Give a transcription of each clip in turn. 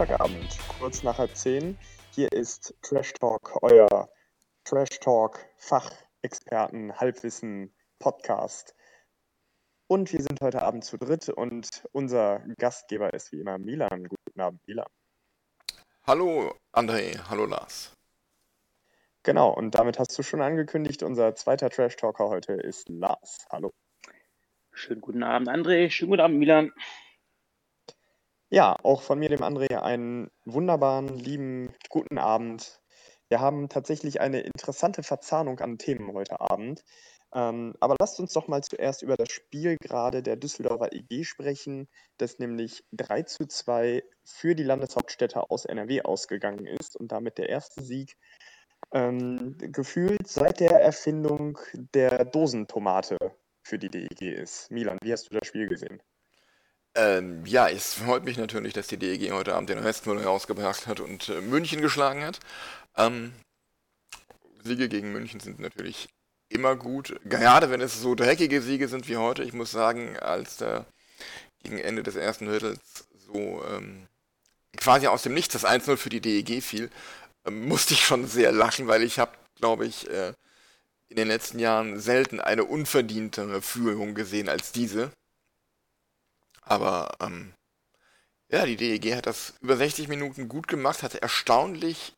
Montagabend, kurz nach halb zehn. Hier ist Trash Talk, euer Trash Talk Fachexperten, Halbwissen Podcast. Und wir sind heute Abend zu dritt und unser Gastgeber ist wie immer Milan. Guten Abend, Milan. Hallo André, hallo Lars. Genau, und damit hast du schon angekündigt, unser zweiter Trash Talker heute ist Lars. Hallo. Schönen guten Abend, André. Schönen guten Abend, Milan. Ja, auch von mir, dem André, einen wunderbaren, lieben, guten Abend. Wir haben tatsächlich eine interessante Verzahnung an Themen heute Abend. Ähm, aber lasst uns doch mal zuerst über das Spiel gerade der Düsseldorfer EG sprechen, das nämlich 3 zu 2 für die Landeshauptstädte aus NRW ausgegangen ist und damit der erste Sieg ähm, gefühlt seit der Erfindung der Dosentomate für die DEG ist. Milan, wie hast du das Spiel gesehen? Ähm, ja, es freut mich natürlich, dass die DEG heute Abend den Restmüll rausgebracht hat und äh, München geschlagen hat. Ähm, Siege gegen München sind natürlich immer gut, gerade wenn es so dreckige Siege sind wie heute. Ich muss sagen, als da gegen Ende des ersten Drittels so ähm, quasi aus dem Nichts das 1-0 für die DEG fiel, ähm, musste ich schon sehr lachen, weil ich habe, glaube ich, äh, in den letzten Jahren selten eine unverdientere Führung gesehen als diese. Aber ähm, ja, die DEG hat das über 60 Minuten gut gemacht, hat erstaunlich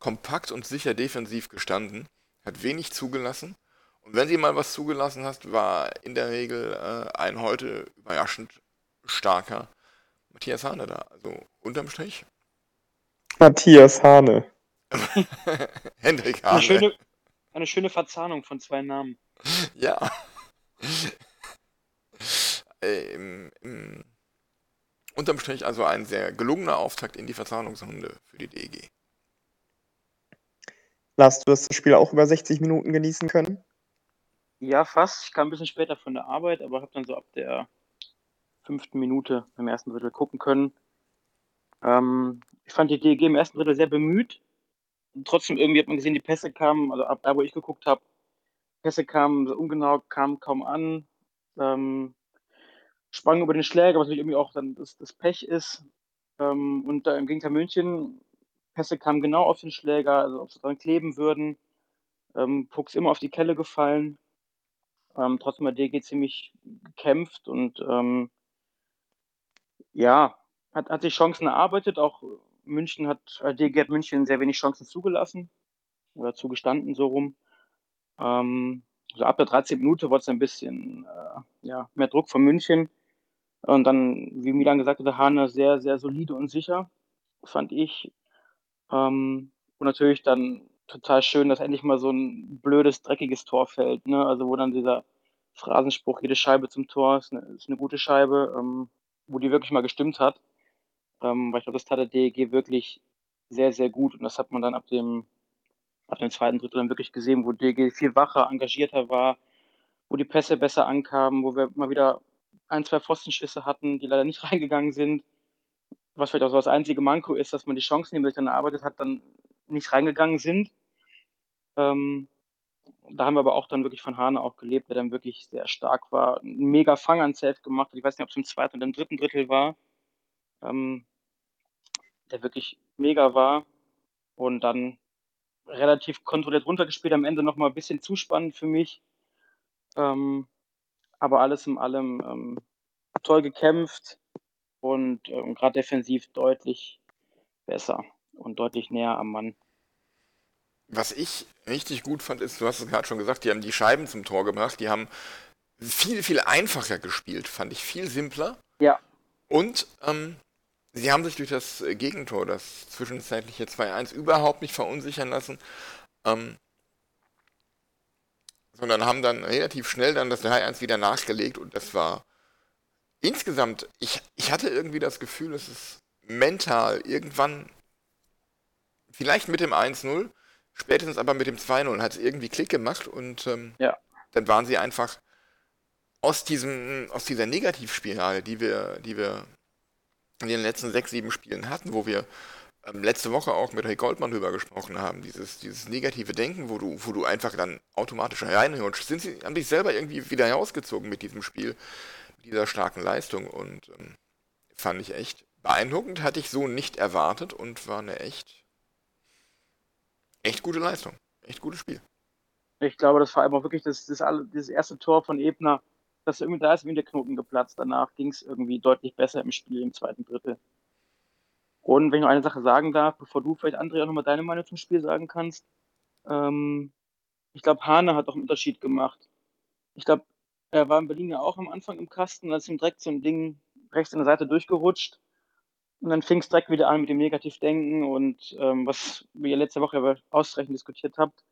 kompakt und sicher defensiv gestanden, hat wenig zugelassen. Und wenn sie mal was zugelassen hast, war in der Regel äh, ein heute überraschend starker Matthias Hane da. Also unterm Strich. Matthias Hane. Hendrik Eine Hane. schöne, eine schöne Verzahnung von zwei Namen. Ja. Äh, im, im, unterm Strich also ein sehr gelungener Auftakt in die Verzahnungsrunde für die DEG. Lars, du hast das Spiel auch über 60 Minuten genießen können? Ja, fast. Ich kam ein bisschen später von der Arbeit, aber habe dann so ab der fünften Minute im ersten Drittel gucken können. Ähm, ich fand die DEG im ersten Drittel sehr bemüht. Trotzdem irgendwie hat man gesehen, die Pässe kamen, also ab da, wo ich geguckt habe, Pässe kamen so ungenau, kamen kaum an. Ähm, sprang über den Schläger, was natürlich irgendwie auch dann das, das Pech ist. Ähm, und da im Gegenteil München, Pässe kamen genau auf den Schläger, also ob sie dran kleben würden. Ähm, Fuchs immer auf die Kelle gefallen. Ähm, trotzdem hat DG ziemlich gekämpft und ähm, ja, hat, hat sich Chancen erarbeitet. Auch München hat, äh, DG hat München sehr wenig Chancen zugelassen oder zugestanden, so rum. Ähm, so ab der 13. Minute wurde es ein bisschen äh, ja, mehr Druck von München. Und dann, wie Milan gesagt hat, Hane sehr, sehr solide und sicher, fand ich. Ähm, und natürlich dann total schön, dass endlich mal so ein blödes, dreckiges Tor fällt. Ne? Also wo dann dieser Phrasenspruch, jede Scheibe zum Tor ist eine, ist eine gute Scheibe, ähm, wo die wirklich mal gestimmt hat. Ähm, weil ich glaube, das tat der DEG wirklich sehr, sehr gut. Und das hat man dann ab dem, ab dem zweiten Drittel dann wirklich gesehen, wo DEG viel wacher, engagierter war, wo die Pässe besser ankamen, wo wir mal wieder ein, zwei Pfostenschüsse hatten, die leider nicht reingegangen sind. Was vielleicht auch so das einzige Manko ist, dass man die Chancen, die man sich dann erarbeitet hat, dann nicht reingegangen sind. Ähm, da haben wir aber auch dann wirklich von Hane auch gelebt, der dann wirklich sehr stark war. Ein mega Fang an Safe gemacht hat. Ich weiß nicht, ob es im zweiten oder im dritten Drittel war. Ähm, der wirklich mega war. Und dann relativ kontrolliert runtergespielt. Am Ende nochmal ein bisschen zu spannend für mich. Ähm, aber alles in allem ähm, toll gekämpft und ähm, gerade defensiv deutlich besser und deutlich näher am Mann. Was ich richtig gut fand, ist, du hast es gerade schon gesagt, die haben die Scheiben zum Tor gebracht, die haben viel, viel einfacher gespielt, fand ich viel simpler. Ja. Und ähm, sie haben sich durch das Gegentor, das zwischenzeitliche 2-1, überhaupt nicht verunsichern lassen. Ähm, sondern haben dann relativ schnell dann das 3-1 wieder nachgelegt und das war insgesamt, ich, ich hatte irgendwie das Gefühl, es ist mental irgendwann, vielleicht mit dem 1-0, spätestens aber mit dem 2-0 hat es irgendwie Klick gemacht und ähm, Ja. dann waren sie einfach aus diesem, aus dieser Negativspirale, die wir, die wir in den letzten sechs, sieben Spielen hatten, wo wir ähm, letzte Woche auch mit Ray Goldmann drüber gesprochen haben, dieses, dieses negative Denken, wo du, wo du einfach dann automatisch reinrutschst, sind sie, haben sich selber irgendwie wieder herausgezogen mit diesem Spiel, mit dieser starken Leistung und ähm, fand ich echt beeindruckend, hatte ich so nicht erwartet und war eine echt, echt gute Leistung, echt gutes Spiel. Ich glaube, das war aber wirklich das, das, das erste Tor von Ebner, das irgendwie, da ist irgendwie der Knoten geplatzt. Danach ging es irgendwie deutlich besser im Spiel im zweiten Drittel. Und wenn ich noch eine Sache sagen darf, bevor du vielleicht, André, auch nochmal deine Meinung zum Spiel sagen kannst. Ähm, ich glaube, Hane hat auch einen Unterschied gemacht. Ich glaube, er war in Berlin ja auch am Anfang im Kasten, da ist ihm direkt so ein Ding rechts an der Seite durchgerutscht. Und dann fing es direkt wieder an mit dem Negativdenken und ähm, was wir letzte Woche ausreichend diskutiert habt.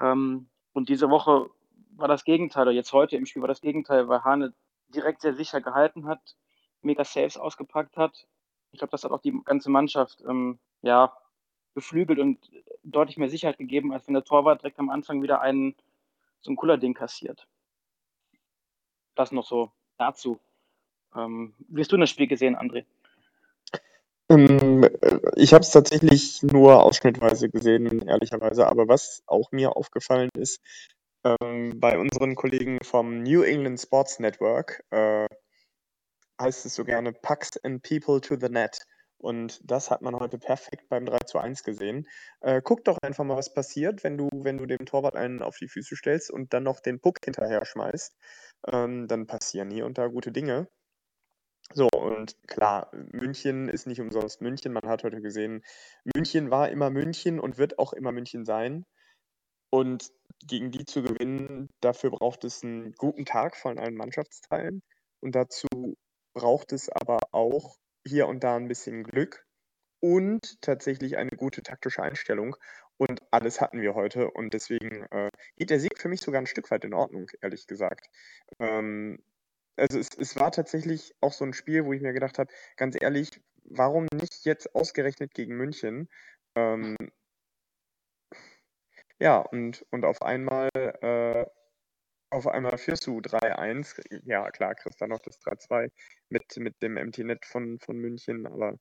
Ähm, und diese Woche war das Gegenteil, oder jetzt heute im Spiel war das Gegenteil, weil Hane direkt sehr sicher gehalten hat, mega Saves ausgepackt hat. Ich glaube, das hat auch die ganze Mannschaft ähm, ja, beflügelt und deutlich mehr Sicherheit gegeben, als wenn der Torwart direkt am Anfang wieder einen so ein Kuller-Ding kassiert. Das noch so dazu. Ähm, wie hast du das Spiel gesehen, André? Ähm, äh, ich habe es tatsächlich nur ausschnittweise gesehen, ehrlicherweise. Aber was auch mir aufgefallen ist, ähm, bei unseren Kollegen vom New England Sports Network äh, heißt es so gerne Pucks and People to the Net. Und das hat man heute perfekt beim 3 zu 1 gesehen. Äh, guck doch einfach mal, was passiert, wenn du, wenn du dem Torwart einen auf die Füße stellst und dann noch den Puck hinterher schmeißt. Ähm, dann passieren hier und da gute Dinge. So, und klar, München ist nicht umsonst München. Man hat heute gesehen, München war immer München und wird auch immer München sein. Und gegen die zu gewinnen, dafür braucht es einen guten Tag von allen Mannschaftsteilen. Und dazu braucht es aber auch hier und da ein bisschen Glück und tatsächlich eine gute taktische Einstellung. Und alles hatten wir heute. Und deswegen äh, geht der Sieg für mich sogar ein Stück weit in Ordnung, ehrlich gesagt. Ähm, also es, es war tatsächlich auch so ein Spiel, wo ich mir gedacht habe, ganz ehrlich, warum nicht jetzt ausgerechnet gegen München? Ähm, ja, und, und auf einmal, äh, auf einmal führst du 3-1. Ja, klar, kriegst dann noch das 3-2 mit, mit dem MT-Net von, von München, aber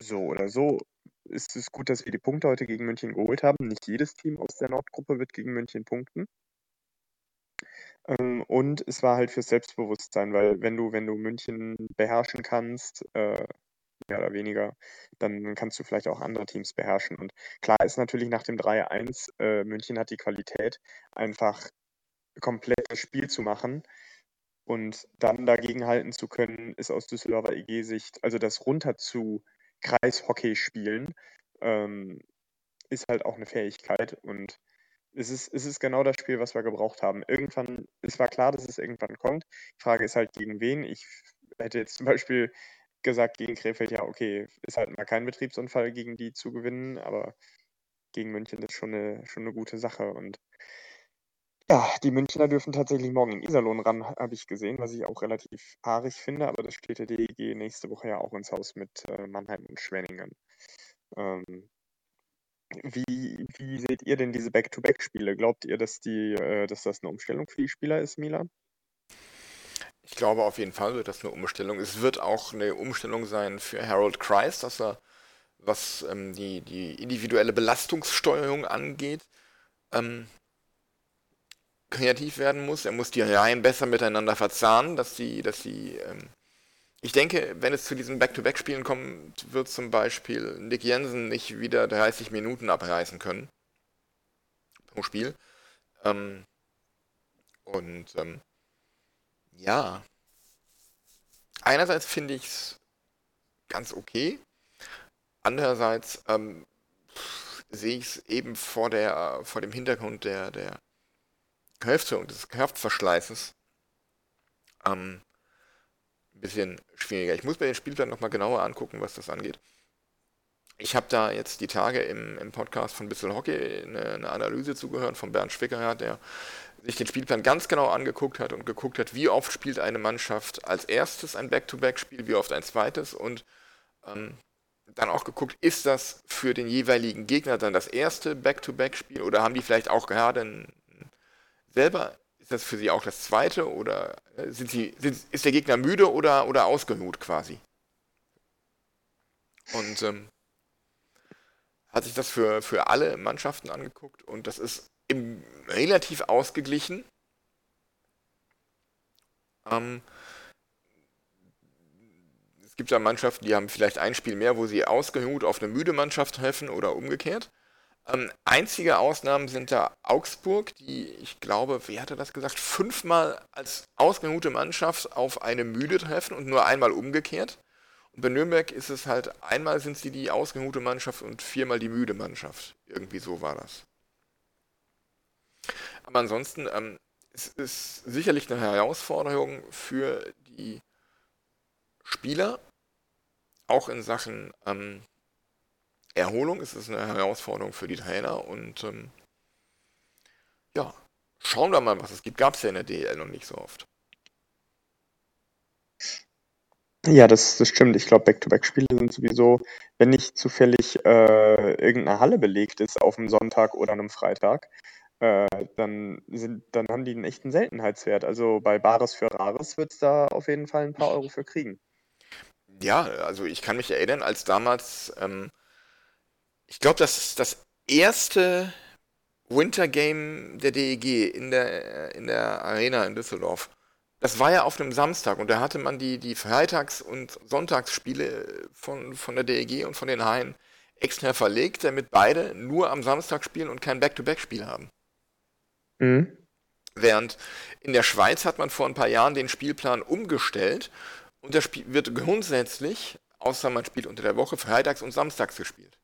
so oder so ist es gut, dass wir die Punkte heute gegen München geholt haben. Nicht jedes Team aus der Nordgruppe wird gegen München punkten. Ähm, und es war halt fürs Selbstbewusstsein, weil wenn du, wenn du München beherrschen kannst, äh, mehr oder weniger, dann kannst du vielleicht auch andere Teams beherrschen. Und klar ist natürlich nach dem 3-1, äh, München hat die Qualität, einfach komplett das Spiel zu machen. Und dann dagegen halten zu können, ist aus Düsseldorfer EG-Sicht, also das runter zu Kreishockey spielen, ähm, ist halt auch eine Fähigkeit. Und es ist, es ist genau das Spiel, was wir gebraucht haben. Irgendwann, es war klar, dass es irgendwann kommt. Die Frage ist halt, gegen wen. Ich hätte jetzt zum Beispiel gesagt, gegen Krefeld, ja, okay, ist halt mal kein Betriebsunfall, gegen die zu gewinnen, aber gegen München ist schon eine, schon eine gute Sache. Und ja, die Münchner dürfen tatsächlich morgen in Iserlohn ran, habe ich gesehen, was ich auch relativ haarig finde, aber das steht der DEG nächste Woche ja auch ins Haus mit äh, Mannheim und Schwenningen. Ähm, wie, wie seht ihr denn diese Back-to-Back-Spiele? Glaubt ihr, dass, die, äh, dass das eine Umstellung für die Spieler ist, Milan? Ich glaube, auf jeden Fall wird das eine Umstellung. Es wird auch eine Umstellung sein für Harold Kreis, dass er, was ähm, die, die individuelle Belastungssteuerung angeht, ähm, kreativ werden muss. Er muss die Reihen besser miteinander verzahnen, dass die, dass die, ähm, ich denke, wenn es zu diesen Back-to-Back-Spielen kommt, wird zum Beispiel Nick Jensen nicht wieder 30 Minuten abreißen können pro Spiel. Ähm, und ähm, ja, einerseits finde ich es ganz okay, andererseits ähm, sehe ich es eben vor der vor dem Hintergrund der der Kräfte des Kraftverschleißes ähm, ein bisschen schwieriger. Ich muss mir den Spielplan nochmal genauer angucken, was das angeht. Ich habe da jetzt die Tage im, im Podcast von Bissel Hockey eine, eine Analyse zugehört von Bernd Schwickerath, der sich den Spielplan ganz genau angeguckt hat und geguckt hat, wie oft spielt eine Mannschaft als erstes ein Back-to-Back-Spiel, wie oft ein zweites und ähm, dann auch geguckt, ist das für den jeweiligen Gegner dann das erste Back-to-Back-Spiel oder haben die vielleicht auch gerade ein, selber, ist das für sie auch das zweite oder äh, sind sie, sind, ist der Gegner müde oder, oder ausgeruht quasi? Und ähm, hat sich das für, für alle Mannschaften angeguckt und das ist im, relativ ausgeglichen. Ähm, es gibt ja Mannschaften, die haben vielleicht ein Spiel mehr, wo sie ausgeruht auf eine müde Mannschaft treffen oder umgekehrt. Ähm, einzige Ausnahmen sind da Augsburg, die, ich glaube, wie hatte das gesagt, fünfmal als ausgeruhte Mannschaft auf eine müde treffen und nur einmal umgekehrt. Und bei Nürnberg ist es halt, einmal sind sie die ausgeruhte Mannschaft und viermal die müde Mannschaft. Irgendwie so war das. Aber ansonsten, ähm, es ist sicherlich eine Herausforderung für die Spieler, auch in Sachen ähm, Erholung ist es eine Herausforderung für die Trainer und ähm, ja, schauen wir mal, was es gibt. Gab es ja in der DL noch nicht so oft. Ja, das, das stimmt. Ich glaube, Back-to-Back-Spiele sind sowieso, wenn nicht zufällig äh, irgendeine Halle belegt ist auf einem Sonntag oder einem Freitag, äh, dann, sind, dann haben die einen echten Seltenheitswert. Also bei Bares für Rares wird es da auf jeden Fall ein paar Euro für kriegen. Ja, also ich kann mich erinnern, als damals, ähm, ich glaube, das ist das erste Winter Game der DEG in der, in der Arena in Düsseldorf. Das war ja auf einem Samstag und da hatte man die, die Freitags- und Sonntagsspiele von, von der DEG und von den Haien extra verlegt, damit beide nur am Samstag spielen und kein Back-to-Back-Spiel haben. Mhm. Während in der Schweiz hat man vor ein paar Jahren den Spielplan umgestellt und das Spiel wird grundsätzlich, außer man spielt unter der Woche, freitags und samstags gespielt.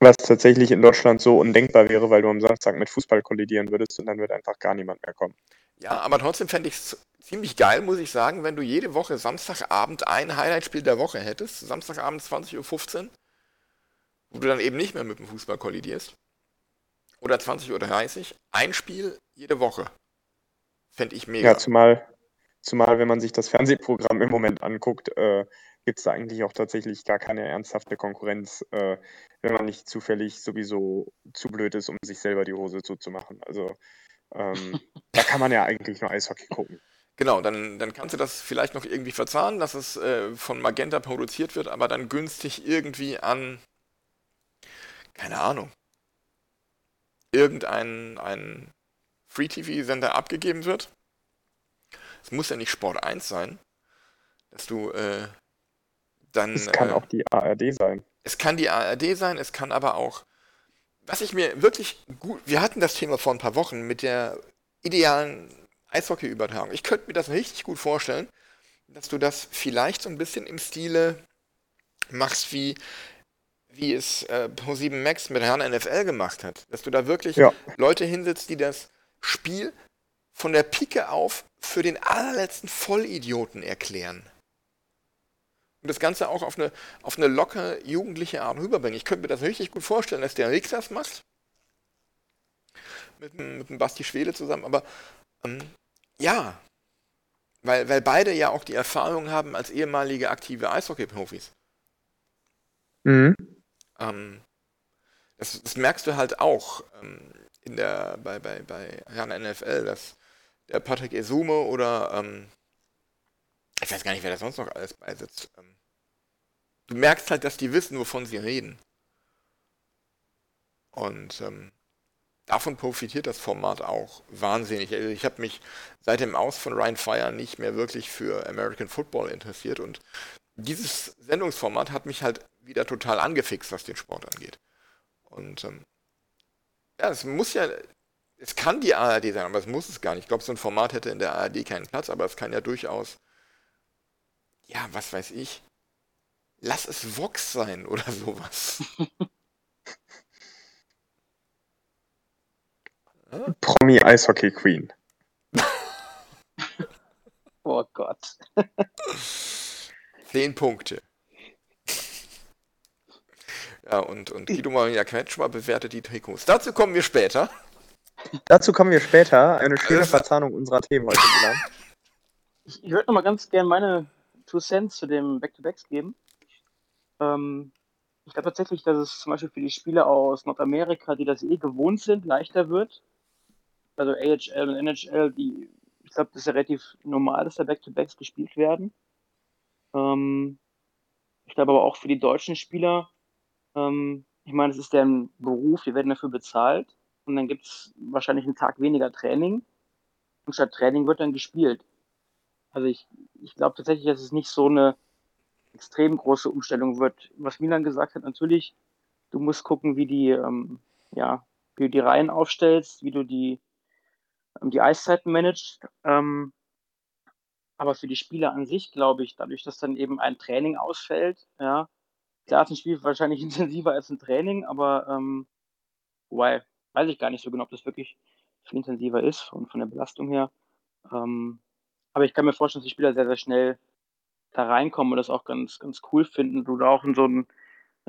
Was tatsächlich in Deutschland so undenkbar wäre, weil du am Samstag mit Fußball kollidieren würdest und dann wird einfach gar niemand mehr kommen. Ja, aber trotzdem fände ich es ziemlich geil, muss ich sagen, wenn du jede Woche Samstagabend ein Highlight-Spiel der Woche hättest, Samstagabend 20.15 Uhr, wo du dann eben nicht mehr mit dem Fußball kollidierst. Oder 20.30 Uhr, ein Spiel jede Woche. Fände ich mega. Ja, zumal, zumal, wenn man sich das Fernsehprogramm im Moment anguckt, äh, gibt es da eigentlich auch tatsächlich gar keine ernsthafte Konkurrenz, äh, wenn man nicht zufällig sowieso zu blöd ist, um sich selber die Hose zuzumachen. Also ähm, da kann man ja eigentlich nur Eishockey gucken. Genau, dann, dann kannst du das vielleicht noch irgendwie verzahnen, dass es äh, von Magenta produziert wird, aber dann günstig irgendwie an, keine Ahnung, irgendeinen einen Free-TV-Sender abgegeben wird. Es muss ja nicht Sport 1 sein, dass du äh, dann. Es kann äh, auch die ARD sein. Es kann die ARD sein, es kann aber auch. Was ich mir wirklich gut. Wir hatten das Thema vor ein paar Wochen mit der idealen Eishockey-Übertragung. Ich könnte mir das richtig gut vorstellen, dass du das vielleicht so ein bisschen im Stile machst, wie, wie es äh, Pro7 Max mit Herrn NFL gemacht hat. Dass du da wirklich Ja. Leute hinsetzt, die das Spiel von der Pike auf für den allerletzten Vollidioten erklären. Und das Ganze auch auf eine, auf eine locker jugendliche Art rüberbringen. Ich könnte mir das richtig gut vorstellen, dass der Rick das macht. Mit, dem- mit dem Basti Schwede zusammen. Aber ähm, ja, weil, weil beide ja auch die Erfahrung haben als ehemalige aktive Eishockey-Profis. Mhm. Ähm, das, das merkst du halt auch ähm, in der, bei, bei, bei Herrn NFL, dass der Patrick Esume oder ähm, ich weiß gar nicht, wer da sonst noch alles beisitzt. Ähm, du merkst halt, dass die wissen, wovon sie reden. Und ähm, davon profitiert das Format auch wahnsinnig. Also ich habe mich seit dem Aus von Ryan Fire nicht mehr wirklich für American Football interessiert und dieses Sendungsformat hat mich halt wieder total angefixt, was den Sport angeht. Und ähm, ja, es muss ja, es kann die ARD sein, aber es muss es gar nicht. Ich glaube, so ein Format hätte in der ARD keinen Platz, aber es kann ja durchaus, ja, was weiß ich, lass es Vox sein oder sowas. Promi Eishockey Queen. Oh Gott. Zehn Punkte. Ja, und, und Guido Maria Kretschmer bewertet die Trikots. Dazu kommen wir später. Dazu kommen wir später. Eine schöne Verzahnung unserer Themen heute, Milan. Ich, ich würde noch mal ganz gerne meine Two Cents zu dem Back-to-Backs geben. Ähm, ich glaube tatsächlich, dass es zum Beispiel für die Spieler aus Nordamerika, die das eh gewohnt sind, leichter wird. Also AHL und NHL, die, ich glaube, das ist ja relativ normal, dass da Back-to-Backs gespielt werden. Ähm, ich glaube aber auch für die deutschen Spieler, ähm, ich meine, es ist deren Beruf, die werden dafür bezahlt und dann gibt es wahrscheinlich einen Tag weniger Training und statt Training wird dann gespielt. Also ich, ich glaube tatsächlich, dass es nicht so eine extrem große Umstellung wird. Was Milan gesagt hat, natürlich, du musst gucken, wie die, ähm, ja, wie du die Reihen aufstellst, wie du die, ähm, die Eiszeiten managst. Ähm, aber für die Spieler an sich, glaube ich, dadurch, dass dann eben ein Training ausfällt, ja, klar ist ein Spiel wahrscheinlich intensiver als ein Training, aber ähm, wobei, weiß ich gar nicht so genau, ob das wirklich viel intensiver ist von, von der Belastung her. Ähm, aber ich kann mir vorstellen, dass die Spieler sehr, sehr schnell da reinkommen und das auch ganz, ganz cool finden, du da auch in so einen,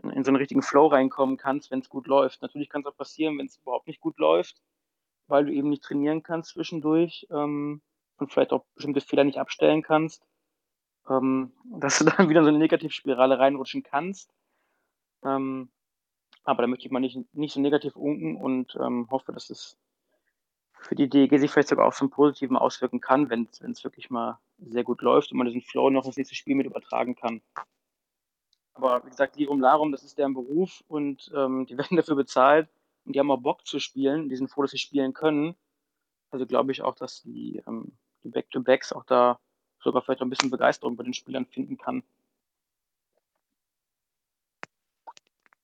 in so einen richtigen Flow reinkommen kannst, wenn es gut läuft. Natürlich kann es auch passieren, wenn es überhaupt nicht gut läuft, weil du eben nicht trainieren kannst zwischendurch ähm, und vielleicht auch bestimmte Fehler nicht abstellen kannst, ähm, dass du dann wieder in so eine Negativspirale reinrutschen kannst. Ähm, aber da möchte ich mal nicht, nicht so negativ unken und ähm, hoffe, dass es für die DEG sich vielleicht sogar auch zum Positiven auswirken kann, wenn es wirklich mal sehr gut läuft und man diesen Flow noch ins nächste Spiel mit übertragen kann. Aber wie gesagt, Lirum Larum, das ist deren Beruf und ähm, die werden dafür bezahlt und die haben auch Bock zu spielen, die sind froh, dass sie spielen können. Also glaube ich auch, dass die, ähm, die Back-to-Backs auch da sogar vielleicht auch ein bisschen Begeisterung bei den Spielern finden kann.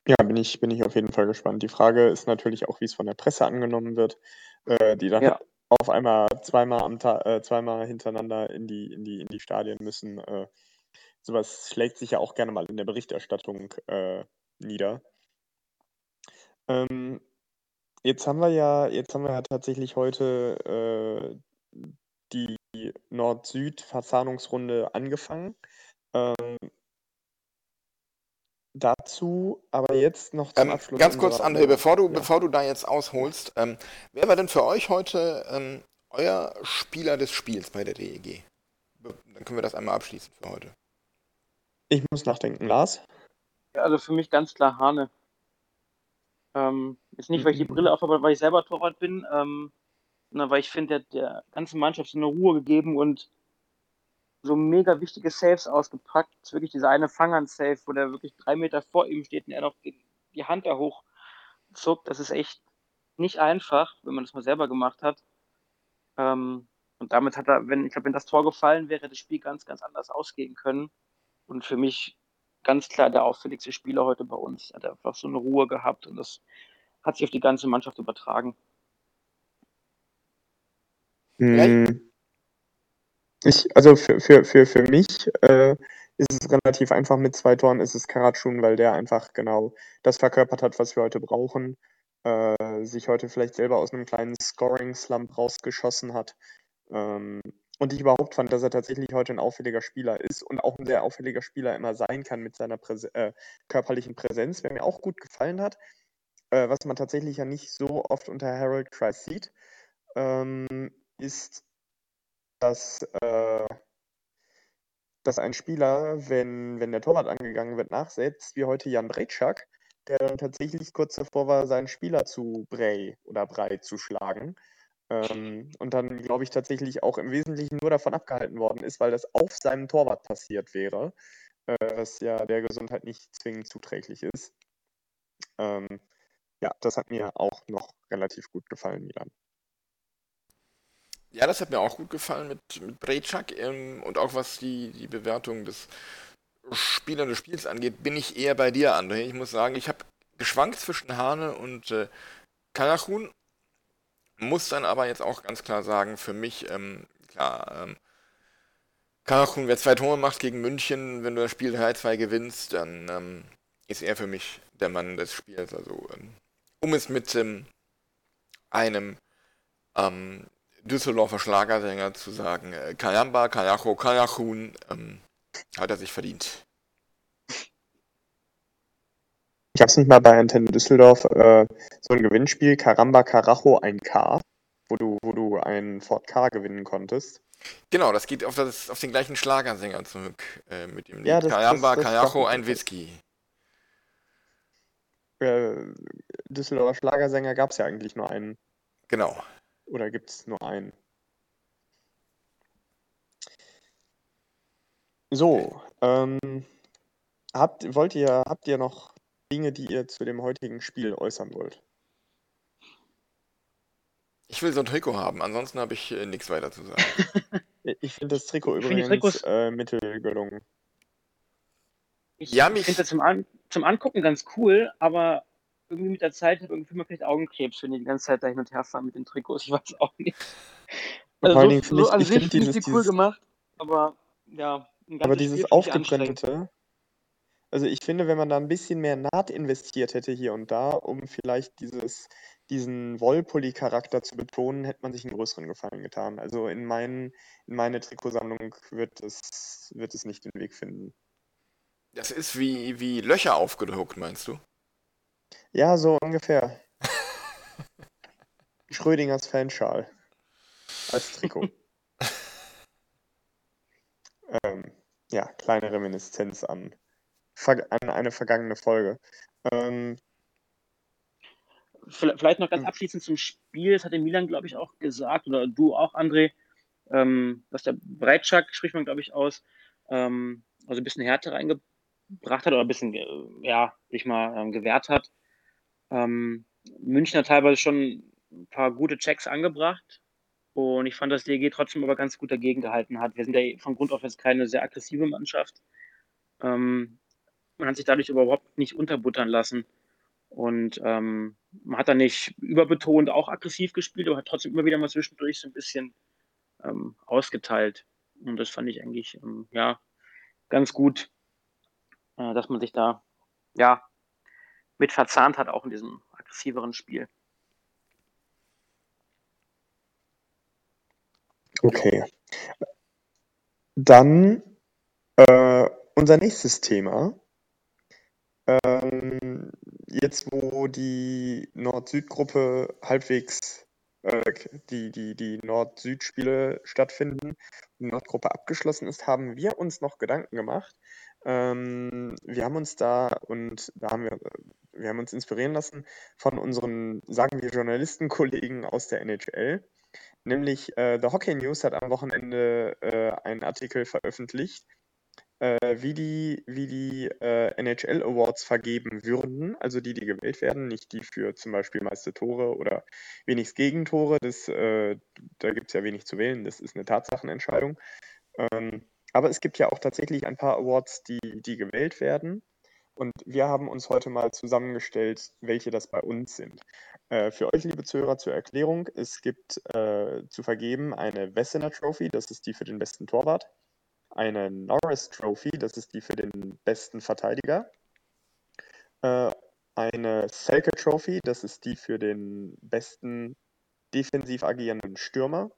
Ja, bin ich, bin ich auf jeden Fall gespannt. Die Frage ist natürlich auch, wie es von der Presse angenommen wird, äh, die dann Ja. Auf einmal zweimal am Tag, äh, zweimal hintereinander in die, in die, in die Stadien müssen. Äh, sowas schlägt sich ja auch gerne mal in der Berichterstattung äh, nieder. Ähm, jetzt haben wir ja, jetzt haben wir ja tatsächlich heute äh, die Nord-Süd-Verzahnungsrunde angefangen. Ähm, dazu aber jetzt noch zum Ähm, Abschluss. ganz kurz, André, bevor du, Ja. bevor du da jetzt ausholst, ähm, wer war denn für euch heute ähm, euer Spieler des Spiels bei der DEG? Dann können wir das einmal abschließen für heute. Ich muss nachdenken, Lars. Ja, also für mich ganz klar Hane. Ähm, jetzt nicht, weil ich die Mhm. Brille aufhabe, weil ich selber Torwart bin, ähm, sondern weil ich finde, der der ganzen Mannschaft so eine Ruhe gegeben und so mega wichtige Saves ausgepackt. Wirklich dieser eine Fangern-Save, wo der wirklich drei Meter vor ihm steht und er noch die, Hand da hoch zuckt. Das ist echt nicht einfach, wenn man das mal selber gemacht hat. Ähm, und damit hat er, wenn, ich glaube, wenn das Tor gefallen wäre, das Spiel ganz, ganz anders ausgehen können. Und für mich ganz klar der auffälligste Spieler heute bei uns. Er hat einfach so eine Ruhe gehabt und das hat sich auf die ganze Mannschaft übertragen. Mm. Ich, also für, für, für, für mich äh, ist es relativ einfach mit zwei Toren, ist es Karatschun, weil der einfach genau das verkörpert hat, was wir heute brauchen. Äh, sich heute vielleicht selber aus einem kleinen Scoring-Slump rausgeschossen hat. Ähm, und ich überhaupt fand, dass er tatsächlich heute ein auffälliger Spieler ist und auch ein sehr auffälliger Spieler immer sein kann mit seiner Präse äh, körperlichen Präsenz, wer mir auch gut gefallen hat, äh, was man tatsächlich ja nicht so oft unter Harold Price sieht, ähm, ist, dass, äh, dass ein Spieler, wenn, wenn der Torwart angegangen wird, nachsetzt, wie heute Jan Bretschak, der dann tatsächlich kurz davor war, seinen Spieler zu Brey oder Brei zu schlagen. Ähm, und dann, glaube ich, tatsächlich auch im Wesentlichen nur davon abgehalten worden ist, weil das auf seinem Torwart passiert wäre, äh, was ja der Gesundheit nicht zwingend zuträglich ist. Ähm, ja, das hat mir auch noch relativ gut gefallen, Milan. Ja, das hat mir auch gut gefallen mit, mit Brejčak ähm, und auch was die, die Bewertung des Spielers des Spiels angeht, bin ich eher bei dir, André. Ich muss sagen, ich habe geschwankt zwischen Hane und äh, Kalachun, muss dann aber jetzt auch ganz klar sagen, für mich, ähm, klar, ähm, Kalachun, wer zwei Tore macht gegen München, wenn du das Spiel 3-2 gewinnst, dann ähm, ist er für mich der Mann des Spiels. Also, ähm, um es mit ähm, einem ähm, Düsseldorfer Schlagersänger zu sagen, äh, Kayamba, Kayacho, Kayachun, ähm, hat er sich verdient. Es nicht mal bei Antenne Düsseldorf äh, so ein Gewinnspiel, Caramba Carajo ein K, wo du, wo du einen Ford K gewinnen konntest? Genau, das geht auf, das, auf den gleichen Schlagersänger zurück. Äh, mit dem Ja, das- Caramba, das- das dachte ein ich. Whisky. Äh, Düsseldorfer Schlagersänger gab es ja eigentlich nur einen. Genau. Oder gibt es nur einen? So, ähm, habt, wollt ihr, habt ihr noch Dinge, die ihr zu dem heutigen Spiel äußern wollt? Ich will so ein Trikot haben, ansonsten habe ich äh, nichts weiter zu sagen. Ich finde das Trikot Ich übrigens Trikots- äh, mittelgelungen. Ich, Ja, mich- finde das zum, An zum Angucken ganz cool, aber irgendwie mit der Zeit habe ich irgendwie mal vielleicht Augenkrebs, wenn die die ganze Zeit da hin und her fahren mit den Trikots. Ich weiß auch nicht. Also Vor allen so, Dingen finde so ich- an ich sich dieses- die cool gemacht, aber ja. ein Aber dieses aufgeprintete, also ich finde, wenn man da ein bisschen mehr Naht investiert hätte hier und da, um vielleicht dieses, diesen Wollpulli-Charakter zu betonen, hätte man sich einen größeren Gefallen getan. Also in, meinen, in meine Trikotsammlung wird es, wird es nicht den Weg finden. Das ist wie, wie Löcher aufgedruckt, meinst du? Ja, so ungefähr. Schrödingers Fanschal als Trikot. ähm, ja, kleine Reminiszenz an, an eine vergangene Folge. Ähm, Vielleicht vielleicht noch ganz Hm. abschließend zum Spiel. Das hatte Milan, glaube ich, auch gesagt, oder du auch, André, ähm, dass der Breitschak, spricht man, glaube ich, aus, ähm, also ein bisschen Härte reingebracht hat oder ein bisschen, äh, ja, sich mal ähm, gewehrt hat. Ähm, München hat teilweise schon ein paar gute Checks angebracht und ich fand, dass DG trotzdem aber ganz gut dagegen gehalten hat. Wir sind ja von Grund auf jetzt keine sehr aggressive Mannschaft. Ähm, man hat sich dadurch überhaupt nicht unterbuttern lassen. Und ähm, man hat dann nicht überbetont auch aggressiv gespielt, aber hat trotzdem immer wieder mal zwischendurch so ein bisschen ähm, ausgeteilt. Und das fand ich eigentlich ähm, ja ganz gut, äh, dass man sich da ja mit verzahnt hat, auch in diesem aggressiveren Spiel. Okay. Dann äh, unser nächstes Thema. Ähm, jetzt, wo die Nord-Süd-Gruppe halbwegs äh, die, die, die Nord-Süd-Spiele stattfinden, die Nordgruppe abgeschlossen ist, haben wir uns noch Gedanken gemacht. Ähm, wir haben uns da und da haben wir, wir haben uns inspirieren lassen von unseren, sagen wir, Journalistenkollegen aus der NHL. Nämlich äh, The Hockey News hat am Wochenende äh, einen Artikel veröffentlicht, äh, wie die, wie die äh, NHL Awards vergeben würden, also die, die gewählt werden, nicht die für zum Beispiel meiste Tore oder wenigst Gegentore. Das, äh, da gibt es ja wenig zu wählen, das ist eine Tatsachenentscheidung. Ähm, aber es gibt ja auch tatsächlich ein paar Awards, die, die gewählt werden. Und wir haben uns heute mal zusammengestellt, welche das bei uns sind. Äh, für euch, liebe Zuhörer, zur Erklärung: Es gibt äh, zu vergeben eine Wessener Trophy, das ist die für den besten Torwart, eine Norris Trophy, das ist die für den besten Verteidiger, äh, eine Selke Trophy, das ist die für den besten defensiv agierenden Stürmer.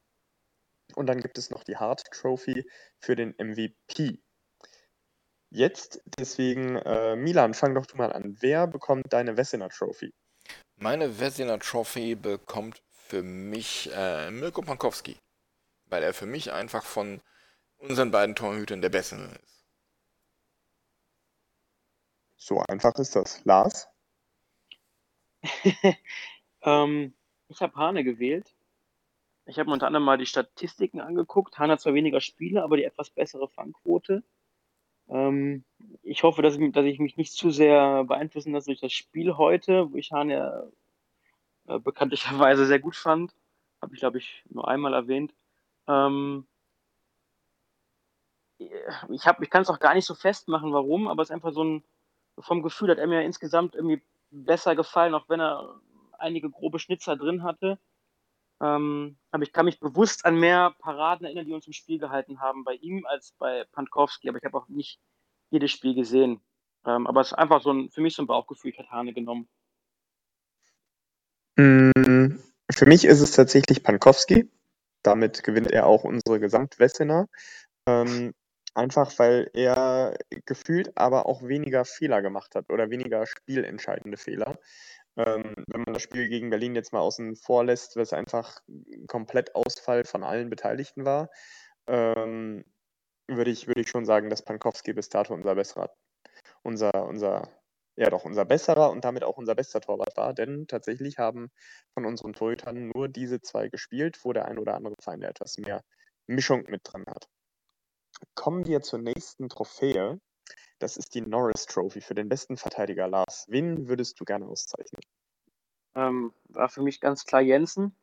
Und dann gibt es noch die Hart Trophy für den MVP. Jetzt deswegen, äh, Milan, fang doch du mal an. Wer bekommt deine Wessener Trophy? Meine Vezina Trophy bekommt für mich äh, Mirko Pankowski, weil er für mich einfach von unseren beiden Torhütern der Bessere ist. So einfach ist das. Lars? ähm, ich habe Hane gewählt. Ich habe mir unter anderem mal die Statistiken angeguckt. Hane hat zwar weniger Spiele, aber die etwas bessere Fangquote. Ähm, ich hoffe, dass ich, dass ich mich nicht zu sehr beeinflussen lasse durch das Spiel heute, wo ich Hane äh, bekanntlicherweise sehr gut fand. Habe ich, glaube ich, nur einmal erwähnt. Ähm, ich, ich kann es auch gar nicht so festmachen, warum, aber es ist einfach so ein, vom Gefühl hat er mir insgesamt irgendwie besser gefallen, auch wenn er einige grobe Schnitzer drin hatte. Ähm, aber ich kann mich bewusst an mehr Paraden erinnern, die uns im Spiel gehalten haben bei ihm als bei Pankowski. Aber ich habe auch nicht jedes Spiel gesehen. Ähm, aber es ist einfach so ein, für mich so ein Bauchgefühl, ich hätte Hane genommen. Mm, Für mich ist es tatsächlich Pankowski. Damit gewinnt er auch unsere Gesamtwessener. Ähm, einfach weil er gefühlt aber auch weniger Fehler gemacht hat oder weniger spielentscheidende Fehler. Ähm, wenn man das Spiel gegen Berlin jetzt mal außen vor lässt, was einfach 'n Komplettausfall von allen Beteiligten war, ähm, würde ich würde ich schon sagen, dass Pankowski bis dato unser besserer unser unser ja doch, unser besserer und damit auch unser bester Torwart war, denn tatsächlich haben von unseren Torhütern nur diese zwei gespielt, wo der ein oder andere Verein etwas mehr Mischung mit drin hat. Kommen wir zur nächsten Trophäe. Das ist die Norris Trophy für den besten Verteidiger. Lars, wen würdest du gerne auszeichnen? Ähm, war für mich ganz klar Jensen.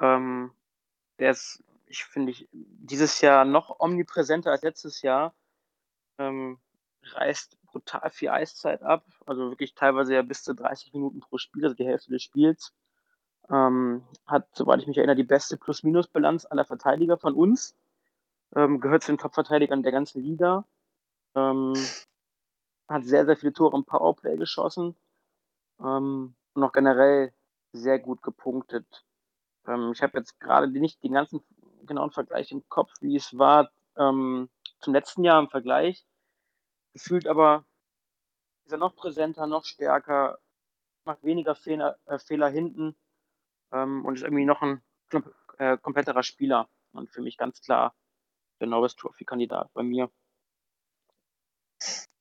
Ähm, der ist, ich finde ich, dieses Jahr noch omnipräsenter als letztes Jahr. Ähm, reißt brutal viel Eiszeit ab, also wirklich teilweise ja bis zu 30 Minuten pro Spiel, also die Hälfte des Spiels. Ähm, hat, soweit ich mich erinnere, die beste Plus-Minus-Bilanz aller Verteidiger von uns. Ähm, gehört zu den Top-Verteidigern der ganzen Liga. Ähm, hat sehr, sehr viele Tore im Powerplay geschossen. Ähm, und auch generell sehr gut gepunktet. Ähm, ich habe jetzt gerade nicht den ganzen genauen Vergleich im Kopf, wie es war ähm, zum letzten Jahr im Vergleich. Gefühlt aber ist er noch präsenter, noch stärker, macht weniger Fehler, äh, Fehler hinten ähm, und ist irgendwie noch ein äh, kompletterer Spieler. Und für mich ganz klar der Norris Trophy-Kandidat bei mir.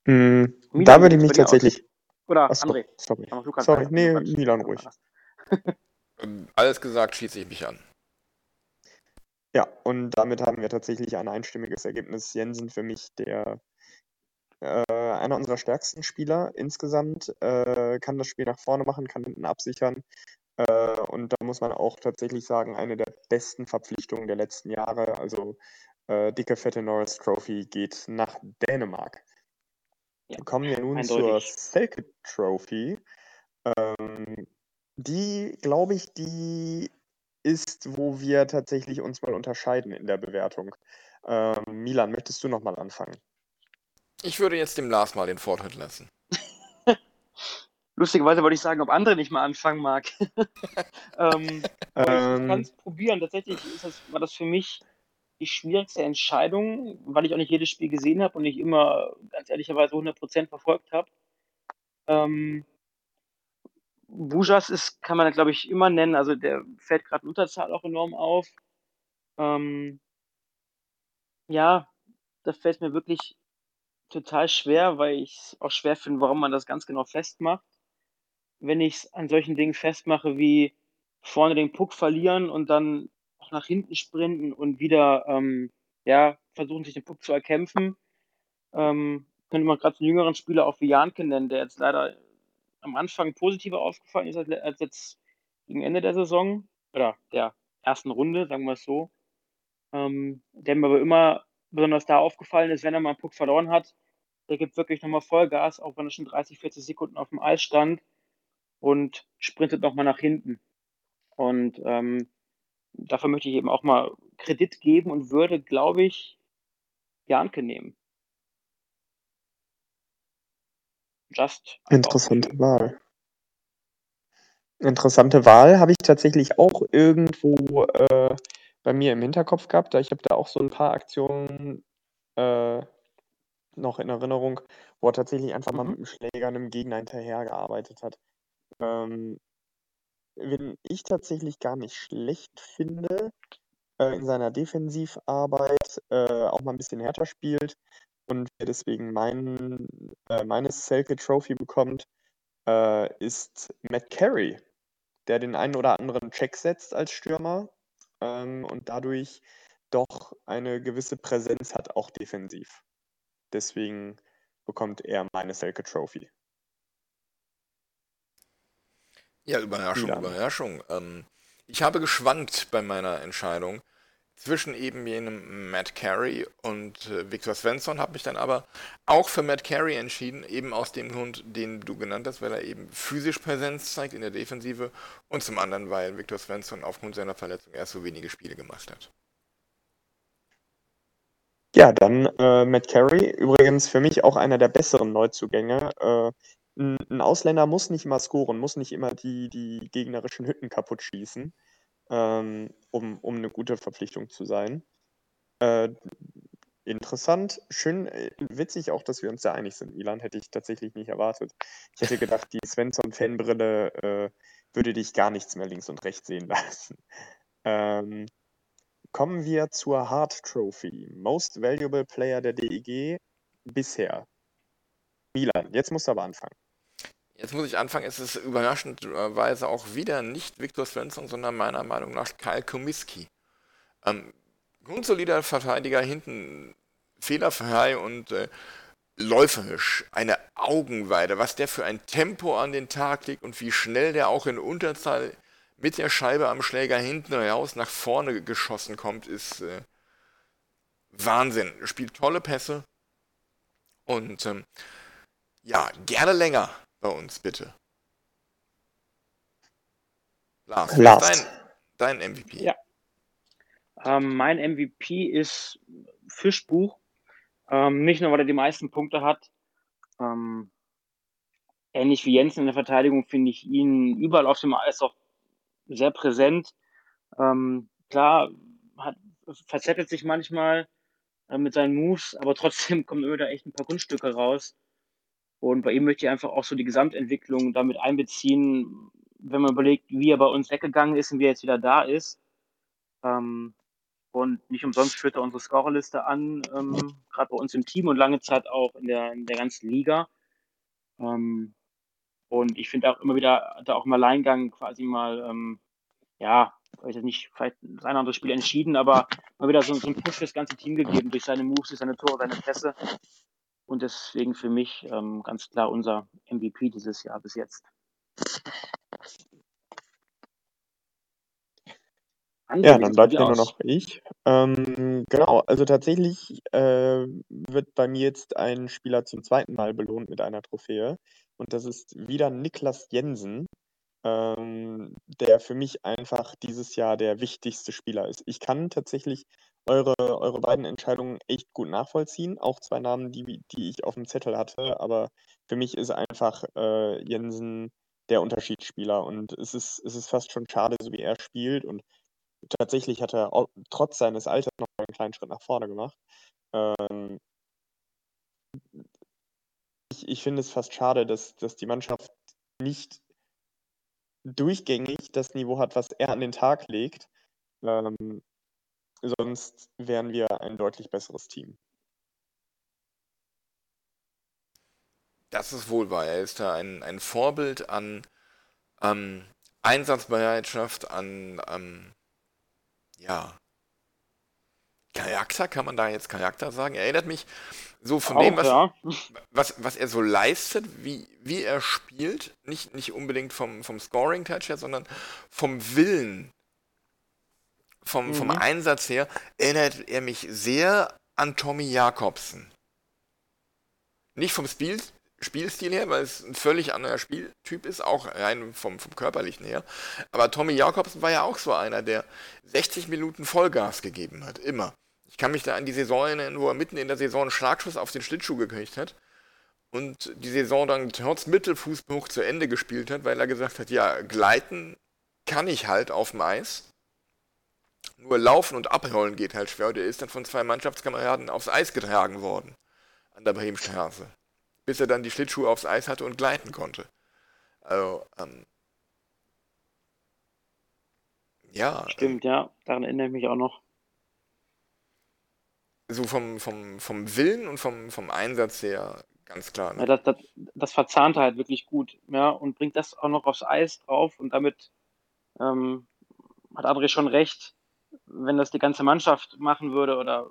Mm, Milan, da würde ich mich tatsächlich. Oder Achso, André? sorry. Sorry, nee, Milan ruhig. Alles gesagt, schließe ich mich an. Ja, und damit haben wir tatsächlich ein einstimmiges Ergebnis. Jensen für mich der äh, einer unserer stärksten Spieler insgesamt, äh, kann das Spiel nach vorne machen, kann hinten absichern. Äh, und da muss man auch tatsächlich sagen, eine der besten Verpflichtungen der letzten Jahre. Also äh, dicke, fette Norris Trophy geht nach Dänemark. Ja, Kommen wir nun zur eindeutig. Selke Trophy. Ähm, die, glaube ich, die ist, wo wir tatsächlich uns mal unterscheiden in der Bewertung. Ähm, Milan, möchtest du nochmal anfangen? Ich würde jetzt dem Lars mal den Vortritt lassen. Lustigerweise wollte ich sagen, ob André nicht mal anfangen mag. ähm, aber ich Ähm, kann es probieren. Tatsächlich ist das, war das für mich die schwierigste Entscheidung, weil ich auch nicht jedes Spiel gesehen habe und nicht immer ganz ehrlicherweise 100% verfolgt habe. Ähm, Bujas ist, kann man, glaube ich, immer nennen. Also der fällt gerade in Unterzahl auch enorm auf. Ähm, ja, da fällt mir wirklich total schwer, weil ich es auch schwer finde, warum man das ganz genau festmacht. Wenn ich es an solchen Dingen festmache, wie vorne den Puck verlieren und dann nach hinten sprinten und wieder ähm, ja, versuchen, sich den Puck zu erkämpfen. Ähm, könnte man gerade einen jüngeren Spieler auch wie Janke nennen, der jetzt leider am Anfang positiver aufgefallen ist als, jetzt gegen Ende der Saison oder der ersten Runde, sagen wir es so. Ähm, der mir aber immer besonders da aufgefallen ist, wenn er mal einen Puck verloren hat, der gibt wirklich nochmal Vollgas, auch wenn er schon 30, 40 Sekunden auf dem Eis stand und sprintet nochmal nach hinten. Und ähm, dafür möchte ich eben auch mal Kredit geben und würde, glaube ich, Janke nehmen. Just Interessante Bauchgefühl. Wahl. Interessante Wahl habe ich tatsächlich auch irgendwo äh, bei mir im Hinterkopf gehabt. Da ich habe da auch so ein paar Aktionen äh, noch in Erinnerung, wo er tatsächlich einfach mal mit dem Schläger einem Gegner hinterhergearbeitet hat. Ähm, wen ich tatsächlich gar nicht schlecht finde äh, in seiner Defensivarbeit, äh, auch mal ein bisschen härter spielt und wer deswegen mein, äh, meine Selke Trophy bekommt, äh, ist Matt Carey, der den einen oder anderen Check setzt als Stürmer ähm, und dadurch doch eine gewisse Präsenz hat, auch defensiv. Deswegen bekommt er meine Selke Trophy. Ja, Überraschung, Milan. Überraschung. Ähm, ich habe geschwankt bei meiner Entscheidung zwischen eben jenem Matt Carey und äh, Victor Svensson, habe mich dann aber auch für Matt Carey entschieden, eben aus dem Grund, den du genannt hast, weil er eben physisch Präsenz zeigt in der Defensive und zum anderen, weil Victor Svensson aufgrund seiner Verletzung erst so wenige Spiele gemacht hat. Ja, dann äh, Matt Carey, übrigens für mich auch einer der besseren Neuzugänge. Äh, ein, Ausländer muss nicht immer scoren, muss nicht immer die, die gegnerischen Hütten kaputt schießen, ähm, um, um eine gute Verpflichtung zu sein. Äh, interessant, schön, äh, witzig auch, dass wir uns da einig sind. Milan hätte ich tatsächlich nicht erwartet. Ich hätte gedacht, die Svensson-Fanbrille äh, würde dich gar nichts mehr links und rechts sehen lassen. Ähm, kommen wir zur Hart Trophy. Most Valuable Player der DEG bisher. Milan, jetzt musst du aber anfangen. Jetzt muss ich anfangen, es ist überraschenderweise auch wieder nicht Viktor Svensson, sondern meiner Meinung nach Kyle Komiski. Ähm, grundsolider Verteidiger, hinten fehlerfrei und äh, läuferisch. Eine Augenweide, was der für ein Tempo an den Tag legt und wie schnell der auch in Unterzahl mit der Scheibe am Schläger hinten raus nach vorne geschossen kommt, ist äh, Wahnsinn. Spielt tolle Pässe und ähm, ja, gerne länger bei uns, bitte. Lars, Lars. Dein, dein MVP. Ja. Ähm, mein MVP ist Fischbuch. Ähm, nicht nur, weil er die meisten Punkte hat. Ähm, ähnlich wie Jensen in der Verteidigung finde ich ihn überall auf dem Eis auch sehr präsent. Ähm, klar, hat, verzettelt sich manchmal äh, mit seinen Moves, aber trotzdem kommen immer da echt ein paar Kunststücke raus. Und bei ihm möchte ich einfach auch so die Gesamtentwicklung damit einbeziehen, wenn man überlegt, wie er bei uns weggegangen ist und wie er jetzt wieder da ist. Ähm, und nicht umsonst führt er unsere Scorerliste an, ähm, gerade bei uns im Team und lange Zeit auch in der, in der ganzen Liga. Ähm, und ich finde auch immer wieder, er auch im Alleingang quasi mal, ähm, ja, weiß ich nicht, vielleicht das ein oder Spiel entschieden, aber mal wieder so, so einen Push fürs ganze Team gegeben durch seine Moves, durch seine Tore, seine Pässe. Und deswegen für mich ähm, ganz klar unser MVP dieses Jahr bis jetzt. Ja, dann bleibt ja nur noch ich. Ähm, genau, also tatsächlich äh, wird bei mir jetzt ein Spieler zum zweiten Mal belohnt mit einer Trophäe. Und das ist wieder Niklas Jensen, ähm, der für mich einfach dieses Jahr der wichtigste Spieler ist. Ich kann tatsächlich eure, eure beiden Entscheidungen echt gut nachvollziehen. Auch zwei Namen, die, die ich auf dem Zettel hatte, aber für mich ist einfach äh, Jensen der Unterschiedsspieler und es ist, es ist fast schon schade, so wie er spielt und tatsächlich hat er auch, trotz seines Alters noch einen kleinen Schritt nach vorne gemacht. Ähm, ich, ich finde es fast schade, dass, dass die Mannschaft nicht durchgängig das Niveau hat, was er an den Tag legt. Ähm, sonst wären wir ein deutlich besseres Team. Das ist wohl wahr. Er ist da ein, ein Vorbild an ähm, Einsatzbereitschaft, an ähm, ja Charakter, kann man da jetzt Charakter sagen? Erinnert mich so von Auch, dem, was, ja. was, was er so leistet, wie, wie er spielt, nicht, nicht unbedingt vom, vom Scoring-Touch her, sondern vom Willen, vom, mhm. vom Einsatz her, erinnert er mich sehr an Tommy Jakobsen. Nicht vom Spiel, Spielstil her, weil es ein völlig anderer Spieltyp ist, auch rein vom, vom körperlichen her. Aber Tommy Jakobsen war ja auch so einer, der 60 Minuten Vollgas gegeben hat, immer. Ich kann mich da an die Saison erinnern, wo er mitten in der Saison einen Schlagschuss auf den Schlittschuh gekriegt hat und die Saison dann trotz Mittelfußbruch zu Ende gespielt hat, weil er gesagt hat, ja, gleiten kann ich halt auf dem Eis. Nur laufen und abrollen geht halt schwer. Der ist dann von zwei Mannschaftskameraden aufs Eis getragen worden. An der Bremenstraße. Bis er dann die Schlittschuhe aufs Eis hatte und gleiten konnte. Also, ähm, ja. Stimmt, ja. Daran erinnere ich mich auch noch so vom, vom, vom Willen und vom, vom Einsatz her ganz klar. Ne? Ja, das, das, das verzahnt halt wirklich gut, ja, und bringt das auch noch aufs Eis drauf und damit ähm, hat André schon recht, wenn das die ganze Mannschaft machen würde oder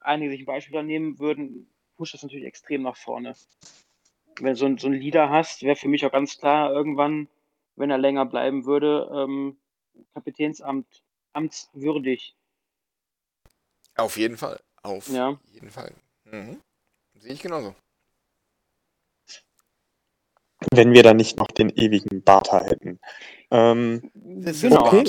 einige sich ein Beispiel nehmen würden, pusht das natürlich extrem nach vorne. Wenn du so, ein, so einen Leader hast, wäre für mich auch ganz klar irgendwann, wenn er länger bleiben würde, ähm, Kapitänsamt amtswürdig. Auf jeden Fall. Auf ja. jeden Fall. Mhm. Sehe ich genauso. Wenn wir da nicht noch den ewigen Barter hätten. Ähm, genau. Okay.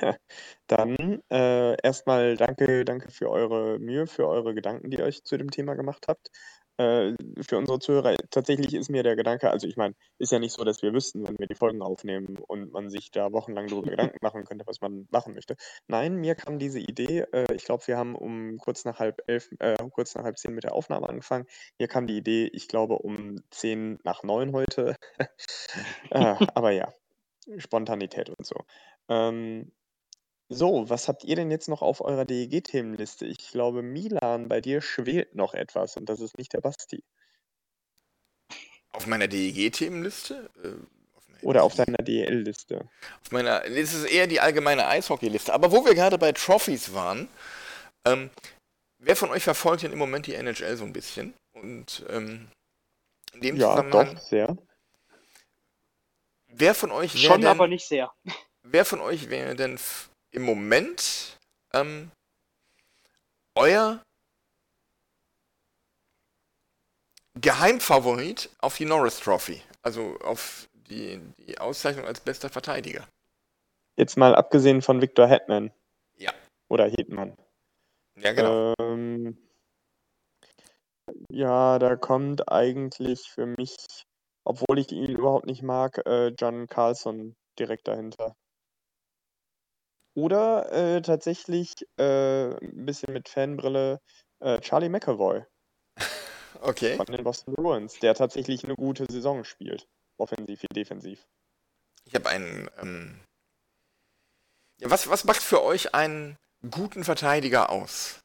Dann äh, erstmal danke, danke für eure Mühe, für eure Gedanken, die ihr euch zu dem Thema gemacht habt. äh, für unsere Zuhörer, tatsächlich ist mir der Gedanke, also ich meine, ist ja nicht so, dass wir wüssten, wenn wir die Folgen aufnehmen und man sich da wochenlang darüber Gedanken machen könnte, was man machen möchte. Nein, mir kam diese Idee, äh, ich glaube, wir haben um kurz nach halb elf, äh, kurz nach halb zehn mit der Aufnahme angefangen. Mir kam die Idee, ich glaube, um zehn nach neun heute. äh, aber ja, Spontanität und so. Ähm, so, was habt ihr denn jetzt noch auf eurer DEG-Themenliste? Ich glaube, Milan, bei dir schwelt noch etwas und das ist nicht der Basti. Auf meiner DEG-Themenliste? Äh, Oder auf deiner DEL-Liste? Auf meiner, das ist eher die allgemeine Eishockey-Liste. Aber wo wir gerade bei Trophies waren, ähm, wer von euch verfolgt denn im Moment die NHL so ein bisschen? Und ähm, in dem ja, Zusammenhang. Doch, sehr. Wer von euch wäre Schon, denn, aber nicht sehr. Wer von euch wäre denn im Moment ähm, euer Geheimfavorit auf die Norris Trophy, also auf die, die Auszeichnung als bester Verteidiger? Jetzt mal abgesehen von Victor Hetman. Ja. Oder Hetman. Ja, genau. Ähm, ja, da kommt eigentlich für mich, obwohl ich ihn überhaupt nicht mag, äh, John Carlson direkt dahinter. Oder äh, tatsächlich äh, ein bisschen mit Fanbrille äh, Charlie McAvoy Okay. von den Boston Bruins, der tatsächlich eine gute Saison spielt. Offensiv wie defensiv. Ich habe einen. Ähm ja, was, was macht für euch einen guten Verteidiger aus?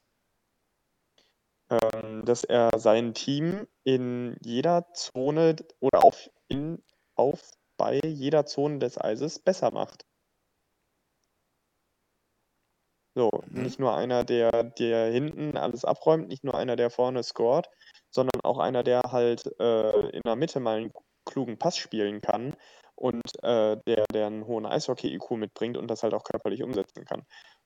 Ähm, dass er sein Team in jeder Zone oder auf, in, auf bei jeder Zone des Eises besser macht. So, Mhm. nicht nur einer, der der hinten alles abräumt, nicht nur einer, der vorne scored, sondern auch einer, der halt äh, in der Mitte mal einen klugen Pass spielen kann und äh, der, der einen hohen Eishockey-IQ mitbringt und das halt auch körperlich umsetzen kann.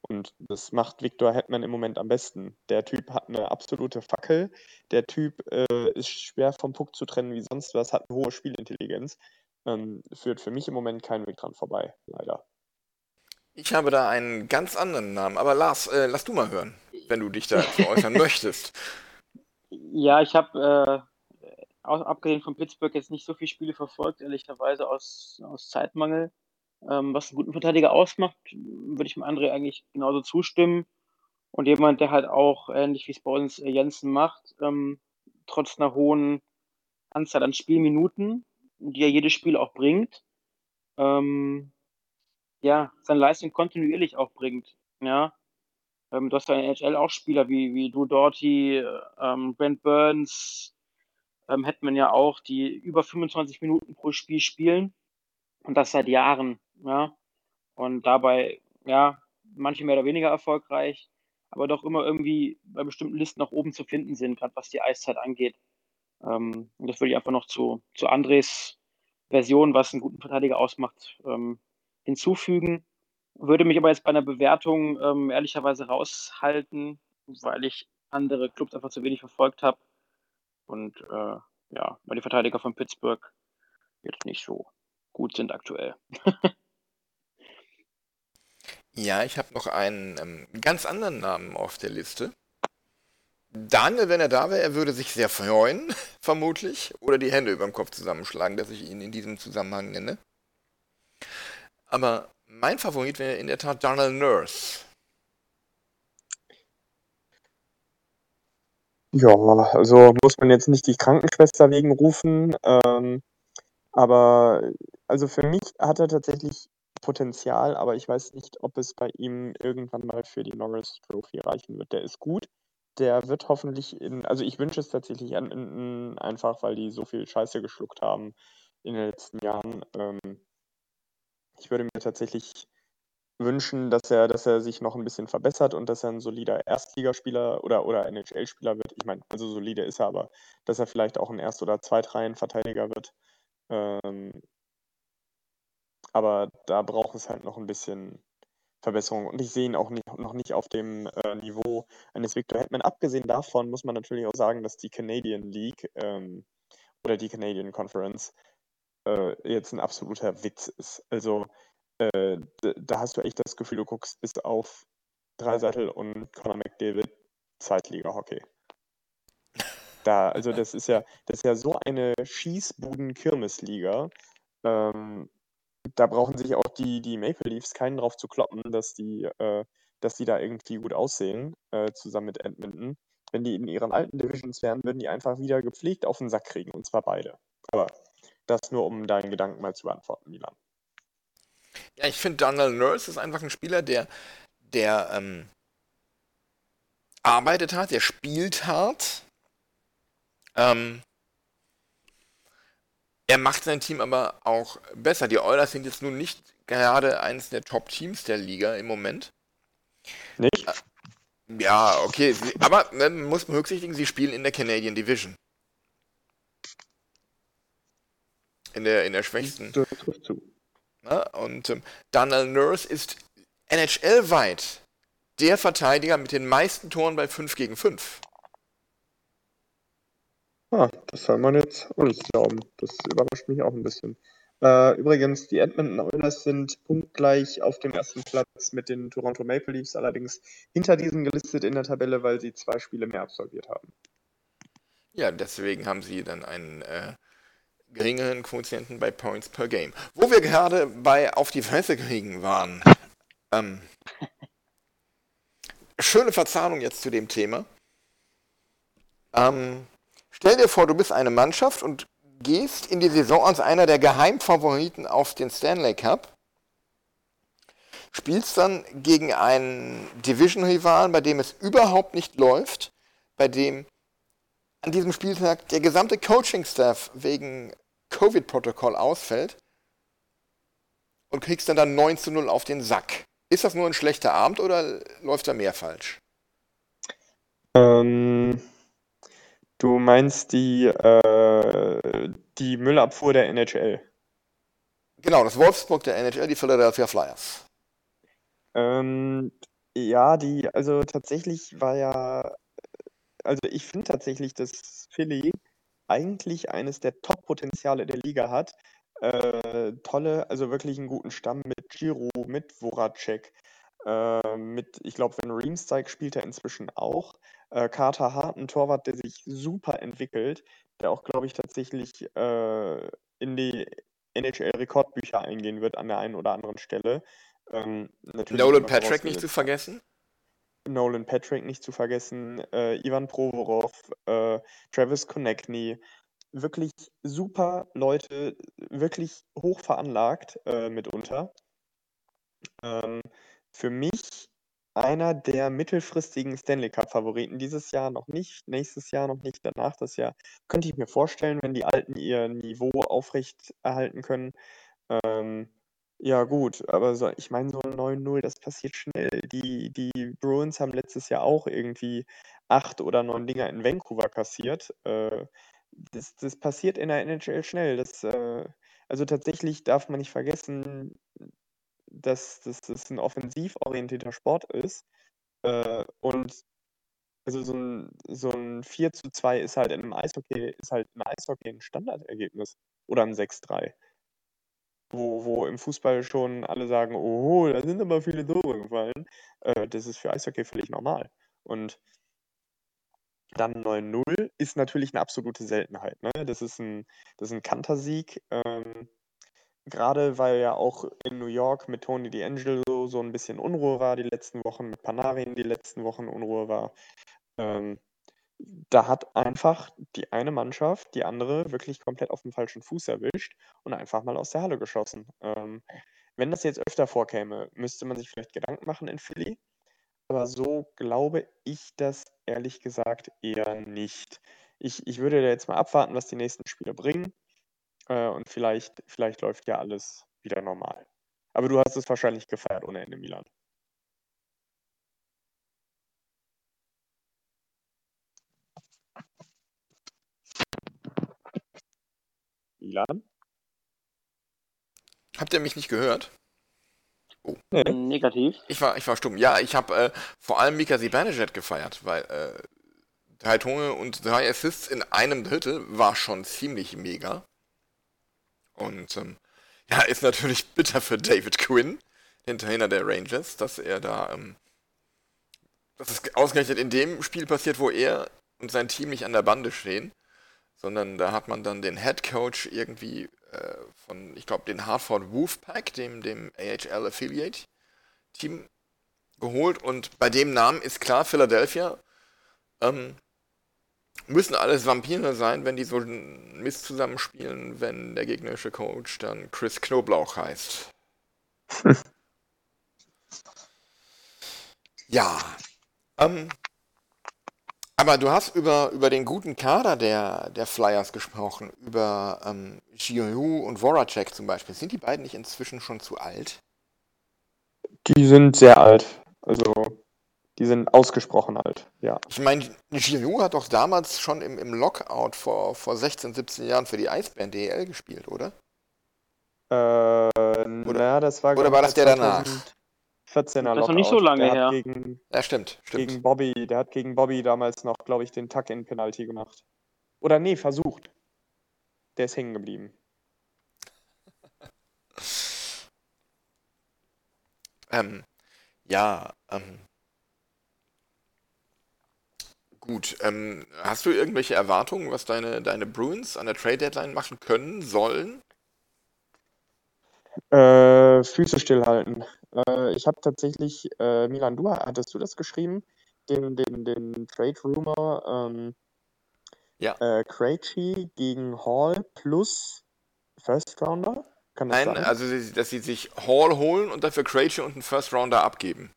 Und das macht Victor Hetman im Moment am besten. Der Typ hat eine absolute Fackel. Der Typ äh, ist schwer vom Puck zu trennen wie sonst was, hat eine hohe Spielintelligenz. Ähm, führt für mich im Moment keinen Weg dran vorbei, leider. Ich habe da einen ganz anderen Namen, aber Lars, äh, lass du mal hören, wenn du dich dazu äußern möchtest. Ja, ich habe äh, abgesehen von Pittsburgh jetzt nicht so viele Spiele verfolgt, ehrlicherweise aus, aus Zeitmangel. Ähm, was einen guten Verteidiger ausmacht, würde ich dem André eigentlich genauso zustimmen. Und jemand, der halt auch, ähnlich wie es bei uns äh, Jensen macht, ähm, trotz einer hohen Anzahl an Spielminuten, die er jedes Spiel auch bringt, ähm, ja, seine Leistung kontinuierlich auch bringt. Ja. Ähm, du hast ja in NHL auch Spieler wie, wie Drew Doughty, ähm, Brent Burns, ähm, hätten man ja auch, die über 25 Minuten pro Spiel spielen. Und das seit Jahren. Ja. Und dabei, ja, manche mehr oder weniger erfolgreich, aber doch immer irgendwie bei bestimmten Listen nach oben zu finden sind, gerade was die Eiszeit angeht. Ähm, und das würde ich einfach noch zu, zu Andres Version, was einen guten Verteidiger ausmacht, ähm, hinzufügen. Würde mich aber jetzt bei einer Bewertung ähm, ehrlicherweise raushalten, weil ich andere Clubs einfach zu wenig verfolgt habe. Und äh, ja, weil die Verteidiger von Pittsburgh jetzt nicht so gut sind aktuell. ja, ich habe noch einen ähm, ganz anderen Namen auf der Liste. Daniel, wenn er da wäre, er würde sich sehr freuen, vermutlich, oder die Hände über dem Kopf zusammenschlagen, dass ich ihn in diesem Zusammenhang nenne. Aber mein Favorit wäre in der Tat Darnell Nurse. Ja, also muss man jetzt nicht die Krankenschwester wegen rufen, ähm, aber also für mich hat er tatsächlich Potenzial, aber ich weiß nicht, ob es bei ihm irgendwann mal für die Norris Trophy reichen wird. Der ist gut, der wird hoffentlich in, also ich wünsche es tatsächlich an Enden, einfach weil die so viel Scheiße geschluckt haben in den letzten Jahren. Ähm, ich würde mir tatsächlich wünschen, dass er, dass er sich noch ein bisschen verbessert und dass er ein solider Erstligaspieler oder, oder NHL-Spieler wird. Ich meine, also solide ist er, aber dass er vielleicht auch ein Erst- oder Zweitreihen-Verteidiger wird. Ähm, aber da braucht es halt noch ein bisschen Verbesserung. Und ich sehe ihn auch nicht, noch nicht auf dem äh, Niveau eines Victor Hetman. Abgesehen davon muss man natürlich auch sagen, dass die Canadian League ähm, oder die Canadian Conference äh, jetzt ein absoluter Witz ist. Also äh, da hast du echt das Gefühl, du guckst bis auf Dreiseitel und Conor McDavid Zweitliga-Hockey. Da, also das ist ja, das ist ja so eine Schießbuden-Kirmesliga. Ähm, da brauchen sich auch die, die Maple Leafs keinen drauf zu kloppen, dass die, äh, dass die da irgendwie gut aussehen, äh, zusammen mit Edmonton. Wenn die in ihren alten Divisions wären, würden die einfach wieder gepflegt auf den Sack kriegen, und zwar beide. Aber das nur, um deinen Gedanken mal zu beantworten, Milan. Ja, ich finde, Donald Nurse ist einfach ein Spieler, der, der ähm, arbeitet hart, der spielt hart. Ähm, er macht sein Team aber auch besser. Die Oilers sind jetzt nun nicht gerade eines der Top-Teams der Liga im Moment. Nicht? Ja, okay, sie, aber man muss berücksichtigen, sie spielen in der Canadian Division. In der, in der schwächsten. Das trifft zu. Ja, und ähm, Daniel Nurse ist NHL-weit der Verteidiger mit den meisten Toren bei 5 gegen 5. Ah, das soll man jetzt auch nicht glauben. Das überrascht mich auch ein bisschen. Äh, übrigens, die Edmonton Oilers sind punktgleich auf dem ersten Platz mit den Toronto Maple Leafs, allerdings hinter diesen gelistet in der Tabelle, weil sie zwei Spiele mehr absolviert haben. Ja, deswegen haben sie dann einen äh, geringeren Quotienten bei Points per Game. Wo wir gerade bei auf die Fresse kriegen waren. Ähm, schöne Verzahnung jetzt zu dem Thema. Ähm, stell dir vor, du bist eine Mannschaft und gehst in die Saison als einer der Geheimfavoriten auf den Stanley Cup. Spielst dann gegen einen Division-Rivalen, bei dem es überhaupt nicht läuft, bei dem an diesem Spieltag der gesamte Coaching-Staff wegen Covid-Protokoll ausfällt und kriegst dann dann 9 zu 0 auf den Sack. Ist das nur ein schlechter Abend oder läuft da mehr falsch? Ähm, du meinst die, äh, die Müllabfuhr der NHL? Genau, das Wolfsburg der NHL, die Philadelphia Flyers. Ähm, ja, die, also tatsächlich war ja, also ich finde tatsächlich, dass Philly eigentlich eines der Top-Potenziale der Liga hat, äh, tolle, also wirklich einen guten Stamm mit Giro, mit Voracek, äh, mit, ich glaube, Van Riemsdyk spielt er inzwischen auch. Äh, Carter Hart, ein Torwart, der sich super entwickelt, der auch, glaube ich, tatsächlich äh, in die NHL-Rekordbücher eingehen wird an der einen oder anderen Stelle. Ähm, Nolan Patrick nicht zu vergessen? Nolan Patrick nicht zu vergessen, äh, Ivan Provorov, äh, Travis Konechny, wirklich super Leute, wirklich hoch veranlagt äh, mitunter. Ähm, für mich einer der mittelfristigen Stanley Cup-Favoriten. Dieses Jahr noch nicht, nächstes Jahr noch nicht, danach das Jahr. Könnte ich mir vorstellen, wenn die Alten ihr Niveau aufrecht erhalten können. Ähm, ja, gut, aber so, ich meine, so ein 9-0, das passiert schnell. Die, die Bruins haben letztes Jahr auch irgendwie acht oder neun Dinger in Vancouver kassiert. Äh, das, das passiert in der NHL schnell. Das, äh, also tatsächlich darf man nicht vergessen, dass, dass das ein offensiv orientierter Sport ist. Äh, und also so ein, so ein 4 zu 2 ist halt in einem Eishockey, ist halt im Eishockey ein Standardergebnis. Oder ein 6-3. Wo, wo im Fußball schon alle sagen, oh, da sind aber viele Tore gefallen. Äh, das ist für Eishockey völlig normal. Und dann 9-0 ist natürlich eine absolute Seltenheit. Ne? Das ist ein, das ist ein Kantersieg. Ähm, Gerade weil ja auch in New York mit Tony D'Angelo so ein bisschen Unruhe war die letzten Wochen, mit Panarin die letzten Wochen Unruhe war. Ähm, da hat einfach die eine Mannschaft die andere wirklich komplett auf dem falschen Fuß erwischt und einfach mal aus der Halle geschossen. Ähm, wenn das jetzt öfter vorkäme, müsste man sich vielleicht Gedanken machen in Philly. Aber so glaube ich das ehrlich gesagt eher nicht. Ich, ich würde da jetzt mal abwarten, was die nächsten Spiele bringen. Äh, und vielleicht, vielleicht läuft ja alles wieder normal. Aber du hast es wahrscheinlich gefeiert ohne Ende, Milan. Milan? Habt ihr mich nicht gehört? Oh. Nee. Negativ. Ich war, ich war stumm. Ja, ich habe äh, vor allem Mika Zibanejad gefeiert, weil äh, drei Tore und drei Assists in einem Drittel war schon ziemlich mega. Und ähm, ja, ist natürlich bitter für David Quinn, den Trainer der Rangers, dass er da, ähm, dass es ausgerechnet in dem Spiel passiert, wo er und sein Team nicht an der Bande stehen, sondern da hat man dann den Head Coach irgendwie äh, von, ich glaube, den Hartford Wolfpack, dem, dem AHL Affiliate Team geholt und bei dem Namen ist klar, Philadelphia ähm, müssen alles Vampire sein, wenn die so Mist zusammenspielen, wenn der gegnerische Coach dann Chris Knoblauch heißt. ja. Ähm, aber du hast über, über den guten Kader der, der Flyers gesprochen, über ähm, Giroux und Voracek zum Beispiel. Sind die beiden nicht inzwischen schon zu alt? Die sind sehr alt. Also, die sind ausgesprochen alt, ja. Ich meine, Giroux hat doch damals schon im, im Lockout vor, vor 16, 17 Jahren für die Eisbären DEL gespielt, oder? Äh, na, das war, oder war ich, das der danach? 2014er Das ist noch nicht so lange der her. Gegen, Ja, stimmt, stimmt. gegen Bobby, der hat gegen Bobby damals noch, glaube ich, den Tuck-in-Penalty gemacht. Oder nee, versucht. Der ist hängen geblieben. Ähm, ja, ähm. Gut, ähm, hast du irgendwelche Erwartungen, was deine, deine Bruins an der Trade Deadline machen können, sollen? Äh, Füße stillhalten. Äh, ich habe tatsächlich, äh, Milan, du hattest du das geschrieben? Den, den, den Trade Rumor, ähm, Ja. äh, Krejci gegen Hall plus First Rounder? Kann das Nein, sein? also dass sie sich Hall holen und dafür Krejci und einen First Rounder abgeben.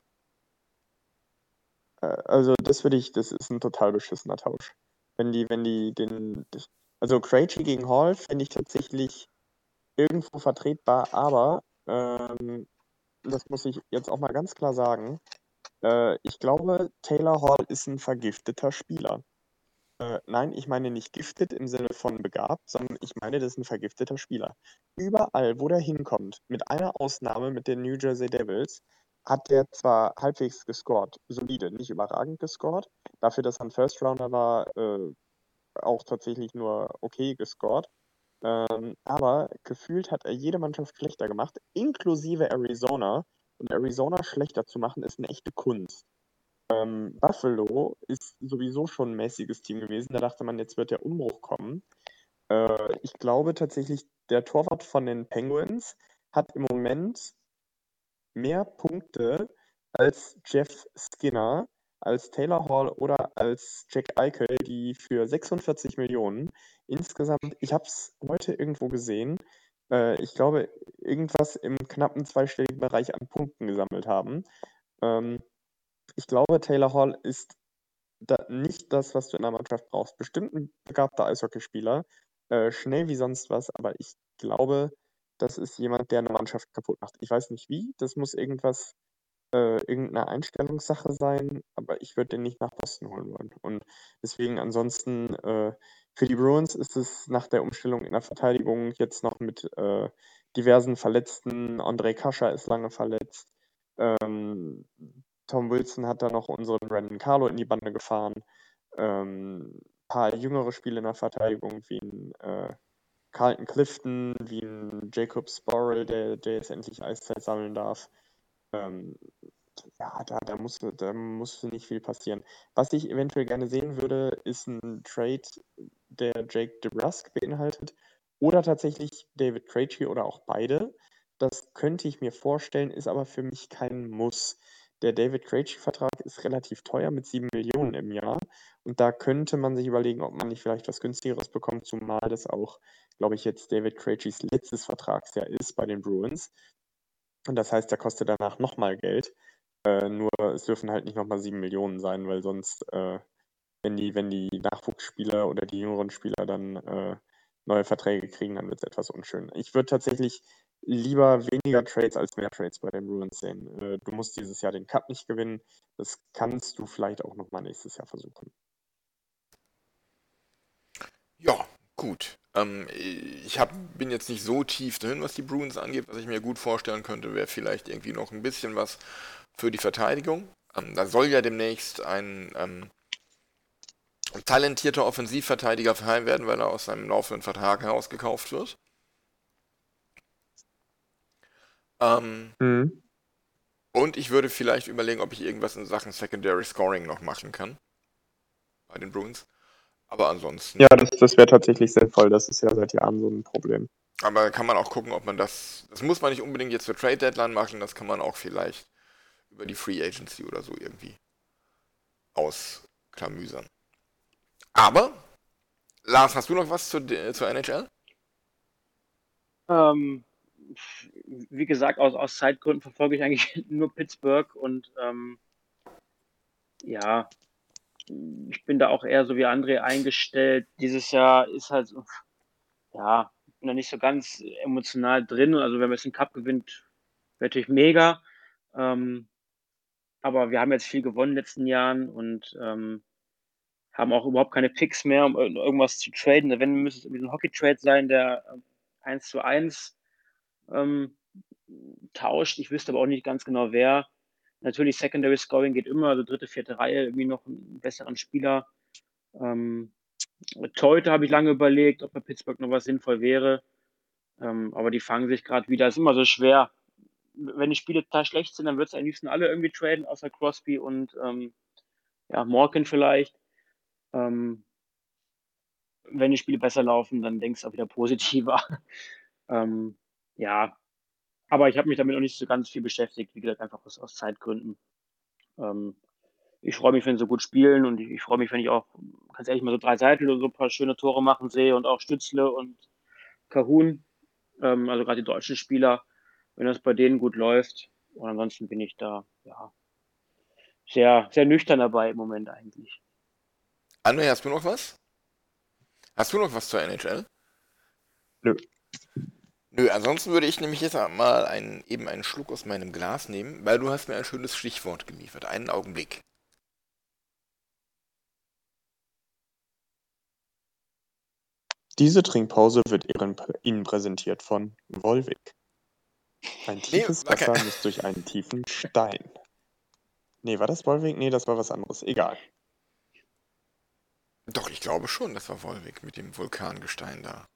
Äh, Also das würde ich, das ist ein total beschissener Tausch. Wenn die, wenn die den, also Krejci gegen Hall finde ich tatsächlich irgendwo vertretbar, aber ähm, das muss ich jetzt auch mal ganz klar sagen. Äh, ich glaube, Taylor Hall ist ein vergifteter Spieler. Äh, nein, ich meine nicht giftet im Sinne von begabt, sondern ich meine, das ist ein vergifteter Spieler. Überall, wo der hinkommt, mit einer Ausnahme mit den New Jersey Devils, hat der zwar halbwegs gescored, solide, nicht überragend gescored, dafür, dass er ein First Rounder war, äh, auch tatsächlich nur okay gescored. Ähm, aber gefühlt hat er jede Mannschaft schlechter gemacht, inklusive Arizona. Und Arizona schlechter zu machen, ist eine echte Kunst. Ähm, Buffalo ist sowieso schon ein mäßiges Team gewesen. Da dachte man, jetzt wird der Umbruch kommen. Äh, ich glaube tatsächlich, der Torwart von den Penguins hat im Moment mehr Punkte als Jeff Skinner, als Taylor Hall oder als Jack Eichel, die für 46 Millionen insgesamt, ich habe es heute irgendwo gesehen, äh, ich glaube, irgendwas im knappen zweistelligen Bereich an Punkten gesammelt haben. Ähm, ich glaube, Taylor Hall ist da nicht das, was du in einer Mannschaft brauchst. Bestimmt ein begabter Eishockeyspieler, äh, schnell wie sonst was, aber ich glaube, das ist jemand, der eine Mannschaft kaputt macht. Ich weiß nicht wie, das muss irgendwas, äh, irgendeine Einstellungssache sein, aber ich würde den nicht nach Boston holen wollen. Und deswegen ansonsten, äh, für die Bruins ist es nach der Umstellung in der Verteidigung jetzt noch mit äh, diversen Verletzten. Andrei Kascha ist lange verletzt. Ähm, Tom Wilson hat da noch unseren Brandon Carlo in die Bande gefahren. Ähm, paar jüngere Spiele in der Verteidigung, wie ein äh, Carlton Clifton, wie ein Jacob Sporrell, der, der jetzt endlich Eiszeit sammeln darf. Ähm, ja, da, da, muss, da muss nicht viel passieren. Was ich eventuell gerne sehen würde, ist ein Trade, der Jake DeBrusk beinhaltet oder tatsächlich David Krejci oder auch beide. Das könnte ich mir vorstellen, ist aber für mich kein Muss. Der David Krejci-Vertrag ist relativ teuer mit 7 Millionen im Jahr. Und da könnte man sich überlegen, ob man nicht vielleicht was günstigeres bekommt, zumal das auch, glaube ich, jetzt David Krejcis letztes Vertragsjahr ist bei den Bruins. Und das heißt, der kostet danach nochmal Geld. Äh, nur es dürfen halt nicht nochmal 7 Millionen sein, weil sonst, äh, wenn die, wenn die Nachwuchsspieler oder die jüngeren Spieler dann äh, neue Verträge kriegen, dann wird es etwas unschön. Ich würde tatsächlich lieber weniger Trades als mehr Trades bei den Bruins sehen. Äh, du musst dieses Jahr den Cup nicht gewinnen. Das kannst du vielleicht auch nochmal nächstes Jahr versuchen. Ja, gut. Ähm, ich hab, bin jetzt nicht so tief drin, was die Bruins angeht. Was ich mir gut vorstellen könnte, wäre vielleicht irgendwie noch ein bisschen was für die Verteidigung. Ähm, da soll ja demnächst ein ähm, talentierter Offensivverteidiger frei werden, weil er aus seinem laufenden Vertrag herausgekauft wird. Ähm, Mhm. und ich würde vielleicht überlegen, ob ich irgendwas in Sachen Secondary Scoring noch machen kann. bei den Bruins. Aber ansonsten. Ja, das, das wäre tatsächlich sinnvoll. Das ist ja seit Jahren so ein Problem. Aber kann man auch gucken, ob man das. Das muss man nicht unbedingt jetzt für Trade Deadline machen, das kann man auch vielleicht über die Free Agency oder so irgendwie ausklamüsern. Aber, Lars, hast du noch was zur, zur NHL? Ähm, wie gesagt, aus, aus Zeitgründen verfolge ich eigentlich nur Pittsburgh und ähm, ja, ich bin da auch eher so wie André eingestellt. Dieses Jahr ist halt so, ja, bin da nicht so ganz emotional drin. Also wenn man jetzt einen Cup gewinnt, wäre natürlich mega. Ähm, aber wir haben jetzt viel gewonnen in den letzten Jahren und ähm, haben auch überhaupt keine Picks mehr, um irgendwas zu traden. Wenn, müsste es irgendwie ein Hockey-Trade sein, der 1 zu 1 ähm, tauscht. Ich wüsste aber auch nicht ganz genau, wer. Natürlich, Secondary Scoring geht immer, also dritte, vierte Reihe, irgendwie noch einen besseren Spieler. Ähm, heute habe ich lange überlegt, ob bei Pittsburgh noch was sinnvoll wäre. Ähm, aber die fangen sich gerade wieder. Ist immer so schwer. Wenn die Spiele total schlecht sind, dann wird es am liebsten alle irgendwie traden, außer Crosby und ähm, ja, Morgan vielleicht. Ähm, wenn die Spiele besser laufen, dann denkst du auch wieder positiver. ähm, ja, aber ich habe mich damit noch nicht so ganz viel beschäftigt, wie gesagt, einfach aus, aus Zeitgründen. Ähm, ich freue mich, wenn sie gut spielen und ich, ich freue mich, wenn ich auch, ganz ehrlich, mal so drei Seiten oder so ein paar schöne Tore machen sehe und auch Stützle und Kahun, ähm, also gerade die deutschen Spieler, wenn das bei denen gut läuft. Und ansonsten bin ich da, ja, sehr, sehr nüchtern dabei im Moment eigentlich. André, hast du noch was? Hast du noch was zur NHL? Nö. Nö, ansonsten würde ich nämlich jetzt mal einen, eben einen Schluck aus meinem Glas nehmen, weil du hast mir ein schönes Stichwort geliefert. Einen Augenblick. Diese Trinkpause wird Ihnen präsentiert von Volvic. Ein tiefes Nee, okay. Wasser misst durch einen tiefen Stein. Nee, war das Volvic? Nee, das war was anderes. Egal. Doch, ich glaube schon, das war Wolwig mit dem Vulkangestein da.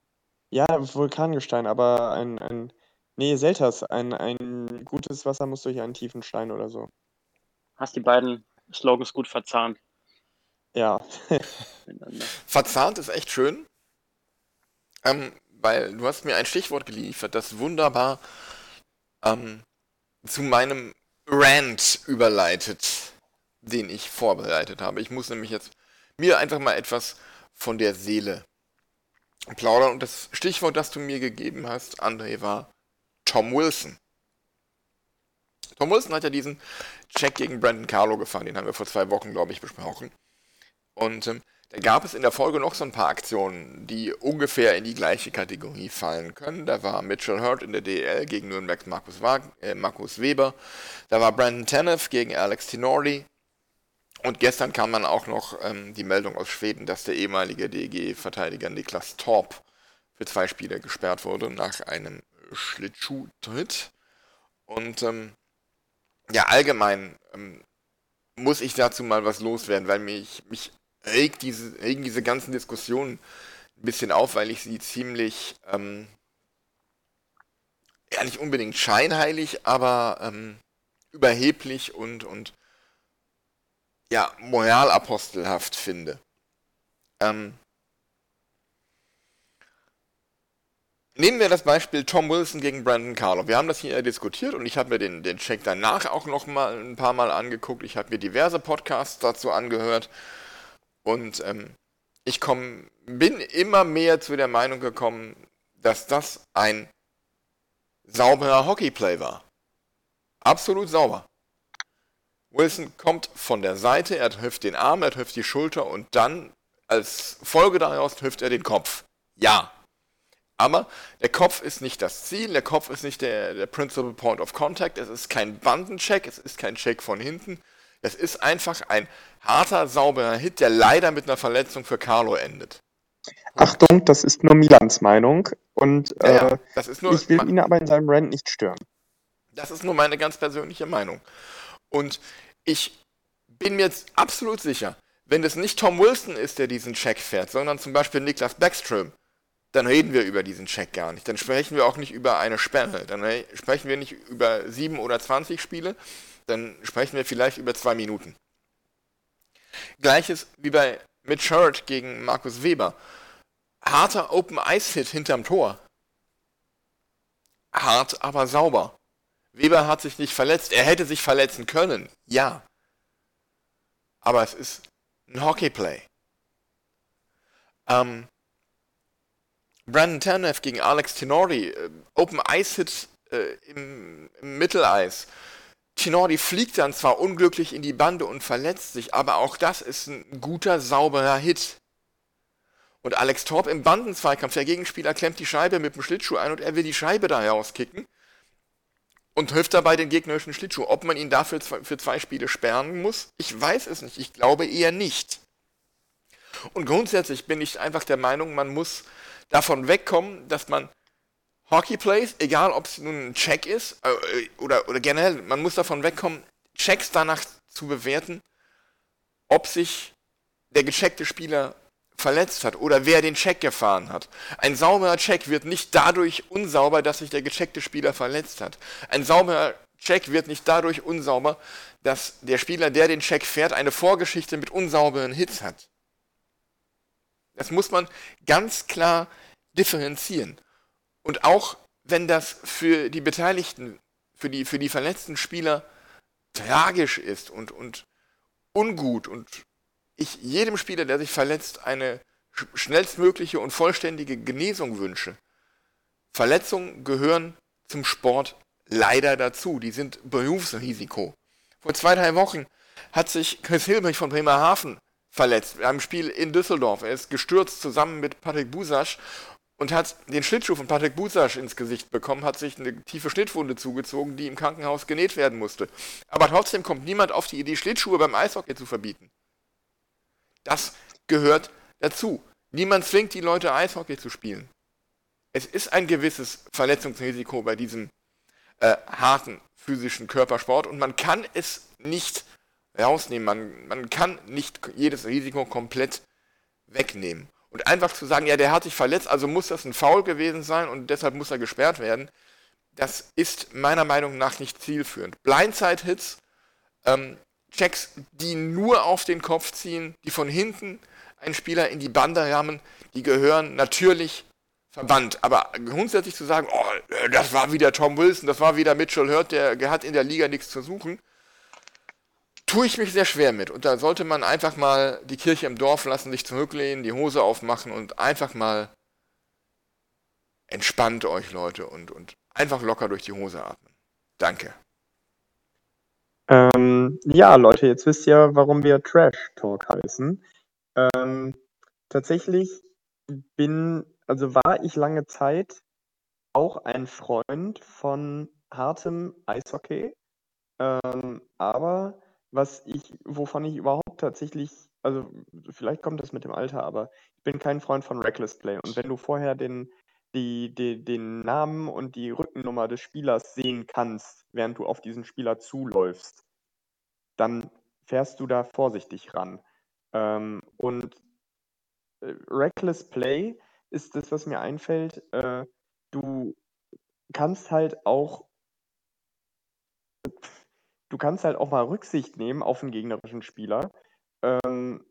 Ja, Vulkangestein, aber ein, ein nee, Selters, ein, ein gutes Wasser muss durch einen tiefen Stein oder so. Hast die beiden Slogans gut verzahnt Ja. Verzahnt ist echt schön, ähm, weil du hast mir ein Stichwort geliefert, das wunderbar ähm, zu meinem Rant überleitet, den ich vorbereitet habe. Ich muss nämlich jetzt mir einfach mal etwas von der Seele plaudern. Und das Stichwort, das du mir gegeben hast, André, war Tom Wilson. Tom Wilson hat ja diesen Check gegen Brandon Carlo gefahren, den haben wir vor zwei Wochen, glaube ich, besprochen. Und ähm, da gab es in der Folge noch so ein paar Aktionen, die ungefähr in die gleiche Kategorie fallen können. Da war Mitchell Hurt in der DL gegen Nürnbergs Markus, äh, Markus Weber. Da war Brandon Tanev gegen Alex Tinori. Und gestern kam dann auch noch ähm, die Meldung aus Schweden, dass der ehemalige DEG-Verteidiger Niklas Torp für zwei Spiele gesperrt wurde nach einem Schlittschuhtritt. Und ähm, ja, allgemein ähm, muss ich dazu mal was loswerden, weil mich, mich regt diese, regen diese ganzen Diskussionen ein bisschen auf, weil ich sie ziemlich, ähm, ja nicht unbedingt scheinheilig, aber ähm, überheblich und, und ja, moralapostelhaft finde. Ähm, nehmen wir das Beispiel Tom Wilson gegen Brandon Carlo. Wir haben das hier diskutiert und ich habe mir den, den Check danach auch noch mal ein paar Mal angeguckt. Ich habe mir diverse Podcasts dazu angehört und ähm, ich komm, bin immer mehr zu der Meinung gekommen, dass das ein sauberer Hockeyplay war. Absolut sauber. Wilson kommt von der Seite, er trifft den Arm, er trifft die Schulter und dann als Folge daraus trifft er den Kopf. Ja. Aber der Kopf ist nicht das Ziel, der Kopf ist nicht der, der Principal Point of Contact, es ist kein Bandencheck, es ist kein Check von hinten. Es ist einfach ein harter, sauberer Hit, der leider mit einer Verletzung für Carlo endet. Achtung, das ist nur Milans Meinung und Ja, äh, nur, ich will ihn aber in seinem Rant nicht stören. Das ist nur meine ganz persönliche Meinung. Und ich bin mir jetzt absolut sicher, wenn es nicht Tom Wilson ist, der diesen Check fährt, sondern zum Beispiel Niklas Backström, dann reden wir über diesen Check gar nicht. Dann sprechen wir auch nicht über eine Sperre. Dann re- sprechen wir nicht über 7 oder 20 Spiele. Dann sprechen wir vielleicht über zwei Minuten. Gleiches wie bei mit Shirt gegen Markus Weber. Harter Open Ice Hit hinterm Tor. Hart, aber sauber. Weber hat sich nicht verletzt. Er hätte sich verletzen können. Ja. Aber es ist ein Hockeyplay. Ähm, Brandon Tanev gegen Alex Tenori. Äh, Open Ice Hit äh, im, im Mitteleis. Tenori fliegt dann zwar unglücklich in die Bande und verletzt sich, aber auch das ist ein guter, sauberer Hit. Und Alex Torp im Bandenzweikampf, der Gegenspieler klemmt die Scheibe mit dem Schlittschuh ein und er will die Scheibe da herauskicken und hilft dabei den gegnerischen Schlittschuh. Ob man ihn dafür für zwei Spiele sperren muss, ich weiß es nicht. Ich glaube eher nicht. Und grundsätzlich bin ich einfach der Meinung, man muss davon wegkommen, dass man Hockey Plays, egal ob es nun ein Check ist äh, oder, oder generell, man muss davon wegkommen, Checks danach zu bewerten, ob sich der gecheckte Spieler verletzt hat oder wer den Check gefahren hat. Ein sauberer Check wird nicht dadurch unsauber, dass sich der gecheckte Spieler verletzt hat. Ein sauberer Check wird nicht dadurch unsauber, dass der Spieler, der den Check fährt, eine Vorgeschichte mit unsauberen Hits hat. Das muss man ganz klar differenzieren. Und auch wenn das für die Beteiligten, für die, für die verletzten Spieler tragisch ist und, und ungut und ich jedem Spieler, der sich verletzt, eine schnellstmögliche und vollständige Genesung wünsche. Verletzungen gehören zum Sport leider dazu. Die sind Berufsrisiko. Vor zwei, drei Wochen hat sich Chris Hilbrich von Bremerhaven verletzt. Ein Spiel in Düsseldorf. Er ist gestürzt zusammen mit Patrick Busasch und hat den Schlittschuh von Patrick Busasch ins Gesicht bekommen, hat sich eine tiefe Schnittwunde zugezogen, die im Krankenhaus genäht werden musste. Aber trotzdem kommt niemand auf die Idee, Schlittschuhe beim Eishockey zu verbieten. Das gehört dazu. Niemand zwingt die Leute, Eishockey zu spielen. Es ist ein gewisses Verletzungsrisiko bei diesem äh, harten physischen Körpersport und man kann es nicht rausnehmen. Man, man kann nicht jedes Risiko komplett wegnehmen. Und einfach zu sagen, ja, der hat sich verletzt, also muss das ein Foul gewesen sein und deshalb muss er gesperrt werden, das ist meiner Meinung nach nicht zielführend. Blindside-Hits ähm, Checks, die nur auf den Kopf ziehen, die von hinten einen Spieler in die Bande rammen, die gehören natürlich verbannt. Aber grundsätzlich zu sagen, oh, das war wieder Tom Wilson, das war wieder Mitchell Hurt, der hat in der Liga nichts zu suchen, tue ich mich sehr schwer mit. Und da sollte man einfach mal die Kirche im Dorf lassen, sich zurücklehnen, die Hose aufmachen und einfach mal entspannt euch, Leute, und, und einfach locker durch die Hose atmen. Danke. Ähm, ja, Leute, jetzt wisst ihr, warum wir Trash Talk heißen. Ähm, tatsächlich bin, also war ich lange Zeit auch ein Freund von hartem Eishockey. Ähm, aber was ich, wovon ich überhaupt tatsächlich, also vielleicht kommt das mit dem Alter, aber ich bin kein Freund von Reckless Play. Und wenn du vorher den, die, die, den Namen und die Rückennummer des Spielers sehen kannst, während du auf diesen Spieler zuläufst, dann fährst du da vorsichtig ran. Ähm, und äh, Reckless Play ist das, was mir einfällt. Äh, du kannst halt auch du kannst halt auch mal Rücksicht nehmen auf einen gegnerischen Spieler. Ähm,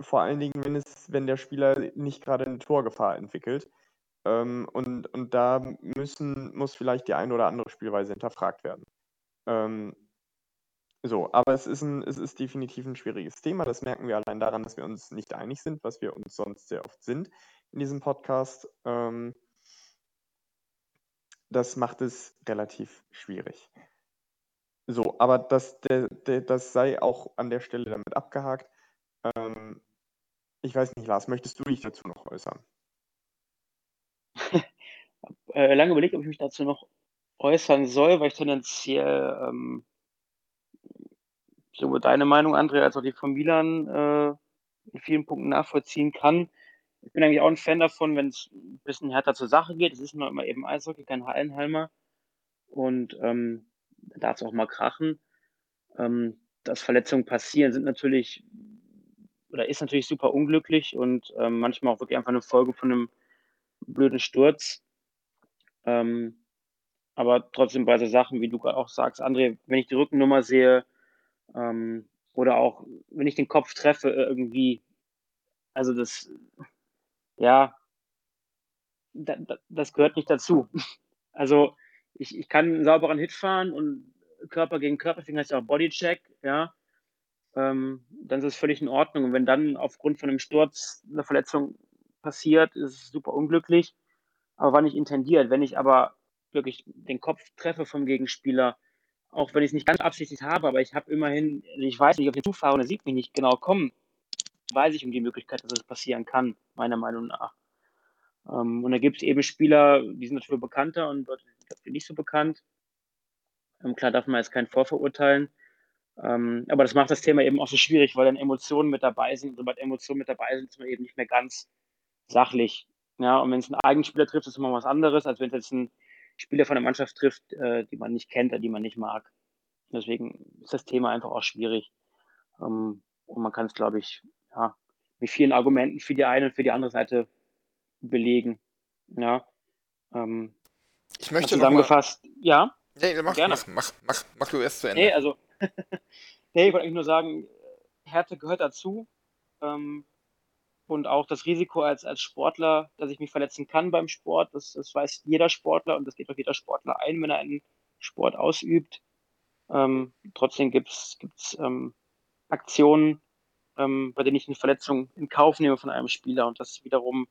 vor allen Dingen, wenn es, wenn der Spieler nicht gerade eine Torgefahr entwickelt. Ähm, und, und da müssen, muss vielleicht die eine oder andere Spielweise hinterfragt werden. Ähm, so, aber es ist, ein, es ist definitiv ein schwieriges Thema. Das merken wir allein daran, dass wir uns nicht einig sind, was wir uns sonst sehr oft sind in diesem Podcast. Ähm, das macht es relativ schwierig. So, aber das, der, der, das sei auch an der Stelle damit abgehakt. Ähm, ich weiß nicht, Lars, möchtest du dich dazu noch äußern? äh, lange überlegt, ob ich mich dazu noch äußern soll, weil ich tendenziell ähm, sowohl deine Meinung, André, als auch die von Milan äh, in vielen Punkten nachvollziehen kann. Ich bin eigentlich auch ein Fan davon, wenn es ein bisschen härter zur Sache geht. Es ist nur immer eben Eishockey, kein Hallenheimer. Und ähm, da darf es auch mal krachen. Ähm, dass Verletzungen passieren, sind natürlich oder ist natürlich super unglücklich und ähm, manchmal auch wirklich einfach eine Folge von einem blöden Sturz. Ähm, aber trotzdem bei so Sachen, wie du auch sagst, André, wenn ich die Rückennummer sehe, ähm, Oder auch, wenn ich den Kopf treffe, irgendwie, also das, ja, da, da, das gehört nicht dazu. Also ich, ich kann einen sauberen Hit fahren und Körper gegen Körper, deswegen heißt es auch Bodycheck, ja. Ähm, dann ist es völlig in Ordnung. Und wenn dann aufgrund von einem Sturz eine Verletzung passiert, ist super unglücklich, aber war nicht intendiert. Wenn ich aber wirklich den Kopf treffe vom Gegenspieler, auch wenn ich es nicht ganz absichtlich habe, aber ich habe immerhin, ich weiß nicht, ob ich zufahre und er sieht mich nicht genau kommen, weiß ich um die Möglichkeit, dass es passieren kann, meiner Meinung nach. Ähm, und da gibt es eben Spieler, die sind natürlich bekannter und dafür nicht so bekannt. Ähm, klar darf man jetzt keinen vorverurteilen. Ähm, aber das macht das Thema eben auch so schwierig, weil dann Emotionen mit dabei sind. Und sobald Emotionen mit dabei sind, ist man eben nicht mehr ganz sachlich. Ja, und wenn es einen Eigenspieler trifft, ist es immer was anderes, als wenn es jetzt ein Spieler von der Mannschaft trifft, äh, die man nicht kennt oder die man nicht mag. Deswegen ist das Thema einfach auch schwierig. Ähm, und man kann es, glaube ich, ja, mit vielen Argumenten für die eine und für die andere Seite belegen. Ja. Ähm, Ich möchte zusammengefasst, mal, ja. Nee, mach, gerne. mach, mach, mach, mach du erst zu Ende. Nee, also, nee, ich wollte eigentlich nur sagen, Härte gehört dazu. Ähm, und auch das Risiko als, als Sportler, dass ich mich verletzen kann beim Sport, das, das weiß jeder Sportler und das geht auch jeder Sportler ein, wenn er einen Sport ausübt. Ähm, trotzdem gibt es ähm, Aktionen, ähm, bei denen ich eine Verletzung in Kauf nehme von einem Spieler und das wiederum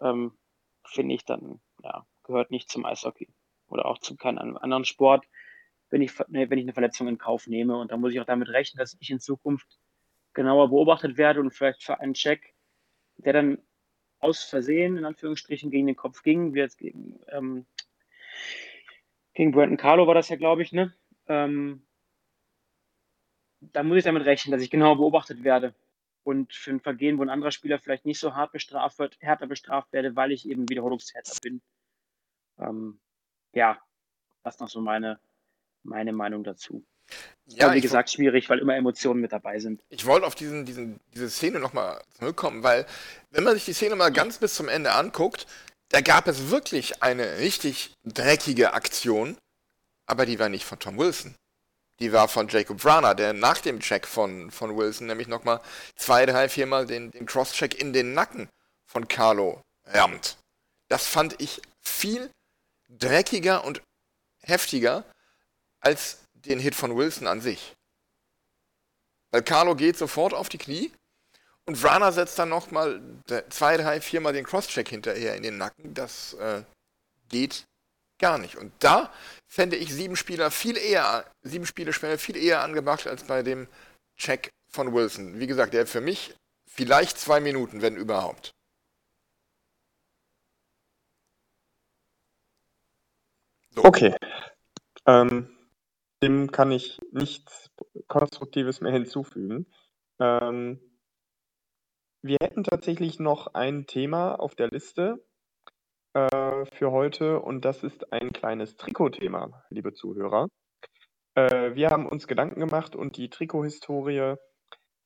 ähm, finde ich dann, ja, gehört nicht zum Eishockey oder auch zu keinem anderen Sport, wenn ich, wenn ich eine Verletzung in Kauf nehme. Und da muss ich auch damit rechnen, dass ich in Zukunft genauer beobachtet werde und vielleicht für einen Check der dann aus Versehen, in Anführungsstrichen, gegen den Kopf ging, wie jetzt gegen, ähm, gegen Brandon Carlo war das ja, glaube ich, ne? Ähm, da muss ich damit rechnen, dass ich genau beobachtet werde und für ein Vergehen, wo ein anderer Spieler vielleicht nicht so hart bestraft wird, härter bestraft werde, weil ich eben Wiederholungstäter bin. Ähm, ja, das ist noch so meine, meine Meinung dazu. Ja, wie gesagt, schwierig, weil immer Emotionen mit dabei sind. Ich wollte auf diesen, diesen, diese Szene nochmal zurückkommen, weil, wenn man sich die Szene mal ganz bis zum Ende anguckt, da gab es wirklich eine richtig dreckige Aktion, aber die war nicht von Tom Wilson. Die war von Jacob Vrana, der nach dem Check von, von Wilson nämlich nochmal zwei, drei, viermal den, den Cross-Check in den Nacken von Carlo rammt. Das fand ich viel dreckiger und heftiger als den Hit von Wilson an sich. Weil Carlo geht sofort auf die Knie und Vrana setzt dann nochmal zwei, drei, viermal den Crosscheck hinterher in den Nacken. Das äh, geht gar nicht. Und da fände ich sieben Spieler viel eher, sieben Spiele viel eher angebracht als bei dem Check von Wilson. Wie gesagt, der für mich vielleicht zwei Minuten, wenn überhaupt. So. Okay. Ähm, dem kann ich nichts Konstruktives mehr hinzufügen. Ähm, wir hätten tatsächlich noch ein Thema auf der Liste äh, für heute und das ist ein kleines Trikotthema, liebe Zuhörer. Äh, wir haben uns Gedanken gemacht und die Trikothistorie,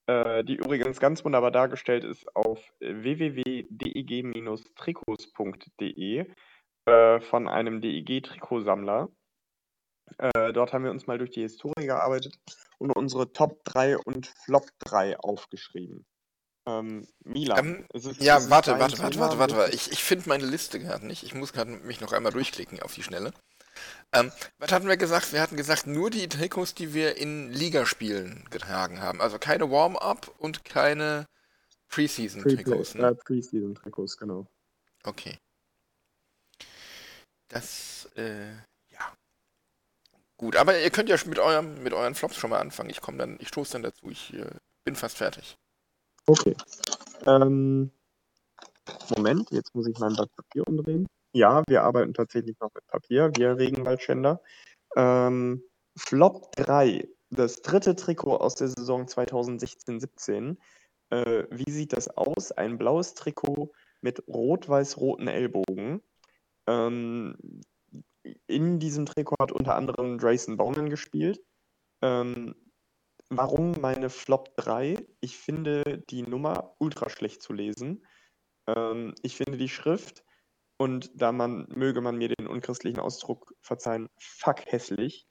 äh, die übrigens ganz wunderbar dargestellt ist auf www.deg-trikots.de äh, von einem DEG-Trikotsammler. Äh, dort haben wir uns mal durch die Historie gearbeitet und unsere Top 3 und Flop 3 aufgeschrieben. Ähm, Milan. Ähm, ja, warte, warte, warte, warte, warte, warte. Ich, ich finde meine Liste gerade nicht. Ich muss gerade mich noch einmal durchklicken auf die Schnelle. Ähm, was hatten wir gesagt? Wir hatten gesagt, nur die Trikots, die wir in Ligaspielen getragen haben. Also keine Warm-up und keine Preseason-Trikots. Ne? Preseason-Trikots, genau. Okay. Das, äh, Gut, aber ihr könnt ja mit, eurem, mit euren Flops schon mal anfangen. Ich komme dann, ich stoße dann dazu. Ich äh, bin fast fertig. Okay. Ähm, Moment, jetzt muss ich mein Blatt Papier umdrehen. Ja, wir arbeiten tatsächlich noch mit Papier, wir Regenwaldschänder. Ähm, Flop 3, das dritte Trikot aus der Saison 2016-17. Äh, wie sieht das aus? Ein blaues Trikot mit rot-weiß-roten Ellbogen. Ähm, in diesem Trikot hat unter anderem Drayson Bowman gespielt. Ähm, warum meine Flop 3? Ich finde die Nummer ultra schlecht zu lesen. Ähm, ich finde die Schrift und da man, möge man mir den unchristlichen Ausdruck verzeihen, fuck hässlich.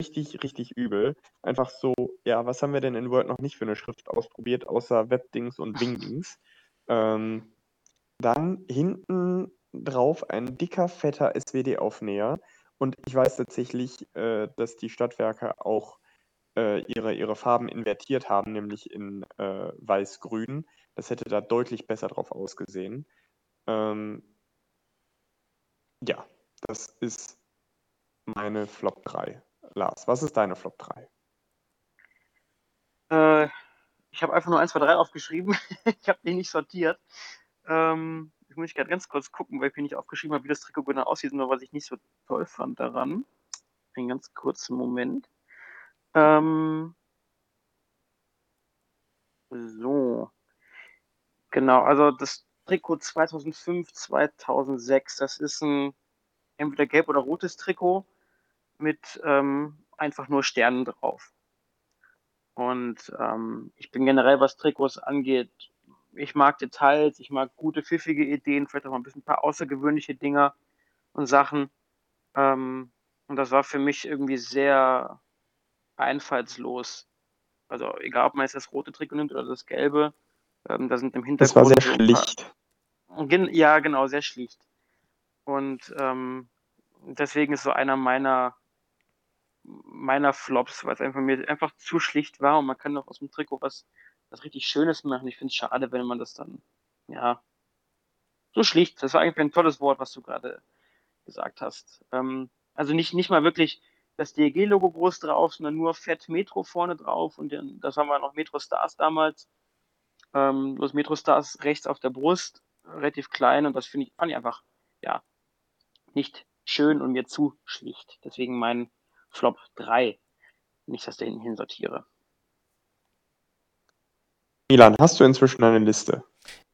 richtig, richtig übel. Einfach so, ja, was haben wir denn in Word noch nicht für eine Schrift ausprobiert, außer Webdings und Wingdings? Ähm, dann hinten drauf ein dicker, fetter SWD-Aufnäher. Und ich weiß tatsächlich, äh, dass die Stadtwerke auch äh, ihre, ihre Farben invertiert haben, nämlich in äh, weiß-grün. Das hätte da deutlich besser drauf ausgesehen. Ähm, ja, das ist meine Flop 3. Lars, was ist deine Flop 3? Äh, ich habe einfach nur 1, 2, 3 aufgeschrieben. ich habe die nicht sortiert. Ähm, ich muss gerade ganz kurz gucken, weil ich mir nicht aufgeschrieben habe, wie das Trikot genau aussieht, nur was ich nicht so toll fand daran. Einen ganz kurzen Moment. Ähm, so. Genau, also das Trikot 2005, 2006, das ist ein entweder gelb oder rotes Trikot mit ähm, einfach nur Sternen drauf. Und ähm, ich bin generell, was Trikots angeht, ich mag Details, ich mag gute, pfiffige Ideen, vielleicht auch mal ein bisschen ein paar außergewöhnliche Dinger und Sachen. Ähm, und das war für mich irgendwie sehr einfallslos. Also egal, ob man jetzt das rote Trikot nimmt oder das gelbe, ähm, da sind im Hintergrund. Das war sehr schlicht. Paar, ja, genau, sehr schlicht. Und ähm, deswegen ist so einer meiner meiner Flops, weil es einfach mir einfach zu schlicht war und man kann doch aus dem Trikot was, was richtig Schönes machen. Ich finde es schade, wenn man das dann, ja, so schlicht. Das war eigentlich ein tolles Wort, was du gerade gesagt hast. Ähm, also nicht, nicht mal wirklich das DEG-Logo groß drauf, sondern nur fett Metro vorne drauf und dann, das haben wir noch Metro Stars damals. Ähm, das Metro Stars rechts auf der Brust, relativ klein und das finde ich, fand ich einfach, ja, nicht schön und mir zu schlicht. Deswegen mein Flop 3. Nicht, dass ich hinten hin sortiere. Milan, hast du inzwischen eine Liste?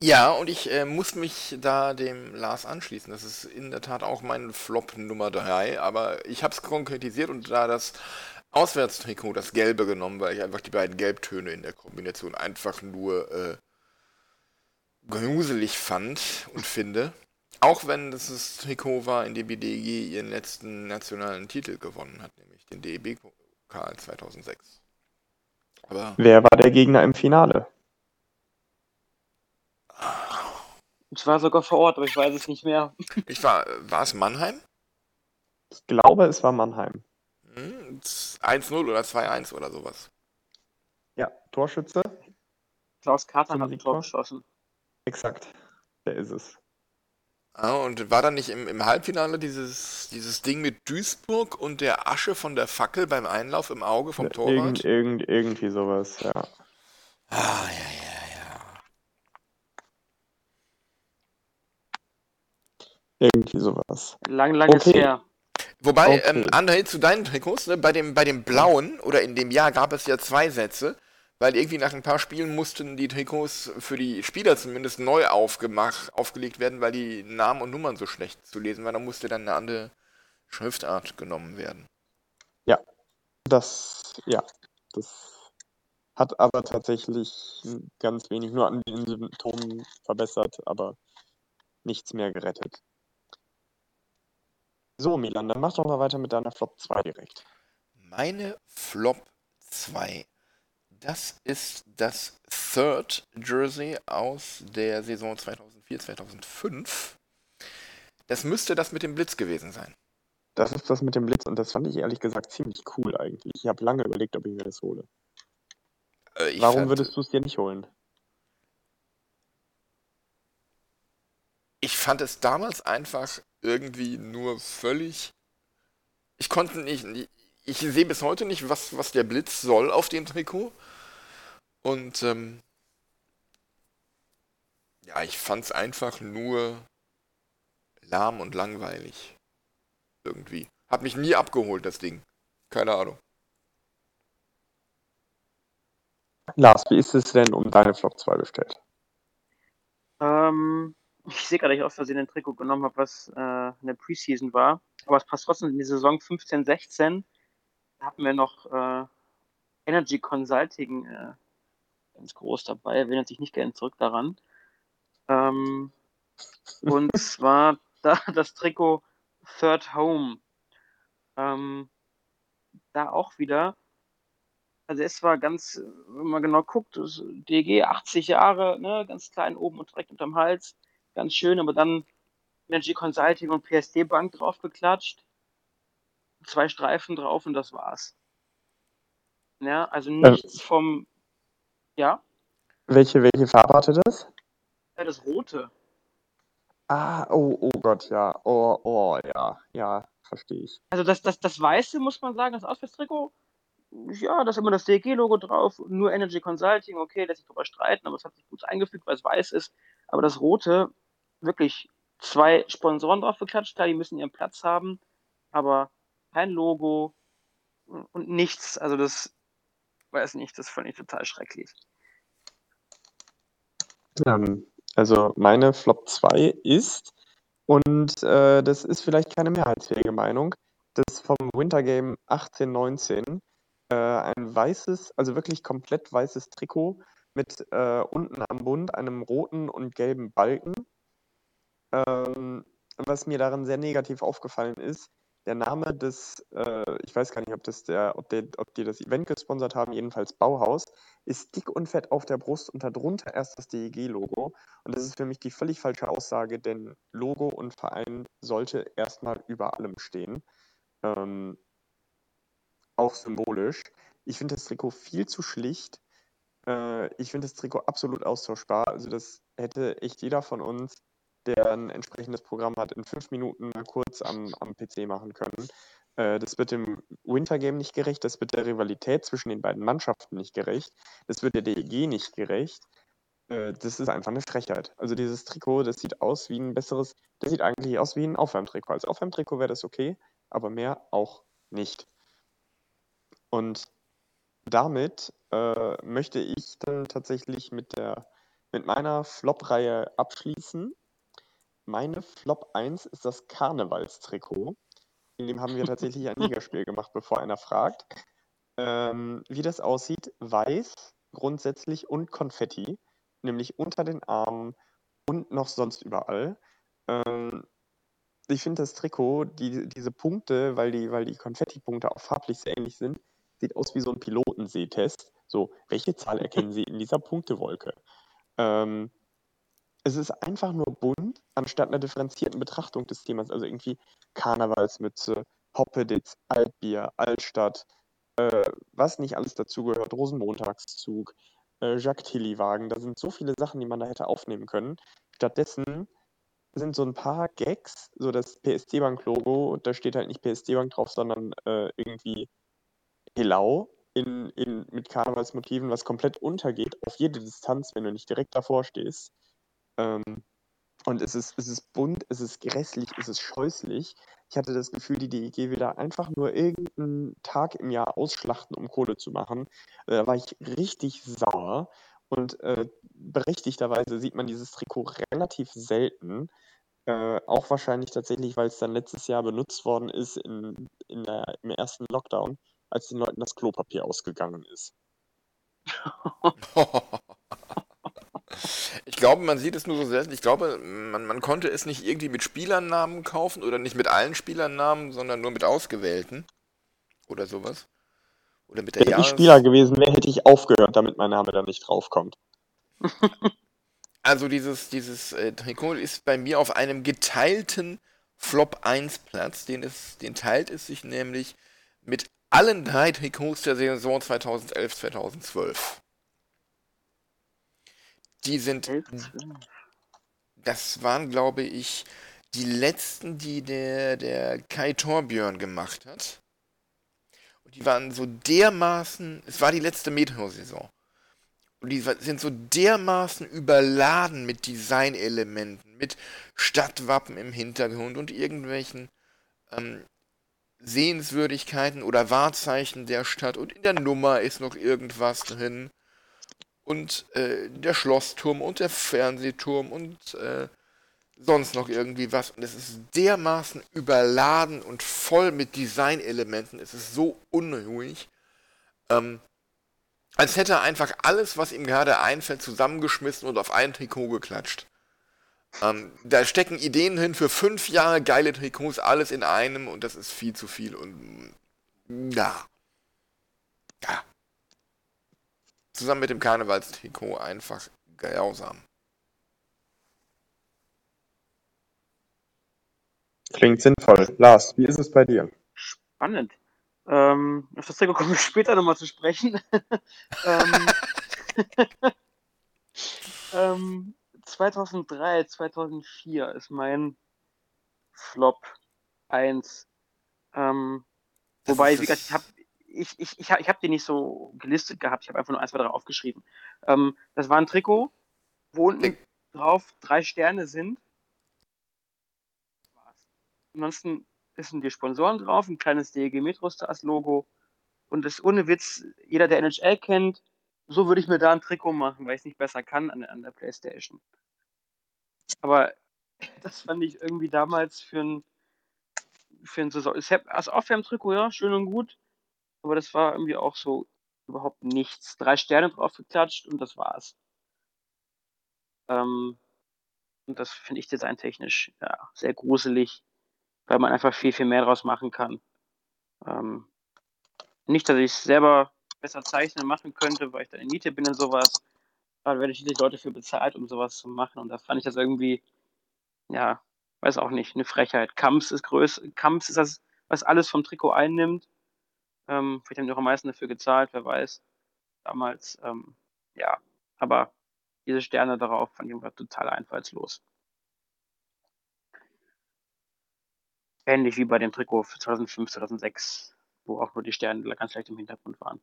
Ja, und ich äh, muss mich da dem Lars anschließen. Das ist in der Tat auch mein Flop Nummer 3, aber ich habe es konkretisiert und da das Auswärtstrikot, das Gelbe genommen, weil ich einfach die beiden Gelbtöne in der Kombination einfach nur äh, gruselig fand und finde. Auch wenn das das Trikot war, in dem die DEG ihren letzten nationalen Titel gewonnen hat, nämlich den DEB-Pokal 2006. Aber Wer war der Gegner im Finale? Ich war sogar vor Ort, aber ich weiß es nicht mehr. Ich war, war es Mannheim? Ich glaube, es war Mannheim. Hm, 1-0 oder 2-1 oder sowas. Ja, Torschütze. Klaus Carter hat ein Tor geschossen. Exakt, der ist es. Ah, und war da nicht im, im Halbfinale dieses, dieses Ding mit Duisburg und der Asche von der Fackel beim Einlauf im Auge vom Torwart? Irgend, irgend, irgendwie sowas, ja. Ah, ja, ja, Irgendwie sowas. Lang, lang okay. ist her. Wobei, okay. ähm, André, zu deinen Trikots, ne, bei, dem, bei dem blauen oder in dem Jahr gab es ja zwei Sätze weil irgendwie nach ein paar Spielen mussten die Trikots für die Spieler zumindest neu aufgemacht, aufgelegt werden, weil die Namen und Nummern so schlecht zu lesen waren. Da musste dann eine andere Schriftart genommen werden. Ja, das, ja, das hat aber tatsächlich ganz wenig nur an den Symptomen verbessert, aber nichts mehr gerettet. So, Milan, dann mach doch mal weiter mit deiner Flop 2 direkt. Meine Flop 2 das ist das Third Jersey aus der Saison 2004-2005. Das müsste das mit dem Blitz gewesen sein. Das ist das mit dem Blitz und das fand ich ehrlich gesagt ziemlich cool eigentlich. Ich habe lange überlegt, ob ich mir das hole. Äh, Warum fand, würdest du es dir nicht holen? Ich fand es damals einfach irgendwie nur völlig. Ich konnte nicht ich sehe bis heute nicht, was, was der Blitz soll auf dem Trikot. Und ähm, ja, ich fand es einfach nur lahm und langweilig. Irgendwie. Hat mich nie abgeholt, das Ding. Keine Ahnung. Lars, wie ist es denn um deine Flop 2 bestellt? Ähm, ich sehe gerade, dass ich aus Versehen ein Trikot genommen habe, was äh, eine Preseason war. Aber es passt trotzdem in die Saison 15, 16 hatten wir noch äh, Energy Consulting äh, ganz groß dabei, erinnert sich nicht gerne zurück daran. Ähm, und zwar da das Trikot Third Home. Ähm, da auch wieder, also es war ganz, wenn man genau guckt, DG 80 Jahre, ne, ganz klein oben und direkt unterm Hals, ganz schön, aber dann Energy Consulting und PSD Bank draufgeklatscht, zwei Streifen drauf und das war's. Ja, also nichts vom, ja, Welche, welche Farbe hatte das? ja, das Rote. Ah, oh, oh Gott, ja. Oh, oh, ja, ja, verstehe ich. Also das, das, das Weiße, muss man sagen, das Auswärtstrikot, ja, da ist immer das DG-Logo drauf, nur Energy Consulting, okay, lässt sich drüber streiten, aber es hat sich gut eingefügt, weil es weiß ist. Aber das Rote, wirklich zwei Sponsoren drauf geklatscht, da die müssen ihren Platz haben, aber kein Logo und nichts. Also das, weiß nicht, das fand ich total schrecklich. Ähm, also meine Flop 2 ist, und äh, das ist vielleicht keine mehrheitsfähige Meinung, das vom Winter Game 18-19 äh, ein weißes, also wirklich komplett weißes Trikot mit äh, unten am Bund einem roten und gelben Balken. Ähm, was mir daran sehr negativ aufgefallen ist, der Name des, äh, ich weiß gar nicht, ob, das der, ob, der, ob die das Event gesponsert haben, jedenfalls Bauhaus, ist dick und fett auf der Brust und darunter erst das DEG-Logo. Und das ist für mich die völlig falsche Aussage, denn Logo und Verein sollte erstmal über allem stehen. Ähm, auch symbolisch. Ich finde das Trikot viel zu schlicht. Äh, ich finde das Trikot absolut austauschbar. Also das hätte echt jeder von uns, der ein entsprechendes Programm hat, in fünf Minuten mal kurz am, am PC machen können. Äh, das wird dem Wintergame nicht gerecht, das wird der Rivalität zwischen den beiden Mannschaften nicht gerecht, das wird der DEG nicht gerecht. Äh, das ist einfach eine Frechheit. Also dieses Trikot, das sieht aus wie ein besseres, das sieht eigentlich aus wie ein Aufwärmtrikot. Als Aufwärmtrikot wäre das okay, aber mehr auch nicht. Und damit äh, möchte ich dann tatsächlich mit, der, mit meiner Flop-Reihe abschließen. Meine Flop 1 ist das Karnevalstrikot. In dem haben wir tatsächlich ein Ligaspiel gemacht, bevor einer fragt. Ähm, wie das aussieht, weiß grundsätzlich und Konfetti, nämlich unter den Armen und noch sonst überall. Ähm, ich finde das Trikot, die, diese Punkte, weil die, weil die Konfetti-Punkte auch farblich sehr ähnlich sind, sieht aus wie so ein Pilotensehtest. So, welche Zahl erkennen Sie in dieser Punktewolke? Ähm, es ist einfach nur bunt, anstatt einer differenzierten Betrachtung des Themas. Also irgendwie Karnevalsmütze, Hoppeditz, Altbier, Altstadt, äh, was nicht alles dazugehört, Rosenmontagszug, äh, Jacques Tilly-Wagen. Da sind so viele Sachen, die man da hätte aufnehmen können. Stattdessen sind so ein paar Gags, so das PSD-Bank-Logo, da steht halt nicht PSD-Bank drauf, sondern äh, irgendwie Helau in, in, mit Karnevalsmotiven, was komplett untergeht auf jede Distanz, wenn du nicht direkt davor stehst. Ähm, und es ist, es ist bunt, es ist grässlich, es ist scheußlich. Ich hatte das Gefühl, die DEG will da einfach nur irgendeinen Tag im Jahr ausschlachten, um Kohle zu machen. Äh, Da war ich richtig sauer. Und äh, berechtigterweise sieht man dieses Trikot relativ selten. Äh, auch wahrscheinlich tatsächlich, weil es dann letztes Jahr benutzt worden ist in, in der, im ersten Lockdown, als den Leuten das Klopapier ausgegangen ist. Ich glaube, man sieht es nur so selten. Ich glaube, man, man konnte es nicht irgendwie mit Spielernamen kaufen oder nicht mit allen Spielernamen, sondern nur mit ausgewählten. Oder sowas. Oder mit der Wenn ich Jahres... Spieler gewesen wäre, hätte ich aufgehört, damit mein Name da nicht draufkommt. Also dieses, dieses äh, Trikot ist bei mir auf einem geteilten Flop 1 Platz. Den, es, den teilt es sich nämlich mit allen drei Trikots der Saison 2011-2012. Die sind, das waren glaube ich die letzten, die der, der Kai Torbjörn gemacht hat. Und die waren so dermaßen, es war die letzte Metro-Saison. Und die sind so dermaßen überladen mit Designelementen, mit Stadtwappen im Hintergrund und irgendwelchen ähm, Sehenswürdigkeiten oder Wahrzeichen der Stadt. Und in der Nummer ist noch irgendwas drin. Und äh, der Schlossturm und der Fernsehturm und äh, sonst noch irgendwie was. Und es ist dermaßen überladen und voll mit Designelementen. Es ist so unruhig. Ähm, als hätte er einfach alles, was ihm gerade einfällt, zusammengeschmissen und auf ein Trikot geklatscht. Ähm, da stecken Ideen hin für fünf Jahre geile Trikots, alles in einem und das ist viel zu viel und ja. ja, zusammen mit dem Karnevalstrikot einfach grausam. Klingt sinnvoll. Lars, wie ist es bei dir? Spannend. Ähm, auf das Trikot kommen wir später nochmal zu sprechen. ähm, ähm, 2003, 2004 ist mein Flop 1. Ähm, wobei, ist wie gesagt, ich habe ich, ich, ich ich hab die nicht so gelistet gehabt. Ich habe einfach nur ein, zwei, drei aufgeschrieben. Ähm, das war ein Trikot, wo unten drauf drei Sterne sind. Ansonsten sind die Sponsoren drauf, ein kleines DEG Metrostars Logo. Und das ohne Witz, jeder, der NHL kennt, so würde ich mir da ein Trikot machen, weil ich es nicht besser kann an, an der Playstation. Aber das fand ich irgendwie damals für ein, für ein Saison. Ich hab- Also Aufwärmtrikot, ja, schön und gut. Aber das war irgendwie auch so überhaupt nichts. Drei Sterne drauf geklatscht und das war's. Ähm, und das finde ich designtechnisch ja, sehr gruselig, weil man einfach viel, viel mehr draus machen kann. Ähm, nicht, dass ich es selber besser zeichnen machen könnte, weil ich dann in Miete bin und sowas. Aber da werden schließlich Leute für bezahlt, um sowas zu machen. Und da fand ich das irgendwie, ja, weiß auch nicht, eine Frechheit. Kamps ist größer, Kamps ist das, was alles vom Trikot einnimmt. Ähm, vielleicht haben die auch am meisten dafür gezahlt, wer weiß. Damals, ähm, ja. Aber diese Sterne darauf fand ich total einfallslos. Ähnlich wie bei dem Trikot für 2005, 2006, wo auch nur die Sterne ganz leicht im Hintergrund waren.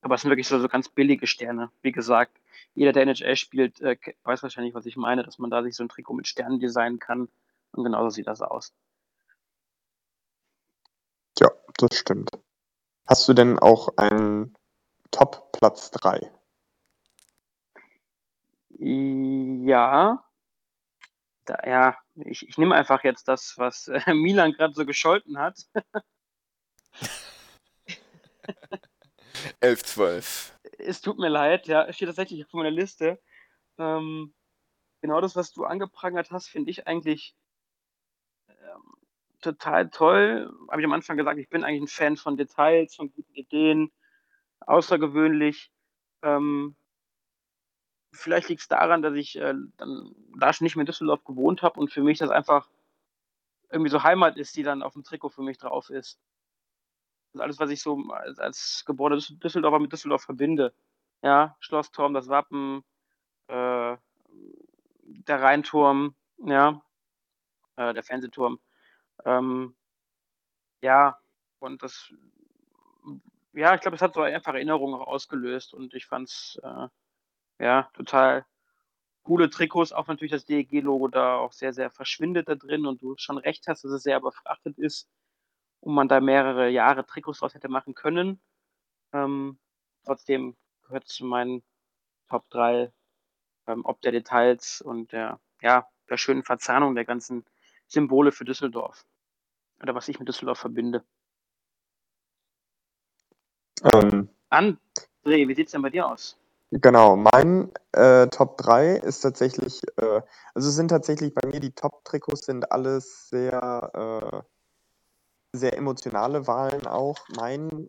Aber es sind wirklich so, so ganz billige Sterne. Wie gesagt, jeder, der NHL spielt, äh, weiß wahrscheinlich, was ich meine, dass man da sich so ein Trikot mit Sternen designen kann. Und genauso sieht das aus. Ja, das stimmt. Hast du denn auch einen Top-Platz 3? Ja. Da, ja, ich, ich nehme einfach jetzt das, was äh, Milan gerade so gescholten hat. 11, 12. Es tut mir leid, ja, es steht tatsächlich auf meiner Liste. Ähm, genau das, was du angeprangert hast, finde ich eigentlich total toll. Habe ich am Anfang gesagt, ich bin eigentlich ein Fan von Details, von guten Ideen, außergewöhnlich. Ähm, vielleicht liegt es daran, dass ich äh, dann da schon nicht mehr in Düsseldorf gewohnt habe und für mich das einfach irgendwie so Heimat ist, die dann auf dem Trikot für mich drauf ist. Ist alles, was ich so als, als geborener Düssel- Düsseldorfer mit Düsseldorf verbinde. Ja, Schlossturm, das Wappen, äh, der Rheinturm, ja, äh, der Fernsehturm. Ähm, ja, und das, ja, ich glaube, es hat so einfach Erinnerungen auch ausgelöst und ich fand's, äh, ja, total coole Trikots, auch natürlich das DEG-Logo da auch sehr, sehr verschwindet da drin und du schon recht hast, dass es sehr überfrachtet ist und man da mehrere Jahre Trikots draus hätte machen können. Ähm, trotzdem gehört zu meinen Top 3 ähm, ob der Details und der, ja, der schönen Verzahnung der ganzen Symbole für Düsseldorf. Oder was ich mit Düsseldorf verbinde. Ähm, André, wie sieht's denn bei dir aus? Genau, mein äh, Top 3 ist tatsächlich, äh, also es sind tatsächlich bei mir die Top-Trikots sind alles sehr, äh, sehr emotionale Wahlen auch. Mein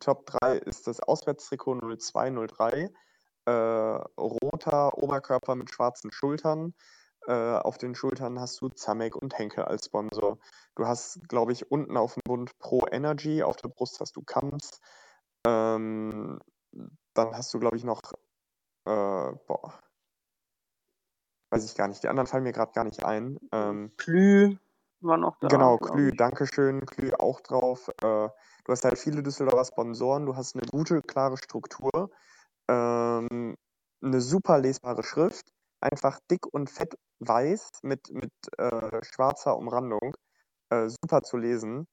Top 3 ist das Auswärtstrikot 0203, äh, roter Oberkörper mit schwarzen Schultern. Äh, auf den Schultern hast du Zamek und Henkel als Sponsor. Du hast, glaube ich, unten auf dem Bund Pro Energy, auf der Brust hast du Kamps. Ähm, dann hast du, glaube ich, noch, äh, boah, weiß ich gar nicht. Die anderen fallen mir gerade gar nicht ein. Ähm, Klü war noch da. genau, Klü. Dankeschön, Klü auch drauf. Äh, du hast halt viele Düsseldorfer Sponsoren, du hast eine gute, klare Struktur, ähm, eine super lesbare Schrift, einfach dick und fett weiß mit, mit äh, schwarzer Umrandung, äh, super zu lesen.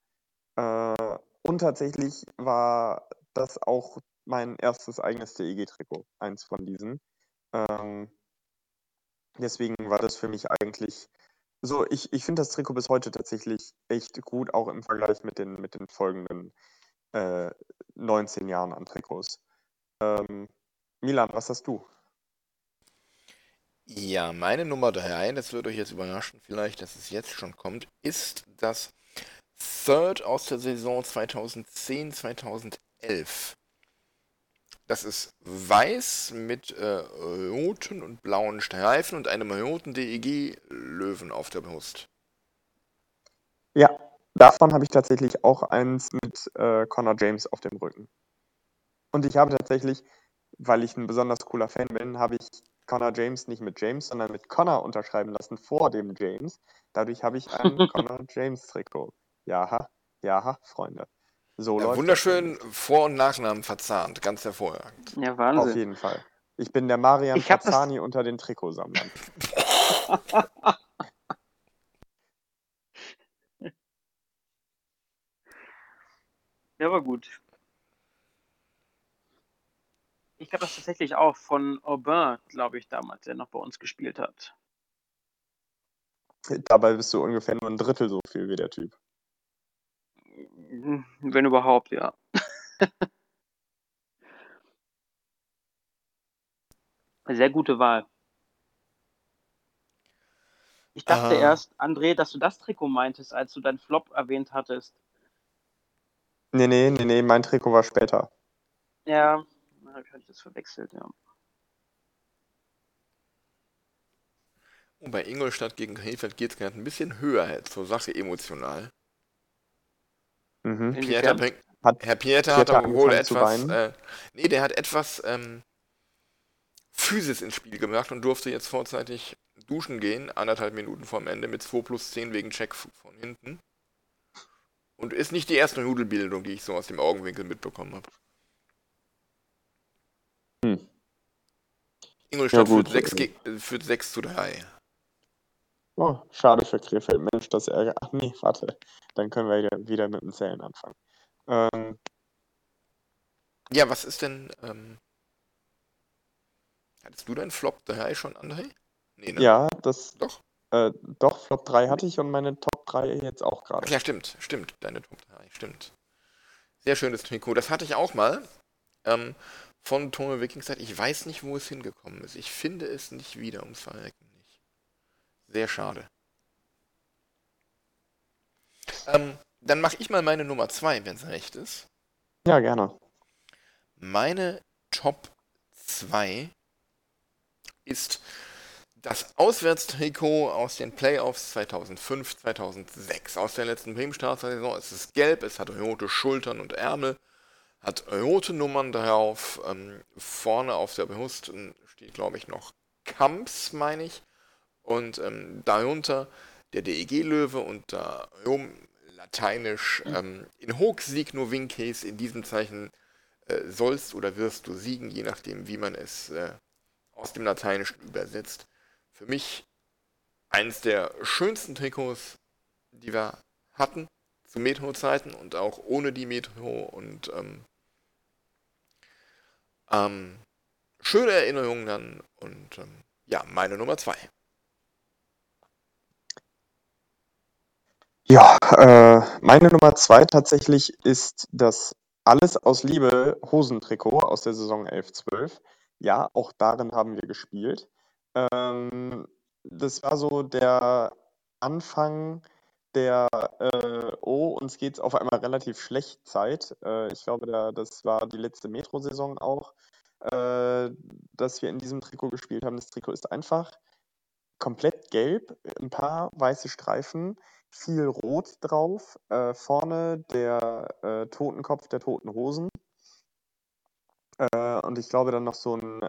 Äh, und tatsächlich war das auch mein erstes eigenes DEG-Trikot, eins von diesen. Ähm, deswegen war das für mich eigentlich so, ich, ich finde das Trikot bis heute tatsächlich echt gut, auch im Vergleich mit den, mit den folgenden äh, 19 Jahren an Trikots. Ähm, Milan, was hast du? Ja, meine Nummer 3, das wird euch jetzt überraschen vielleicht, dass es jetzt schon kommt, ist das Third aus der Saison 2010, 2011. Das ist weiß mit äh, roten und blauen Streifen und einem roten DEG-Löwen auf der Brust. Ja, davon habe ich tatsächlich auch eins mit äh, Connor James auf dem Rücken. Und ich habe tatsächlich, weil ich ein besonders cooler Fan bin, habe ich Connor James nicht mit James, sondern mit Connor unterschreiben lassen vor dem James. Dadurch habe ich ein Connor James Trikot. Ja, ja, Freunde. So Ja, läuft das wunderschön Vor- und Nachnamen verzahnt, ganz hervorragend. Ja, Auf Wahnsinn. jeden Fall. Ich bin der Marian Ich hab das- Fazzani unter den Trikotsammlern. Der war gut. Ich habe das tatsächlich auch von Aubin, glaube ich, damals, der noch bei uns gespielt hat. Dabei bist du ungefähr nur ein Drittel so viel wie der Typ. Wenn überhaupt, ja. Sehr gute Wahl. Ich dachte Ah. erst, André, dass du das Trikot meintest, als du deinen Flop erwähnt hattest. Nee, nee, nee, nee, mein Trikot war später. Ja, dann hatte ich das verwechselt, ja. Und bei Ingolstadt gegen Krefeld geht es gerade ein bisschen höher jetzt zur Sache emotional. Mhm. Pieter bringt, Hat Herr Pieter Pieter hat wohl angefangen zu etwas, äh, nee, der hat etwas ähm, Physis ins Spiel gebracht und durfte jetzt vorzeitig duschen gehen, anderthalb Minuten vorm Ende mit 2 plus 10 wegen Check von hinten. Und ist nicht die erste Nudelbildung, die ich so aus dem Augenwinkel mitbekommen habe. Ingolstadt Ja, führt, 6 ge- äh, führt 6 zu 3. Oh, schade für Krefeld. Mensch, das ärgert. Ach nee, warte. Dann können wir wieder, wieder mit dem Zählen anfangen. Ähm, Ja, was ist denn, ähm, hattest du deinen Flop 3 schon, André? Nee, ne? ja, das. Doch. Äh, doch, Flop 3 hatte ich und meine Top 3 jetzt auch Ach gerade. ja, stimmt, stimmt, deine Top 3, stimmt. Sehr schönes Trikot. Das hatte ich auch mal. Ähm, von Tome Wikingstad. Ich weiß nicht, wo es hingekommen ist. Ich finde es nicht wieder, ums Verrecken nicht. Sehr schade. Ähm, dann mache ich mal meine Nummer 2, wenn es recht ist. Ja, gerne. Meine Top 2 ist das Auswärtstrikot aus den Playoffs 2005, 2006. Aus der letzten Bremen-Startsaison. Es ist gelb, es hat rote Schultern und Ärmel, hat rote Nummern drauf. Ähm, vorne auf der Brust steht, glaube ich, noch Kamps, meine ich. Und ähm, darunter der DEG-Löwe und darum lateinisch ähm, in hoc sieg nur vinces, in diesem Zeichen äh, sollst oder wirst du siegen, je nachdem, wie man es äh, aus dem Lateinischen übersetzt. Für mich eines der schönsten Trikots, die wir hatten zu Metro-Zeiten und auch ohne die Metro und ähm, ähm, schöne Erinnerungen dann und ähm, ja, meine Nummer zwei. Ja, äh, meine Nummer 2 tatsächlich ist das Alles aus Liebe Hosentrikot aus der Saison 11-12. Ja, auch darin haben wir gespielt. Ähm, das war so der Anfang der äh, Oh, uns geht's auf einmal relativ schlecht Zeit. Äh, ich glaube, da, das war die letzte Metro-Saison auch, äh, dass wir in diesem Trikot gespielt haben. Das Trikot ist einfach komplett gelb, ein paar weiße Streifen, viel Rot drauf. Äh, vorne der äh, Totenkopf der Toten Hosen. Äh, und ich glaube dann noch so ein,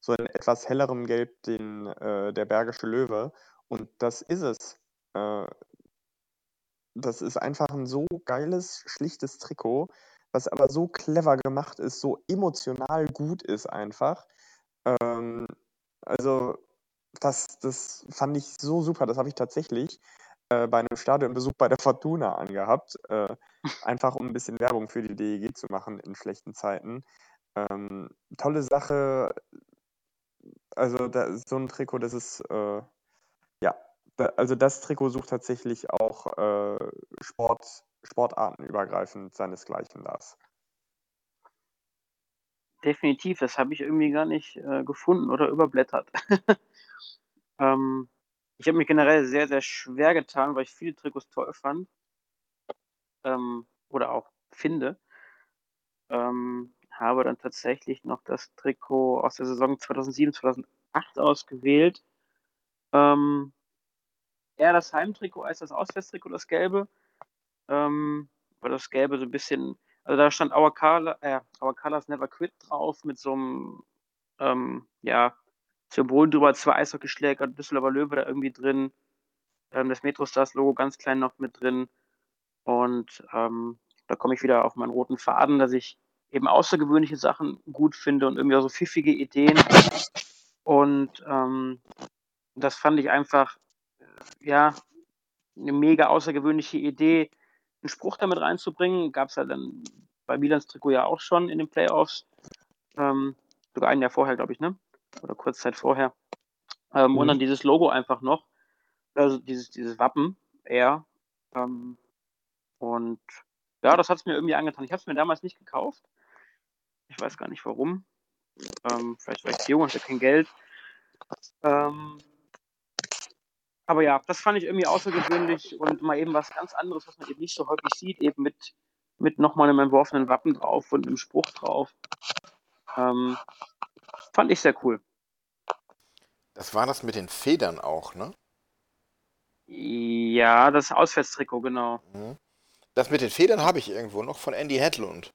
so in etwas hellerem Gelb den, der Bergische Löwe. Und das ist es. Äh, das ist einfach ein so geiles, schlichtes Trikot, was aber so clever gemacht ist, so emotional gut ist einfach. Ähm, also, das, das fand ich so super. Das habe ich tatsächlich äh, bei einem Stadionbesuch bei der Fortuna angehabt. Äh, einfach um ein bisschen Werbung für die DEG zu machen in schlechten Zeiten. Ähm, tolle Sache. Also, da, so ein Trikot, das ist, äh, da, also das Trikot sucht tatsächlich auch äh, Sport, sportartenübergreifend seinesgleichen, Lars. Definitiv, das habe ich irgendwie gar nicht äh, gefunden oder überblättert. ähm, ich habe mich generell sehr, sehr schwer getan, weil ich viele Trikots toll fand. Ähm, oder auch finde. Ähm, habe dann tatsächlich noch das Trikot aus der Saison 2007, 2008 ausgewählt. Ähm, eher das Heimtrikot als das Auswärtstrikot, das Gelbe. Ähm, weil das Gelbe so ein bisschen, also da stand Our, Color, äh, Our Colors Never Quit drauf mit so einem, ähm, ja, Symbol drüber, zwei Eishockeyschläger, Düsseldorfer Löwe da irgendwie drin, ähm, das Metrostars-Logo ganz klein noch mit drin. Und ähm, da komme ich wieder auf meinen roten Faden, dass ich eben außergewöhnliche Sachen gut finde und irgendwie auch so pfiffige Ideen. Und ähm, das fand ich einfach, ja, eine mega außergewöhnliche Idee, einen Spruch damit reinzubringen. Gab es ja dann bei Milans Trikot ja auch schon in den Playoffs. Ähm, sogar ein Jahr vorher, glaube ich, ne? Oder kurz Zeit vorher. Ähm, mhm. Und dann dieses Logo einfach noch. Also dieses, dieses Wappen, eher. Ähm, und ja, das hat es mir irgendwie angetan. Ich habe es mir damals nicht gekauft. Ich weiß gar nicht warum. Ähm, vielleicht war ich jung und hatte kein Geld. Ähm, aber ja, das fand ich irgendwie außergewöhnlich und mal eben was ganz anderes, was man eben nicht so häufig sieht, eben mit, mit nochmal einem entworfenen Wappen drauf und einem Spruch drauf. Ähm, fand ich sehr cool. Das war das mit den Federn auch, ne? Ja, das Auswärtstrikot, genau. Mhm. Das mit den Federn habe ich irgendwo noch von Andy Hedlund.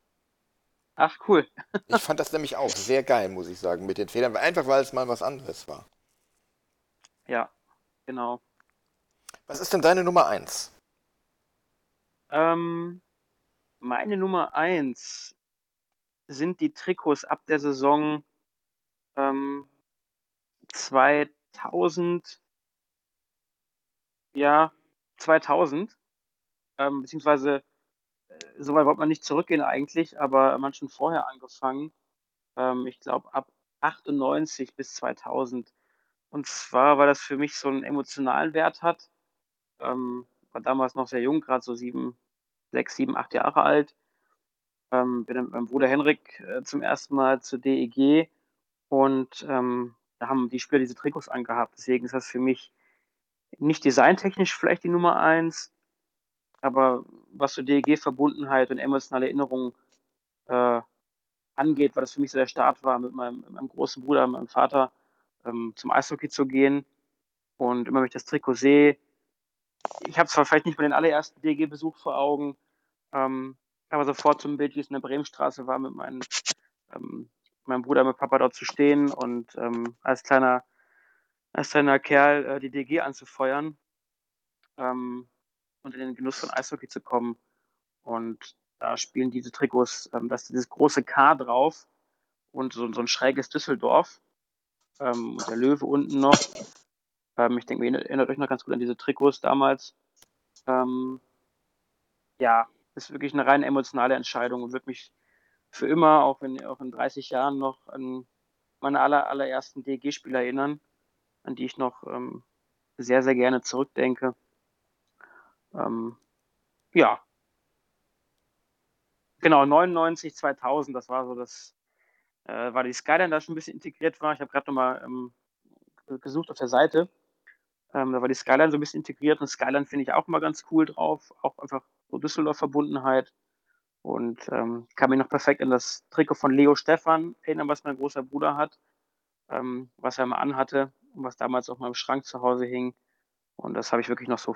Ach, cool. ich fand das nämlich auch sehr geil, muss ich sagen, mit den Federn. Einfach weil es mal was anderes war. Ja, genau. Was ist denn deine Nummer 1? Ähm, meine Nummer 1 sind die Trikots ab der Saison ähm, 2000, ja, 2000 ähm, beziehungsweise äh, so weit wollte man nicht zurückgehen eigentlich, aber man schon vorher angefangen. Ähm, ich glaube ab 98 bis 2000. Und zwar, weil das für mich so einen emotionalen Wert hat. Ähm, war damals noch sehr jung, gerade so sieben, sechs, sieben, acht Jahre alt. Ähm, bin mit meinem Bruder Henrik äh, zum ersten Mal zur DEG und ähm, da haben die Spieler diese Trikots angehabt. Deswegen ist das für mich nicht designtechnisch vielleicht die Nummer eins, aber was so DEG-Verbundenheit und emotionale Erinnerungen äh, angeht, weil das für mich so der Start war, mit meinem, mit meinem großen Bruder, meinem Vater ähm, zum Eishockey zu gehen. Und immer wenn ich das Trikot sehe, ich habe zwar vielleicht nicht mehr den allerersten DEG-Besuch vor Augen, ähm, aber sofort zum Bild, wie es in der Bremenstraße war, mit meinen, ähm, meinem Bruder, mit Papa dort zu stehen und ähm, als kleiner als kleiner Kerl äh, die DG anzufeuern. Ähm, und in den Genuss von Eishockey zu kommen. Und da spielen diese Trikots, ähm, das dieses große K drauf und so, so ein schräges Düsseldorf ähm, und der Löwe unten noch. Ähm, ich denke, ihr erinnert euch noch ganz gut an diese Trikots damals. Ähm, ja, ist wirklich eine rein emotionale Entscheidung und wird mich für immer, auch in, auch in 30 Jahren, noch an meine aller, allerersten DG-Spieler erinnern, an die ich noch ähm, sehr, sehr gerne zurückdenke. Ähm, ja. Genau, 99, 2000, das war so das, äh, war die Skyline da schon ein bisschen integriert war. Ich habe gerade nochmal ähm, gesucht auf der Seite. Ähm, da war die Skyline so ein bisschen integriert und Skyline finde ich auch immer ganz cool drauf. Auch einfach so Düsseldorf-Verbundenheit. Und ähm, kann mich noch perfekt an das Trikot von Leo Stefan erinnern, was mein großer Bruder hat, ähm, was er mal anhatte und was damals auf meinem Schrank zu Hause hing. Und das habe ich wirklich noch so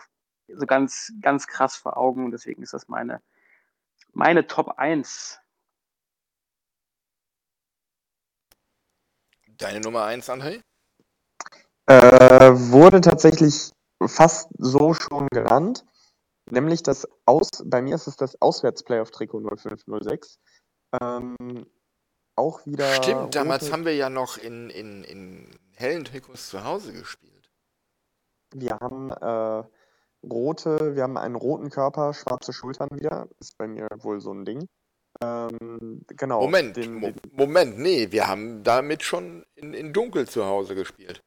so ganz, ganz krass vor Augen. Und deswegen ist das meine, meine Top 1. Deine Nummer 1, André? Äh, wurde tatsächlich fast so schon genannt. Nämlich das Aus, bei mir ist es das Auswärts-Playoff-Trikot 0506. Ähm, auch wieder. Stimmt, damals haben wir ja noch in, in, in hellen Trikots zu Hause gespielt. Wir haben äh, rote, wir haben einen roten Körper, schwarze Schultern wieder. Ist bei mir wohl so ein Ding. Ähm, genau. Moment, den, den, Moment, nee, wir haben damit schon in, in Dunkel zu Hause gespielt.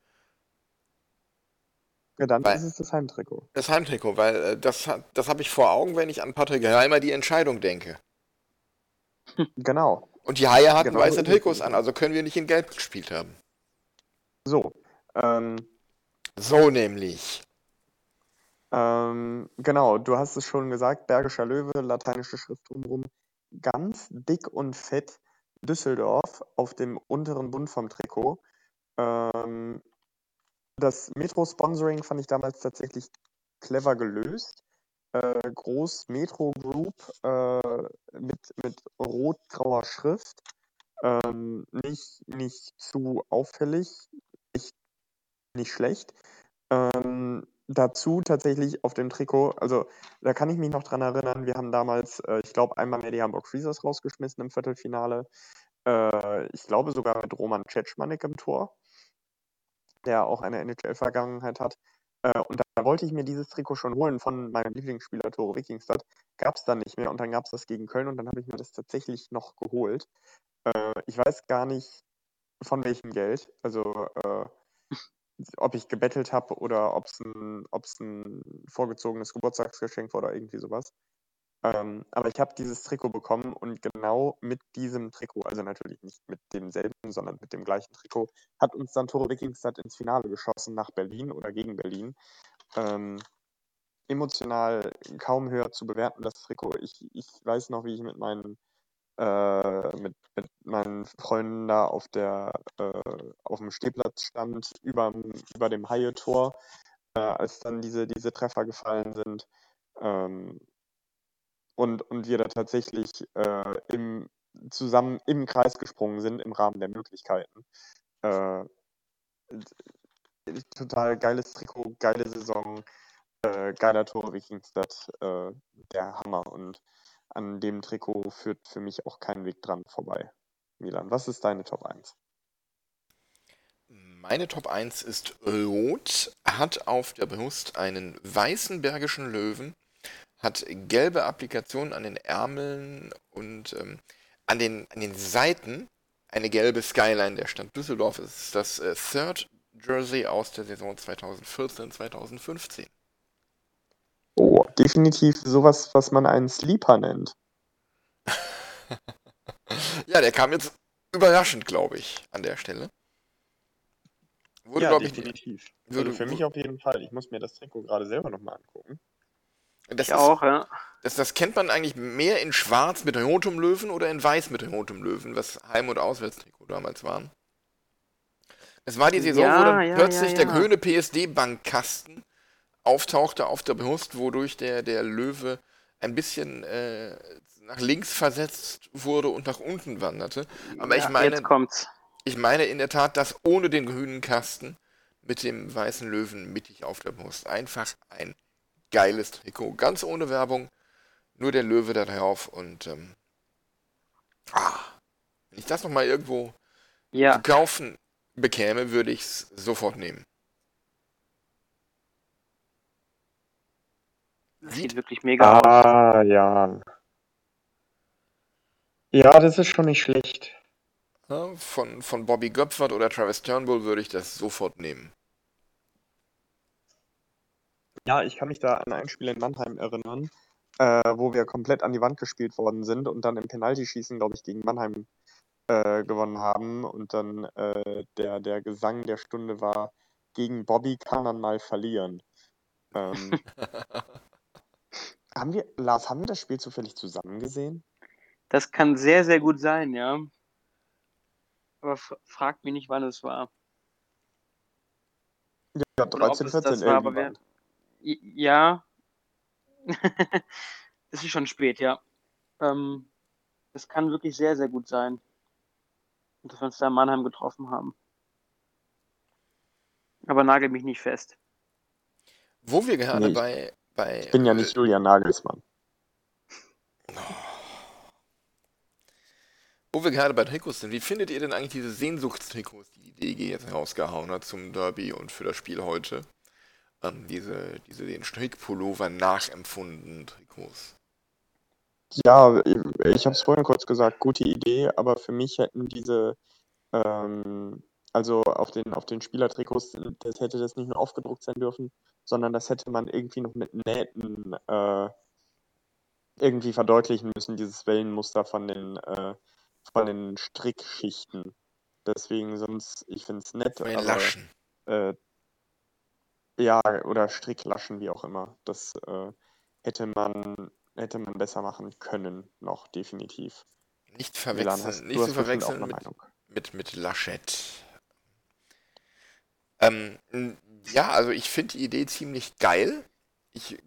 Ja, dann weil, ist es das Heimtrikot. Das Heimtrikot, weil äh, das, das habe ich vor Augen, wenn ich an Patrick Heimer die Entscheidung denke. Genau. Und die Haie hatten genau weiße Trikots an, also können wir nicht in Gelb gespielt haben. So. Ähm, so nämlich. Ähm, genau, du hast es schon gesagt, Bergischer Löwe, lateinische Schrift drumherum. Ganz dick und fett Düsseldorf auf dem unteren Bund vom Trikot. Ähm, das Metro-Sponsoring fand ich damals tatsächlich clever gelöst. Äh, groß Metro Group äh, mit, mit rot-grauer Schrift. Ähm, nicht, nicht zu auffällig, echt nicht schlecht. Ähm, dazu tatsächlich auf dem Trikot, also da kann ich mich noch dran erinnern, wir haben damals, äh, ich glaube, einmal mehr die Hamburg Freezers rausgeschmissen im Viertelfinale. Äh, ich glaube sogar mit Roman Cetschmanik im Tor, der auch eine NHL-Vergangenheit hat. Äh, und da wollte ich mir dieses Trikot schon holen von meinem Lieblingsspieler Tore Wikingstad. Gab es dann nicht mehr und dann gab es das gegen Köln und dann habe ich mir das tatsächlich noch geholt. Äh, ich weiß gar nicht von welchem Geld. Also äh, ob ich gebettelt habe oder ob es ein, ein vorgezogenes Geburtstagsgeschenk war oder irgendwie sowas. Ähm, aber ich habe dieses Trikot bekommen und genau mit diesem Trikot, also natürlich nicht mit demselben, sondern mit dem gleichen Trikot, hat uns dann Tore Wikingstad ins Finale geschossen nach Berlin oder gegen Berlin. Ähm, emotional kaum höher zu bewerten, das Trikot. Ich, ich weiß noch, wie ich mit meinen äh, mit, mit meinen Freunden da auf der äh, auf dem Stehplatz stand, über, über dem Haie-Tor, äh, als dann diese, diese Treffer gefallen sind. Ähm, und, und wir da tatsächlich äh, im, zusammen im Kreis gesprungen sind im Rahmen der Möglichkeiten. Äh, total geiles Trikot, geile Saison, äh, geiler Tor Wikingstad, äh, der Hammer. Und an dem Trikot führt für mich auch kein Weg dran vorbei. Milan, was ist deine Top 1? Meine Top 1 ist rot, hat auf der Brust einen weißen bergischen Löwen, hat gelbe Applikationen an den Ärmeln und ähm, an, den, an den Seiten eine gelbe Skyline der Stadt Düsseldorf. Es ist das äh, Third Jersey aus der Saison 2014-2015. Oh, definitiv sowas, was man einen Sleeper nennt. ja, der kam jetzt überraschend, glaube ich, an der Stelle. Wurde, ja, definitiv. Ich, würde, also für mich auf jeden Fall. Ich muss mir das Trikot gerade selber nochmal angucken. Das ich ist, auch, ja. Das, das, kennt man eigentlich mehr in Schwarz mit rotem Löwen oder in Weiß mit rotem Löwen, was Heim- und Auswärtstrikot damals waren. Es war die Saison, ja, wo dann ja, plötzlich ja, der grüne PSD-Bankkasten auftauchte auf der Brust, wodurch der, der Löwe ein bisschen äh, nach links versetzt wurde und nach unten wanderte. Aber ich meine, ich meine in der Tat, dass ohne den grünen Kasten mit dem weißen Löwen mittig auf der Brust einfach ein geiles Trikot, ganz ohne Werbung, nur der Löwe da drauf und ähm, ah, wenn ich das noch mal irgendwo ja. zu kaufen bekäme, würde ich es sofort nehmen. Das sieht wirklich mega ah, aus. ja. Ja, das ist schon nicht schlecht. Von, von Bobby Göpfert oder Travis Turnbull würde ich das sofort nehmen. Ja, ich kann mich da an ein Spiel in Mannheim erinnern, äh, wo wir komplett an die Wand gespielt worden sind und dann im Penaltyschießen, glaube ich, gegen Mannheim äh, gewonnen haben. Und dann äh, der, der Gesang der Stunde war, gegen Bobby kann man mal verlieren. Ähm, Haben wir, Lars, haben wir das Spiel zufällig zusammen gesehen? Das kann sehr, sehr gut sein, ja. Aber fragt mich nicht, wann es war. Ja, 13, 14 irgendwann. Ja. es ist schon spät, ja. Ähm, das kann wirklich sehr, sehr gut sein. Und dass wir uns da in Mannheim getroffen haben. Aber nagel mich nicht fest. Wo wir gerade nee. bei bei, ich bin ja nicht Julian Nagelsmann. Wo wir gerade bei Trikots sind, wie findet ihr denn eigentlich diese Sehnsuchtstrikots, die die DG jetzt herausgehauen hat zum Derby und für das Spiel heute? Ähm, diese, diese den Strickpullover nachempfundenen Trikots. Ja, ich habe es vorhin kurz gesagt, gute Idee, aber für mich hätten diese, ähm, also auf den, auf den Spielertrikots, das hätte das nicht nur aufgedruckt sein dürfen, sondern das hätte man irgendwie noch mit Nähten äh, irgendwie verdeutlichen müssen, dieses Wellenmuster von den, äh, von den Strickschichten. Deswegen sonst, ich finde es nett, aber. Äh, ja, oder Stricklaschen, wie auch immer. Das äh, hätte man hätte man besser machen können, noch definitiv. Nicht Milan, verwechseln, hast, nicht zu verwechseln mit, Meinung. mit, mit Laschet. Ähm, ja, also ich finde die Idee ziemlich geil. Ich,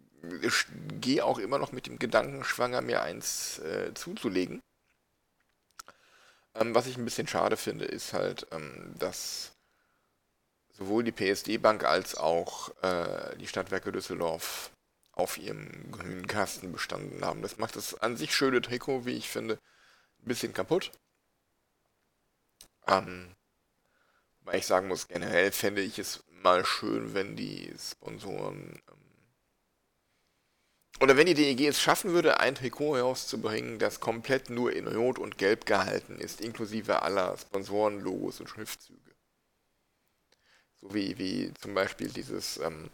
ich gehe auch immer noch mit dem Gedanken schwanger, mir eins äh, zuzulegen. Ähm, was ich ein bisschen schade finde, ist halt, ähm, dass sowohl die PSD-Bank als auch äh, die Stadtwerke Düsseldorf auf ihrem grünen Kasten bestanden haben. Das macht das an sich schöne Trikot, wie ich finde, ein bisschen kaputt. Ähm, weil ich sagen muss, generell fände ich es mal schön, wenn die Sponsoren ähm, oder wenn die DEG es schaffen würde, ein Trikot herauszubringen, das komplett nur in Rot und Gelb gehalten ist, inklusive aller Sponsorenlogos und Schriftzüge. So wie, wie zum Beispiel dieses ähm,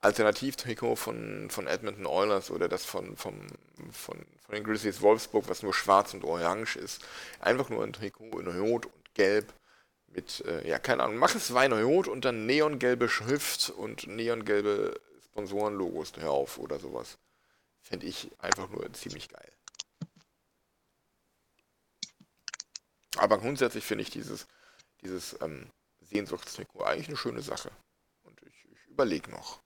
Alternativtrikot von, von Edmonton Oilers oder das von, vom, von, von den Grizzlies Wolfsburg, was nur schwarz und orange ist. Einfach nur ein Trikot in Rot und Gelb mit, äh, ja, keine Ahnung, mach es Wein Rot und dann neongelbe Schrift und neongelbe Sponsorenlogos drauf oder sowas. Fände ich einfach nur ziemlich geil. Aber grundsätzlich finde ich dieses, dieses ähm, Sehnsuchtstrikot eigentlich eine schöne Sache. Und ich, ich überlege noch.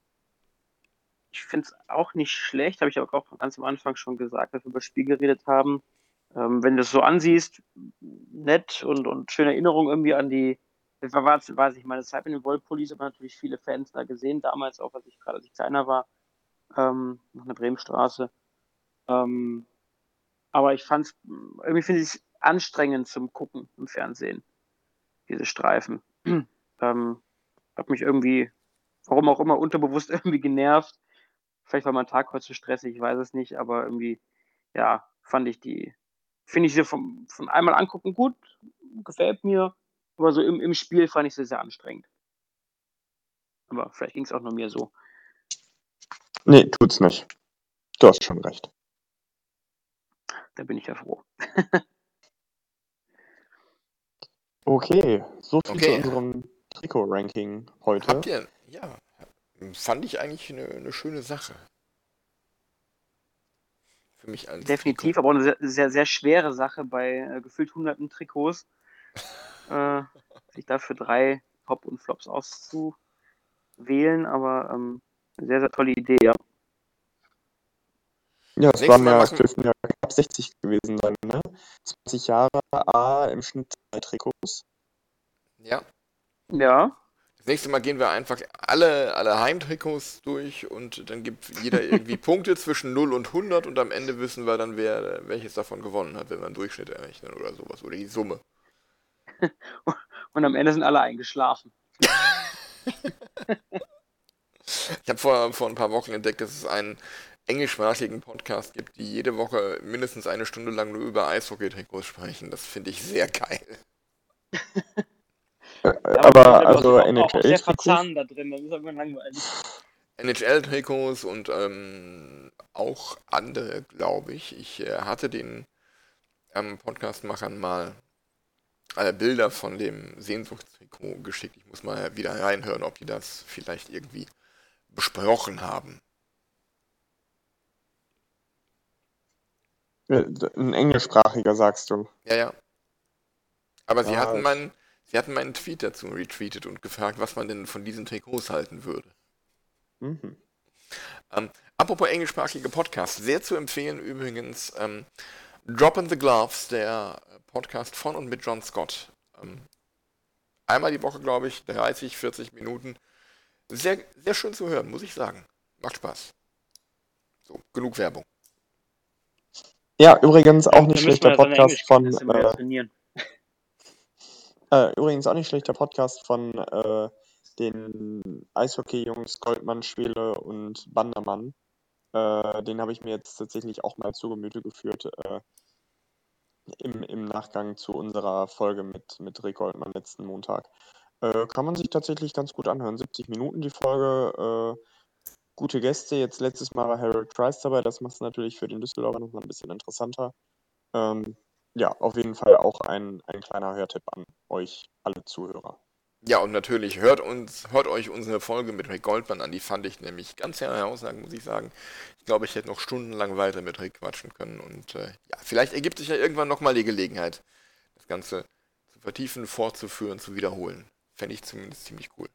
Ich finde es auch nicht schlecht, habe ich aber auch ganz am Anfang schon gesagt, als wir über das Spiel geredet haben. Ähm, wenn du es so ansiehst, nett und, und schöne Erinnerung irgendwie an die, das war, weiß ich, meine Zeit mit den Wollpullis, aber natürlich viele Fans da gesehen, damals auch, als ich gerade als ich kleiner war, ähm, noch eine Bremenstraße. Ähm, aber ich fand es, irgendwie finde ich es anstrengend zum Gucken im Fernsehen, diese Streifen. ähm, hat mich irgendwie, warum auch immer, unterbewusst irgendwie genervt. Vielleicht war mein Tag heute zu stressig, ich weiß es nicht, aber irgendwie, ja, fand ich die, finde ich sie vom, von einmal angucken gut, gefällt mir, aber so im, im Spiel fand ich sie sehr anstrengend. Aber vielleicht ging es auch nur mir so. Nee, tut's nicht. Du hast schon recht. Da bin ich ja froh. Okay, so viel Okay. zu unserem Trikot-Ranking heute. Habt ihr, ja, fand ich eigentlich eine, eine schöne Sache. Für mich als Definitiv, Trikot. aber auch eine sehr, sehr, sehr schwere Sache bei äh, gefühlt hunderten Trikots. äh, sich dafür drei Top und Flops auszuwählen, aber ähm, eine sehr, sehr tolle Idee, ja. Ja, es waren Mal ja, dürften ja knapp 60 gewesen sein, ne? 20 Jahre, A, im Schnitt zwei Trikots. Ja. Ja, Das nächste Mal gehen wir einfach alle, alle Heimtrikots durch und dann gibt jeder irgendwie Punkte zwischen 0 und 100 und am Ende wissen wir dann, wer welches davon gewonnen hat, wenn wir einen Durchschnitt errechnen oder sowas. Oder die Summe. und am Ende sind alle eingeschlafen. Ich habe vor, vor ein paar Wochen entdeckt, dass es einen englischsprachigen Podcast gibt, die jede Woche mindestens eine Stunde lang nur über Eishockey-Trikots sprechen. Das finde ich sehr geil. Äh, Ja, aber also NHL-Trikots. NHL-Trikots und ähm, auch andere, glaube ich. Ich äh, hatte den ähm, Podcastmachern mal äh, Bilder von dem Sehnsuchtstrikot geschickt. Ich muss mal wieder reinhören, ob die das vielleicht irgendwie besprochen haben. Ein englischsprachiger, sagst du. Ja, ja. Aber sie Ja, hatten ich- meinen, sie hatten meinen Tweet dazu retweetet und gefragt, was man denn von diesen Trikots halten würde. Mhm. Ähm, apropos englischsprachige Podcasts, sehr zu empfehlen übrigens ähm, Drop in the Gloves, der äh, Podcast von und mit John Scott. Ähm, einmal die Woche, glaube ich, 30, 40 Minuten. Sehr, sehr schön zu hören, muss ich sagen. Macht Spaß. So, genug Werbung. Ja, übrigens auch nicht schlechter Podcast von, äh, äh, übrigens auch nicht schlechter Podcast von äh, den Eishockey-Jungs Goldmann, Schwele und Bandermann. Äh, den habe ich mir jetzt tatsächlich auch mal zu Gemüte geführt äh, im, im Nachgang zu unserer Folge mit, mit Rick Goldmann letzten Montag. Äh, kann man sich tatsächlich ganz gut anhören. 70 Minuten die Folge. Gute Gäste. Jetzt letztes Mal war Harold Price dabei. Das macht es natürlich für den Düsseldorfer nochmal ein bisschen interessanter. Ähm, ja, auf jeden Fall auch ein, ein kleiner Hörtipp an euch alle Zuhörer. ja, und natürlich hört uns, hört euch unsere Folge mit Rick Goldman an. Die fand ich nämlich ganz herausragend, muss ich sagen. Ich glaube, ich hätte noch stundenlang weiter mit Rick quatschen können. Und äh, ja, vielleicht ergibt sich ja irgendwann nochmal die Gelegenheit, das Ganze zu vertiefen, fortzuführen, zu wiederholen. Fände ich zumindest ziemlich cool.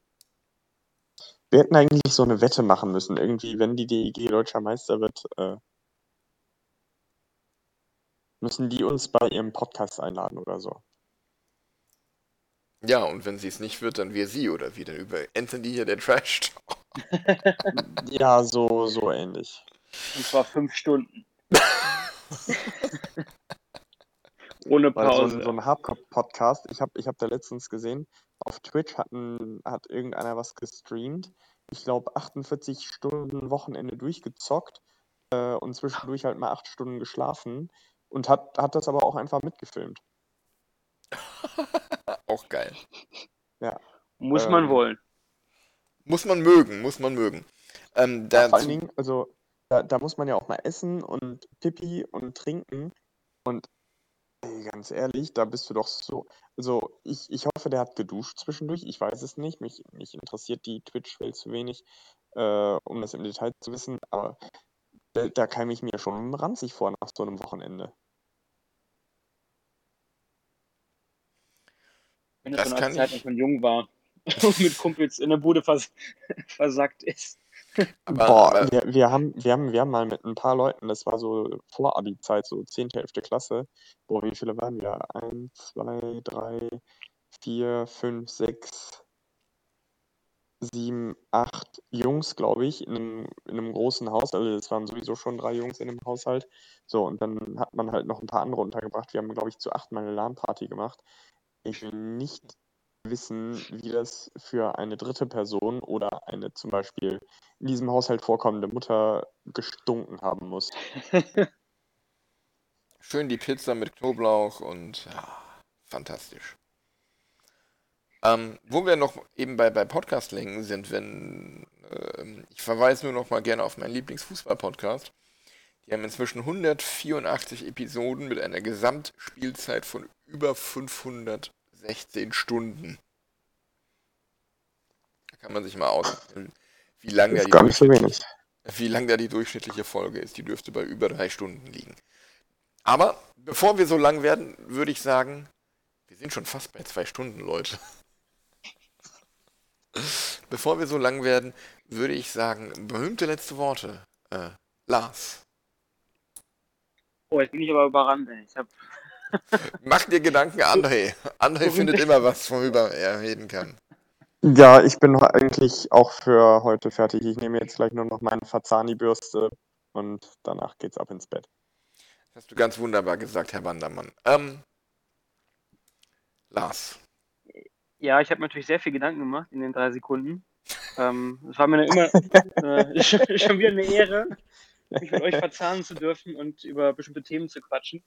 Wir hätten eigentlich so eine Wette machen müssen. Irgendwie, wenn die DEG deutscher Meister wird, äh, müssen die uns bei ihrem Podcast einladen oder so. Ja, und wenn sie es nicht wird, dann wir sie oder wie denn über Anthony hier der Trash Talk. Ja, so, so ähnlich. Und zwar fünf Stunden. Ohne so Pause. ein, so ein Hardcore-Podcast, ich habe ich hab da letztens gesehen, auf Twitch hatten, hat irgendeiner was gestreamt. Ich glaube, 48 Stunden Wochenende durchgezockt äh, und zwischendurch halt mal acht Stunden geschlafen und hat, hat das aber auch einfach mitgefilmt. Auch geil. Muss man ähm, wollen. Muss man mögen, muss man mögen. Ähm, Ja, vor allen Dingen, also da, da muss man ja auch mal essen und Pipi und trinken. Und ey, ganz ehrlich, da bist du doch so. Also ich, ich hoffe, der hat geduscht zwischendurch. Ich weiß es nicht. Mich, mich interessiert die Twitch-Welt zu wenig, äh, um das im Detail zu wissen. Aber da, da kam ich mir schon ranzig vor nach so einem Wochenende. Wenn es das so kann eine Zeit, ich- als man jung war und mit Kumpels in der Bude vers versackt ist. Boah, wir, wir, haben, wir, haben, wir haben mal mit ein paar Leuten, das war so vor Abi-Zeit, so 10., 11. Klasse. Boah, wie viele waren wir? Eins, zwei, drei, vier, fünf, sechs, sieben, acht Jungs, glaube ich, in einem, in einem großen Haus. Also es waren sowieso schon drei Jungs in dem Haushalt. So, und dann hat man halt noch ein paar andere untergebracht. Wir haben, glaube ich, zu acht mal eine LAN-Party gemacht. Ich will nicht wissen, wie das für eine dritte Person oder eine zum Beispiel in diesem Haushalt vorkommende Mutter gestunken haben muss. schön die Pizza mit Knoblauch und ja, fantastisch. Ähm, wo wir noch eben bei, bei Podcast-Längen sind, wenn ähm, ich verweise nur noch mal gerne auf meinen Lieblingsfußball-Podcast. Die haben inzwischen 184 Episoden mit einer Gesamtspielzeit von über 516 Stunden. Da kann man sich mal ausrechnen, wie lang, Das da die so wie lang da die durchschnittliche Folge ist. Die dürfte bei über drei Stunden liegen. Aber bevor wir so lang werden, würde ich sagen, wir sind schon fast bei zwei Stunden, Leute. Bevor wir so lang werden, würde ich sagen, berühmte letzte Worte. Äh, Lars, Oh, jetzt bin ich aber überrannt. Ich hab, mach dir Gedanken, André. André findet immer was, worüber er reden kann. Ja, ich bin eigentlich auch für heute fertig. Ich nehme jetzt gleich nur noch meine Fazani-Bürste und danach geht's ab ins Bett. Das hast du ganz wunderbar gesagt, Herr Wandermann. Ähm, Lars. ja, ich habe mir natürlich sehr viel Gedanken gemacht in den drei Sekunden. Ähm, es war mir immer äh, schon schon wieder eine Ehre, mich mit euch verzahnen zu dürfen und über bestimmte Themen zu quatschen.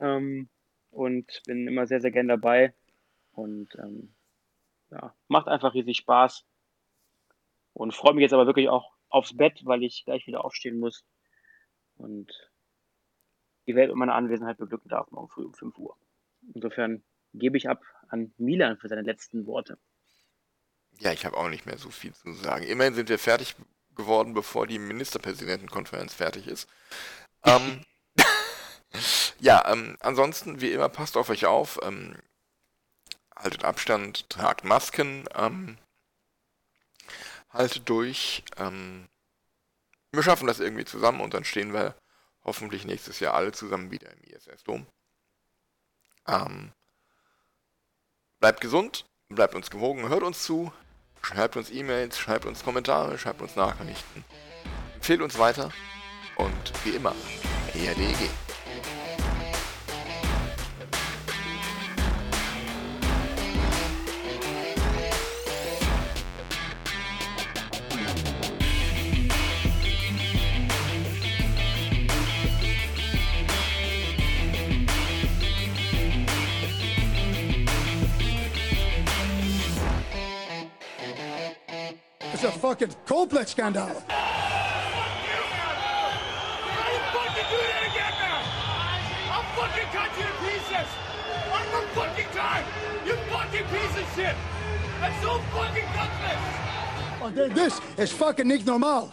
Ähm, und bin immer sehr, sehr gern dabei. Und ähm, ja, macht einfach riesig Spaß. Und freue mich jetzt aber wirklich auch aufs Bett, weil ich gleich wieder aufstehen muss. Und die Welt mit meiner Anwesenheit beglücken darf morgen früh um 5 Uhr. Insofern gebe ich ab an Milan für seine letzten Worte. Ja, ich habe auch nicht mehr so viel zu sagen. Immerhin sind wir fertig geworden, bevor die Ministerpräsidentenkonferenz fertig ist. Ähm, ja, ähm, ansonsten, wie immer, passt auf euch auf. Ähm, haltet Abstand, tragt Masken, ähm, haltet durch. Ähm, wir schaffen das irgendwie zusammen und dann stehen wir hoffentlich nächstes Jahr alle zusammen wieder im ISS-Dom. Ähm, bleibt gesund, bleibt uns gewogen, hört uns zu, schreibt uns E-Mails, schreibt uns Kommentare, schreibt uns Nachrichten. Empfehlt uns weiter und wie immer, ERDG. Fucking complex scandal. How you fucking do that again now? I'll fucking cut you to pieces! One more fucking time! You fucking piece of shit! And this is fucking nicht normal.